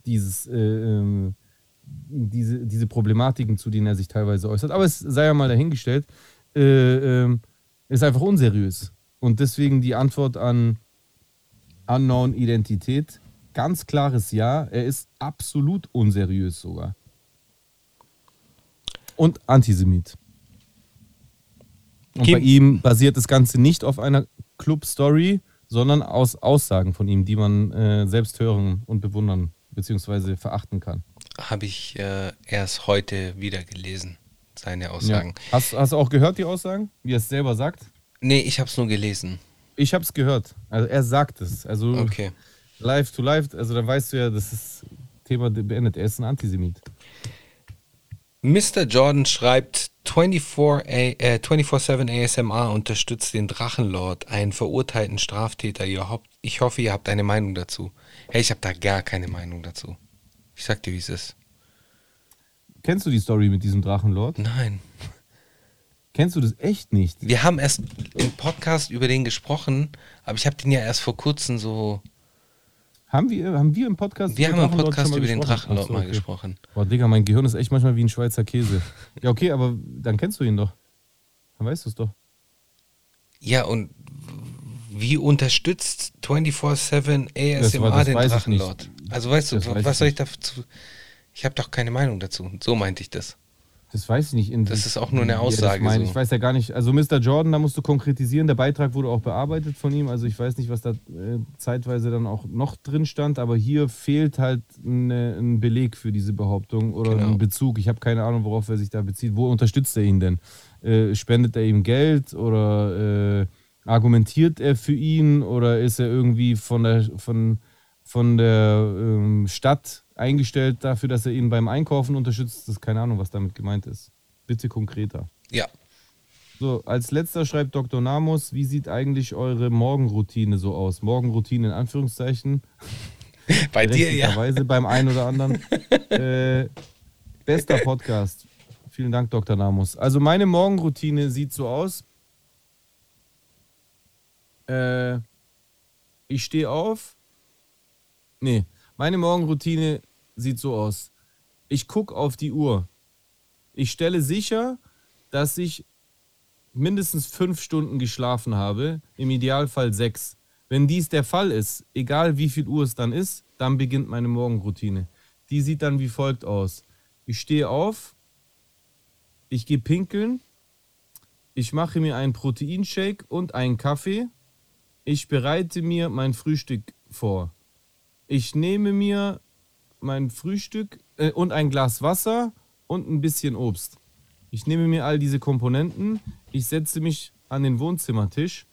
Speaker 3: dieses, äh, ähm, diese, diese Problematiken, zu denen er sich teilweise äußert. Aber es sei ja mal dahingestellt, äh, ähm, ist einfach unseriös. Und deswegen die Antwort an Unknown Identität, ganz klares Ja, er ist absolut unseriös sogar. Und Antisemit. Und
Speaker 2: Kim-
Speaker 3: bei ihm basiert das Ganze nicht auf einer Club-Story, sondern aus Aussagen von ihm, die man äh, selbst hören und bewundern bzw. verachten kann.
Speaker 2: Habe ich äh, erst heute wieder gelesen, seine Aussagen.
Speaker 3: Hast, hast du auch gehört, die Aussagen, wie er es selber sagt?
Speaker 2: Nee, ich habe es nur gelesen.
Speaker 3: Ich habe es gehört. Also er sagt es. Also
Speaker 2: Okay.
Speaker 3: Live to live, also da weißt du ja, das ist Thema beendet. Er ist ein Antisemit.
Speaker 2: Mr. Jordan schreibt 24 A- äh, 24/7 ASMR unterstützt den Drachenlord, einen verurteilten Straftäter. Ich hoffe, ihr habt eine Meinung dazu. Hey, ich habe da gar keine Meinung dazu. Ich sag dir, wie es ist.
Speaker 3: Kennst du die Story mit diesem Drachenlord?
Speaker 2: Nein.
Speaker 3: Kennst du das echt nicht?
Speaker 2: Wir haben erst im Podcast über den gesprochen, aber ich habe den ja erst vor kurzem so.
Speaker 3: Haben wir, haben wir im Podcast
Speaker 2: Wir
Speaker 3: über
Speaker 2: haben im Podcast über den? Drachenlord mal gesprochen.
Speaker 3: Boah, Digga, mein Gehirn ist echt manchmal wie ein Schweizer Käse. Ja, okay, aber dann kennst du ihn doch. Dann weißt du es doch.
Speaker 2: Ja, und wie unterstützt 24-7
Speaker 3: Das war-
Speaker 2: ASMR
Speaker 3: das
Speaker 2: den
Speaker 3: weiß
Speaker 2: Drachenlord? Also weißt du,
Speaker 3: Das weiß
Speaker 2: was
Speaker 3: ich
Speaker 2: soll ich dazu. Ich habe doch keine Meinung dazu. So meinte ich das.
Speaker 3: Das weiß ich nicht. In
Speaker 2: Das ist auch nur eine Aussage so.
Speaker 3: Ich weiß ja gar nicht. Also Mr. Jordan, da musst du konkretisieren. Der Beitrag wurde auch bearbeitet von ihm. Also ich weiß nicht, was da äh, zeitweise dann auch noch drin stand. Aber hier fehlt halt eine, ein Beleg für diese Behauptung oder
Speaker 2: Genau.
Speaker 3: ein Bezug. Ich habe keine Ahnung, worauf er sich da bezieht. Wo unterstützt er ihn denn? Äh, spendet er ihm Geld oder äh, argumentiert er für ihn oder ist er irgendwie von der von von der ähm, Stadt eingestellt dafür, dass er ihn beim Einkaufen unterstützt. Das ist keine Ahnung, was damit gemeint ist. Bitte konkreter.
Speaker 2: Ja.
Speaker 3: So, als letzter schreibt Dr. Namus, wie sieht eigentlich eure Morgenroutine so aus? Morgenroutine in Anführungszeichen.
Speaker 2: Bei dir ja.
Speaker 3: Beim einen oder anderen. äh, bester Podcast. Vielen Dank, Dr. Namus. Also meine Morgenroutine sieht so aus. Äh, ich stehe auf. Nee, meine Morgenroutine sieht so aus. Ich gucke auf die Uhr. Ich stelle sicher, dass ich mindestens fünf Stunden geschlafen habe, im Idealfall sechs. Wenn dies der Fall ist, egal wie viel Uhr es dann ist, dann beginnt meine Morgenroutine. Die sieht dann wie folgt aus. Ich stehe auf, ich gehe pinkeln, ich mache mir einen Proteinshake und einen Kaffee, ich bereite mir mein Frühstück vor. Ich nehme mir mein Frühstück äh, und ein Glas Wasser und ein bisschen Obst. Ich nehme mir all diese Komponenten, ich setze mich an den Wohnzimmertisch,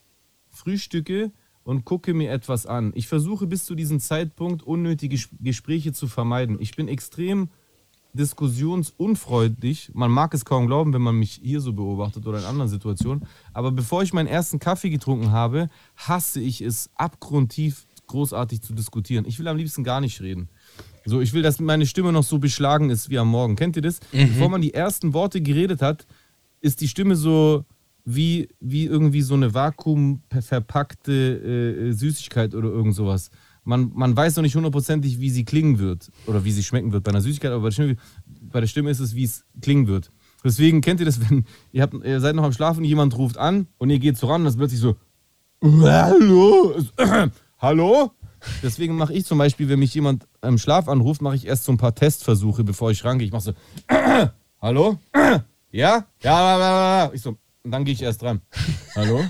Speaker 3: frühstücke und gucke mir etwas an. Ich versuche bis zu diesem Zeitpunkt unnötige Ges- Gespräche zu vermeiden. Ich bin extrem diskussionsunfreundlich. Man mag es kaum glauben, wenn man mich hier so beobachtet oder in anderen Situationen. Aber bevor ich meinen ersten Kaffee getrunken habe, hasse ich es abgrundtief großartig zu diskutieren. Ich will am liebsten gar nicht reden. So, ich will, dass meine Stimme noch so beschlagen ist wie am Morgen. Kennt ihr das? Bevor man die ersten Worte geredet hat, ist die Stimme so wie, wie irgendwie so eine vakuumverpackte äh, Süßigkeit oder irgend sowas. Man, man weiß noch nicht hundertprozentig, wie sie klingen wird oder wie sie schmecken wird bei einer Süßigkeit, aber bei der Stimme, bei der Stimme ist es, wie es klingen wird. Deswegen kennt ihr das, wenn ihr, habt, ihr seid noch am Schlafen, jemand ruft an und ihr geht so ran und das ist plötzlich so, hallo, hallo? Deswegen mache ich zum Beispiel, wenn mich jemand im Schlaf anruft, mache ich erst so ein paar Testversuche, bevor ich rangehe. Ich mache so, hallo? Ja? Ja. Ich so, und dann gehe ich erst dran. Hallo?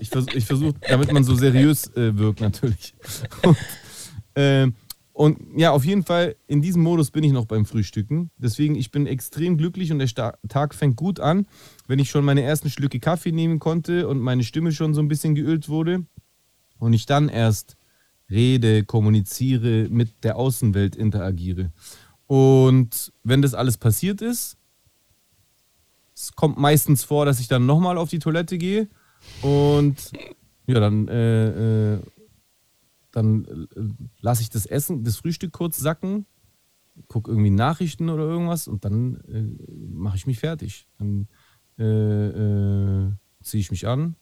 Speaker 3: Ich, vers ich versuche, damit man so seriös äh, wirkt natürlich. Und, ähm, und ja, auf jeden Fall, in diesem Modus bin ich noch beim Frühstücken. Deswegen, ich bin extrem glücklich und der Tag fängt gut an, wenn ich schon meine ersten Schlücke Kaffee nehmen konnte und meine Stimme schon so ein bisschen geölt wurde. Und ich dann erst rede, kommuniziere, mit der Außenwelt interagiere. Und wenn das alles passiert ist, es kommt meistens vor, dass ich dann nochmal auf die Toilette gehe und ja, dann, äh, äh, dann äh, lasse ich das Essen, das Frühstück kurz sacken, gucke irgendwie Nachrichten oder irgendwas und dann äh, mache ich mich fertig. Dann äh, äh, ziehe ich mich an.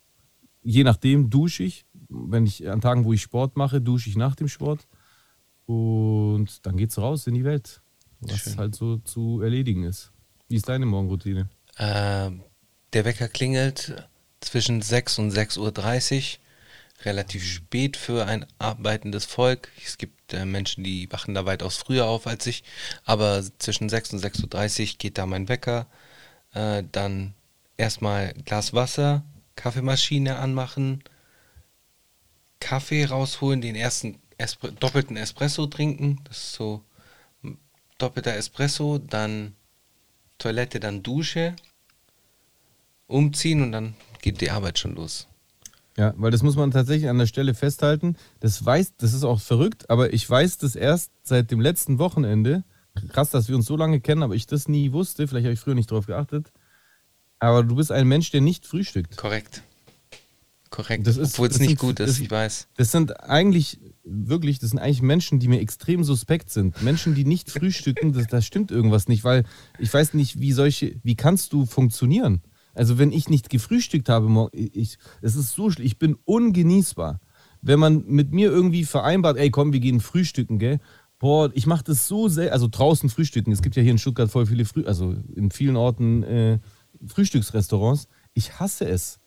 Speaker 3: Je nachdem dusche ich. Wenn ich an Tagen, wo ich Sport mache, dusche ich nach dem Sport. Und dann geht's raus in die Welt. Was
Speaker 2: Schön.
Speaker 3: halt so zu erledigen ist. Wie ist deine Morgenroutine?
Speaker 2: Äh, der Wecker klingelt zwischen 6 und 6.30 Uhr. Relativ spät für ein arbeitendes Volk. Es gibt äh, Menschen, die wachen da weitaus früher auf als ich. Aber zwischen 6 und 6.30 Uhr geht da mein Wecker. Äh, dann erstmal Glas Wasser, Kaffeemaschine anmachen, Kaffee rausholen, den ersten Espre doppelten Espresso trinken. Das ist so doppelter Espresso, dann Toilette, dann Dusche, umziehen und dann geht die Arbeit schon los.
Speaker 3: Ja, weil das muss man tatsächlich an der Stelle festhalten. Das weiß, das ist auch verrückt, aber ich weiß das erst seit dem letzten Wochenende. Krass, dass wir uns so lange kennen, aber ich das nie wusste. Vielleicht habe ich früher nicht drauf geachtet. Aber du bist ein Mensch, der nicht frühstückt.
Speaker 2: Korrekt. Korrekt.
Speaker 3: Das ist-
Speaker 2: Obwohl es nicht
Speaker 3: sind-
Speaker 2: gut ist,
Speaker 3: das-
Speaker 2: ich weiß.
Speaker 3: Das sind eigentlich, wirklich, das sind eigentlich Menschen, die mir extrem suspekt sind. Menschen, die nicht frühstücken, das, da stimmt irgendwas nicht, weil ich weiß nicht, wie solche, wie kannst du funktionieren? Also wenn ich nicht gefrühstückt habe, ich, es ist so schlimm, ich bin ungenießbar. Wenn man mit mir irgendwie vereinbart, ey komm, wir gehen frühstücken, gell? Boah, ich mache das so sehr, also draußen frühstücken. Es gibt ja hier in Stuttgart voll viele Früh, also in vielen Orten äh, Frühstücksrestaurants. Ich hasse es.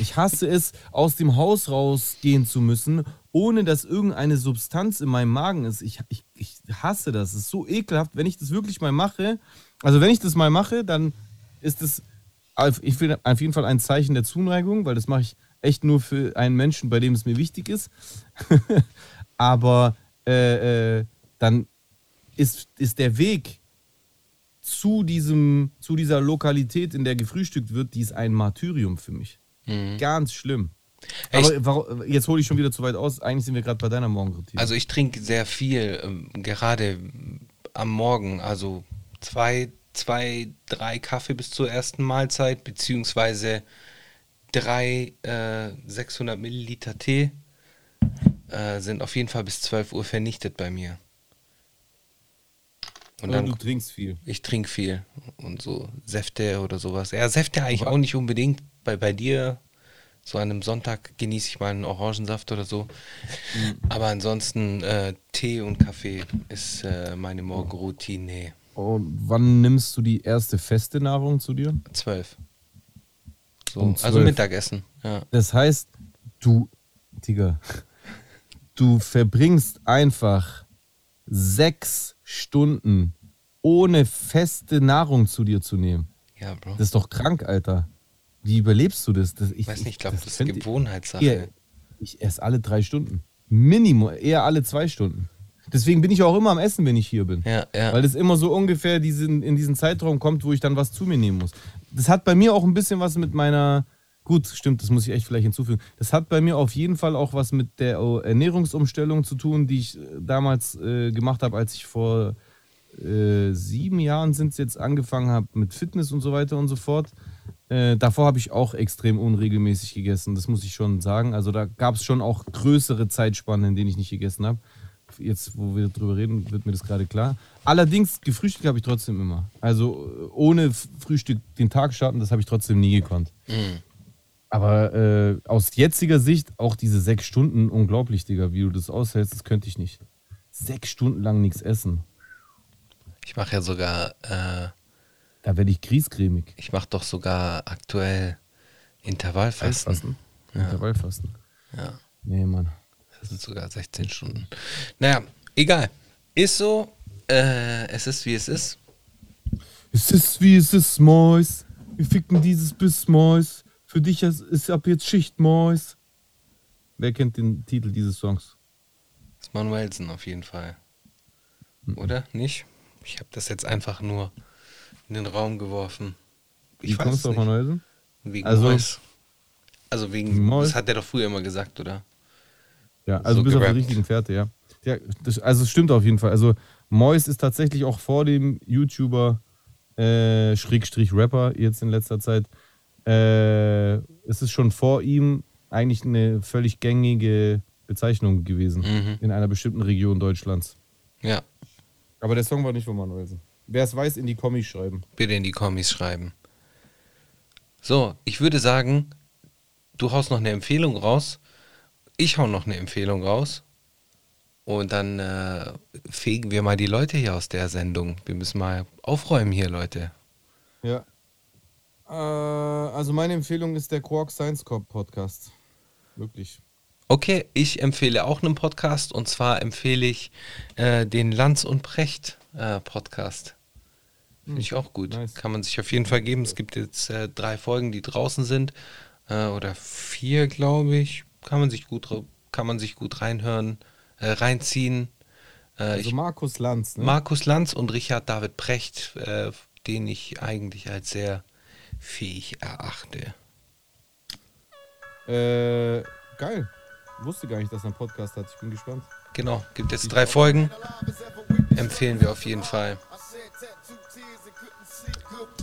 Speaker 3: Ich hasse es, aus dem Haus rausgehen zu müssen, ohne dass irgendeine Substanz in meinem Magen ist. Ich, ich, ich hasse das. Es ist so ekelhaft, wenn ich das wirklich mal mache. Also wenn ich das mal mache, dann ist es auf, jeden Fall ein Zeichen der Zuneigung, weil das mache ich echt nur für einen Menschen, bei dem es mir wichtig ist. Aber äh, äh, dann ist, ist der Weg zu, diesem, zu dieser Lokalität, in der gefrühstückt wird, die ist ein Martyrium für mich. Ganz schlimm.
Speaker 2: Echt?
Speaker 3: Aber warum, jetzt hole ich schon wieder zu weit aus. Eigentlich sind wir gerade bei deiner Morgenroutine.
Speaker 2: Also ich trinke sehr viel, ähm, gerade am Morgen, also zwei, zwei, drei Kaffee bis zur ersten Mahlzeit, beziehungsweise drei äh, 600 Milliliter Tee äh, sind auf jeden Fall bis 12 Uhr vernichtet bei mir. Und dann,
Speaker 3: du trinkst viel.
Speaker 2: ich trinke viel und so Säfte oder sowas. Ja, Säfte eigentlich auch nicht unbedingt. Bei, bei dir, so an einem Sonntag genieße ich mal einen Orangensaft oder so. Aber ansonsten äh, Tee und Kaffee ist äh, meine Morgenroutine.
Speaker 3: Und wann nimmst du die erste feste Nahrung zu dir?
Speaker 2: Zwölf. So,
Speaker 3: Um
Speaker 2: also. Mittagessen. Ja.
Speaker 3: Das heißt, du, Digga, du verbringst einfach sechs Stunden ohne feste Nahrung zu dir zu nehmen.
Speaker 2: ja, Bro.
Speaker 3: Das ist doch krank, Alter. Wie überlebst du das? das
Speaker 2: ich weiß nicht, ich glaube, das ist
Speaker 3: könnte-
Speaker 2: Gewohnheitssache.
Speaker 3: Eher, ich esse alle drei Stunden. Minimum, eher alle zwei Stunden. Deswegen bin ich auch immer am Essen, wenn ich hier bin.
Speaker 2: Ja, ja.
Speaker 3: Weil das immer so ungefähr diesen, in diesen Zeitraum kommt, wo ich dann was zu mir nehmen muss. Das hat bei mir auch ein bisschen was mit meiner. Gut, stimmt, das muss ich echt vielleicht hinzufügen. Das hat bei mir auf jeden Fall auch was mit der Ernährungsumstellung zu tun, die ich äh, damals äh, gemacht habe, als ich vor äh, sieben Jahren sind jetzt angefangen habe mit Fitness und so weiter und so fort. Äh, davor habe ich auch extrem unregelmäßig gegessen, das muss ich schon sagen. Also da gab es schon auch größere Zeitspannen, in denen ich nicht gegessen habe. Jetzt, wo wir drüber reden, wird mir das gerade klar. Allerdings, gefrühstückt habe ich trotzdem immer. Also ohne Frühstück den Tag starten, das habe ich trotzdem nie gekonnt. Aber äh, aus jetziger Sicht auch diese sechs Stunden, unglaublich, Digga, wie du das aushältst, das könnte ich nicht. Sechs Stunden lang nichts essen.
Speaker 2: Ich mache ja sogar, äh,
Speaker 3: Da werde ich griesgrämig.
Speaker 2: ich mache doch sogar aktuell Intervallfasten.
Speaker 3: Fasten. Intervallfasten.
Speaker 2: Ja.
Speaker 3: Nee, Mann.
Speaker 2: Das sind sogar 16 Stunden. Naja, egal. Ist so. Äh, es ist wie es ist.
Speaker 3: Es ist wie es ist, Mäus. Wir ficken dieses Biss, Mäus. Für dich ist, ab jetzt Schicht, Mäus. Wer kennt den Titel dieses Songs?
Speaker 2: Das ist Manuelsen auf jeden Fall. Oder? Nicht? Ich habe das jetzt einfach nur in den Raum geworfen. Ich
Speaker 3: Wie
Speaker 2: weiß
Speaker 3: kommst
Speaker 2: es
Speaker 3: du auf
Speaker 2: nicht.
Speaker 3: Manuelsen?
Speaker 2: Wegen
Speaker 3: Also-
Speaker 2: Mois. Also wegen,
Speaker 3: Mois?
Speaker 2: das hat er doch früher immer gesagt, oder?
Speaker 3: Ja, also
Speaker 2: So
Speaker 3: du bist auf der richtigen Fährte, ja. ja das, also es stimmt auf jeden Fall. Also Mois ist tatsächlich auch vor dem YouTuber äh, Schrägstrich Rapper jetzt in letzter Zeit. Äh, es ist schon vor ihm eigentlich eine völlig gängige Bezeichnung gewesen
Speaker 2: Mhm.
Speaker 3: in einer bestimmten Region Deutschlands.
Speaker 2: Ja.
Speaker 3: Aber der Song war nicht von Manuelsen. Wer es weiß, in die Kommis schreiben.
Speaker 2: Bitte in die Kommis schreiben. So, ich würde sagen, du haust noch eine Empfehlung raus. Ich hau noch eine Empfehlung raus. Und dann äh, fegen wir mal die Leute hier aus der Sendung. Wir müssen mal aufräumen hier, Leute.
Speaker 3: Ja. Äh, also meine Empfehlung ist der Quark Science Corp Podcast. Wirklich.
Speaker 2: Okay, ich empfehle auch einen Podcast und zwar empfehle ich äh, den Lanz und Precht äh, Podcast. Finde ich auch gut.
Speaker 3: nice.
Speaker 2: Kann man sich auf jeden Fall geben. Es gibt jetzt äh, drei Folgen, die draußen sind. Äh, oder vier, glaube ich. Kann man sich gut, kann man sich gut reinhören, äh, reinziehen. Äh,
Speaker 3: Also
Speaker 2: ich,
Speaker 3: Markus Lanz, ne?
Speaker 2: Markus Lanz und Richard David Precht, äh, den ich eigentlich als sehr fähig erachte.
Speaker 3: äh, geil. Wusste gar nicht, dass er einen Podcast hat. Ich bin gespannt.
Speaker 2: Genau, gibt jetzt drei Folgen. Empfehlen wir auf jeden Fall.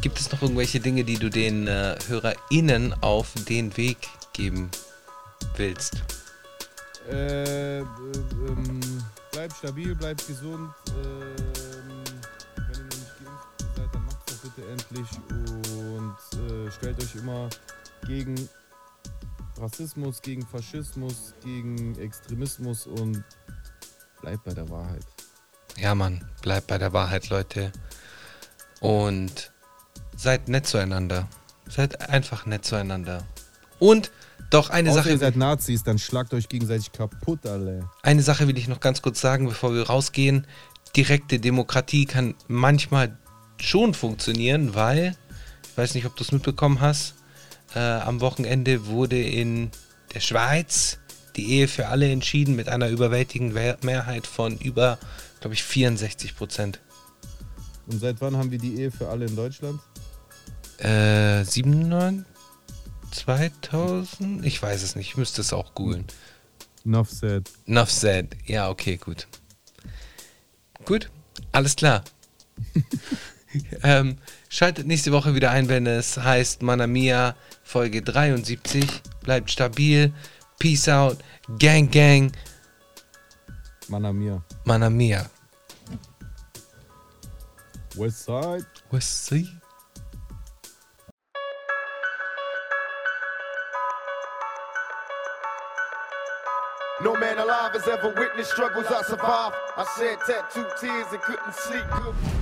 Speaker 2: Gibt es noch irgendwelche Dinge, die du den äh, HörerInnen auf den Weg geben willst?
Speaker 3: Äh, äh, ähm, bleibt stabil, bleibt gesund. Ähm, wenn ihr noch nicht geimpft seid, dann macht doch bitte endlich. Und äh, stellt euch immer gegen Rassismus, gegen Faschismus, gegen Extremismus und bleibt bei der Wahrheit.
Speaker 2: Ja, Mann, bleibt bei der Wahrheit, Leute. Und seid nett zueinander. Seid einfach nett zueinander. Und doch eine
Speaker 3: Außer ihr
Speaker 2: Sache.
Speaker 3: seid Nazis, dann schlagt euch gegenseitig kaputt, alle.
Speaker 2: Eine Sache will ich noch ganz kurz sagen, bevor wir rausgehen. Direkte Demokratie kann manchmal schon funktionieren, weil, ich weiß nicht, ob du es mitbekommen hast, äh, am Wochenende wurde in der Schweiz die Ehe für alle entschieden mit einer überwältigenden Mehrheit von über, glaube ich, 64 Prozent.
Speaker 3: Und seit wann haben wir die Ehe für alle in Deutschland?
Speaker 2: Äh, 97? 2000? Ich weiß es nicht, ich müsste es auch googeln.
Speaker 3: Enough said.
Speaker 2: Enough said. Ja, okay, gut. Gut, alles klar. ähm, schaltet nächste Woche wieder ein, wenn es heißt Mana Mia Folge 73. Bleibt stabil. Peace out. Gang, gang.
Speaker 3: Mana Mia.
Speaker 2: Mana Mia.
Speaker 3: Westside.
Speaker 2: What's see?
Speaker 1: No man alive has ever witnessed struggles I survived. I shed tattooed tears and couldn't sleep good.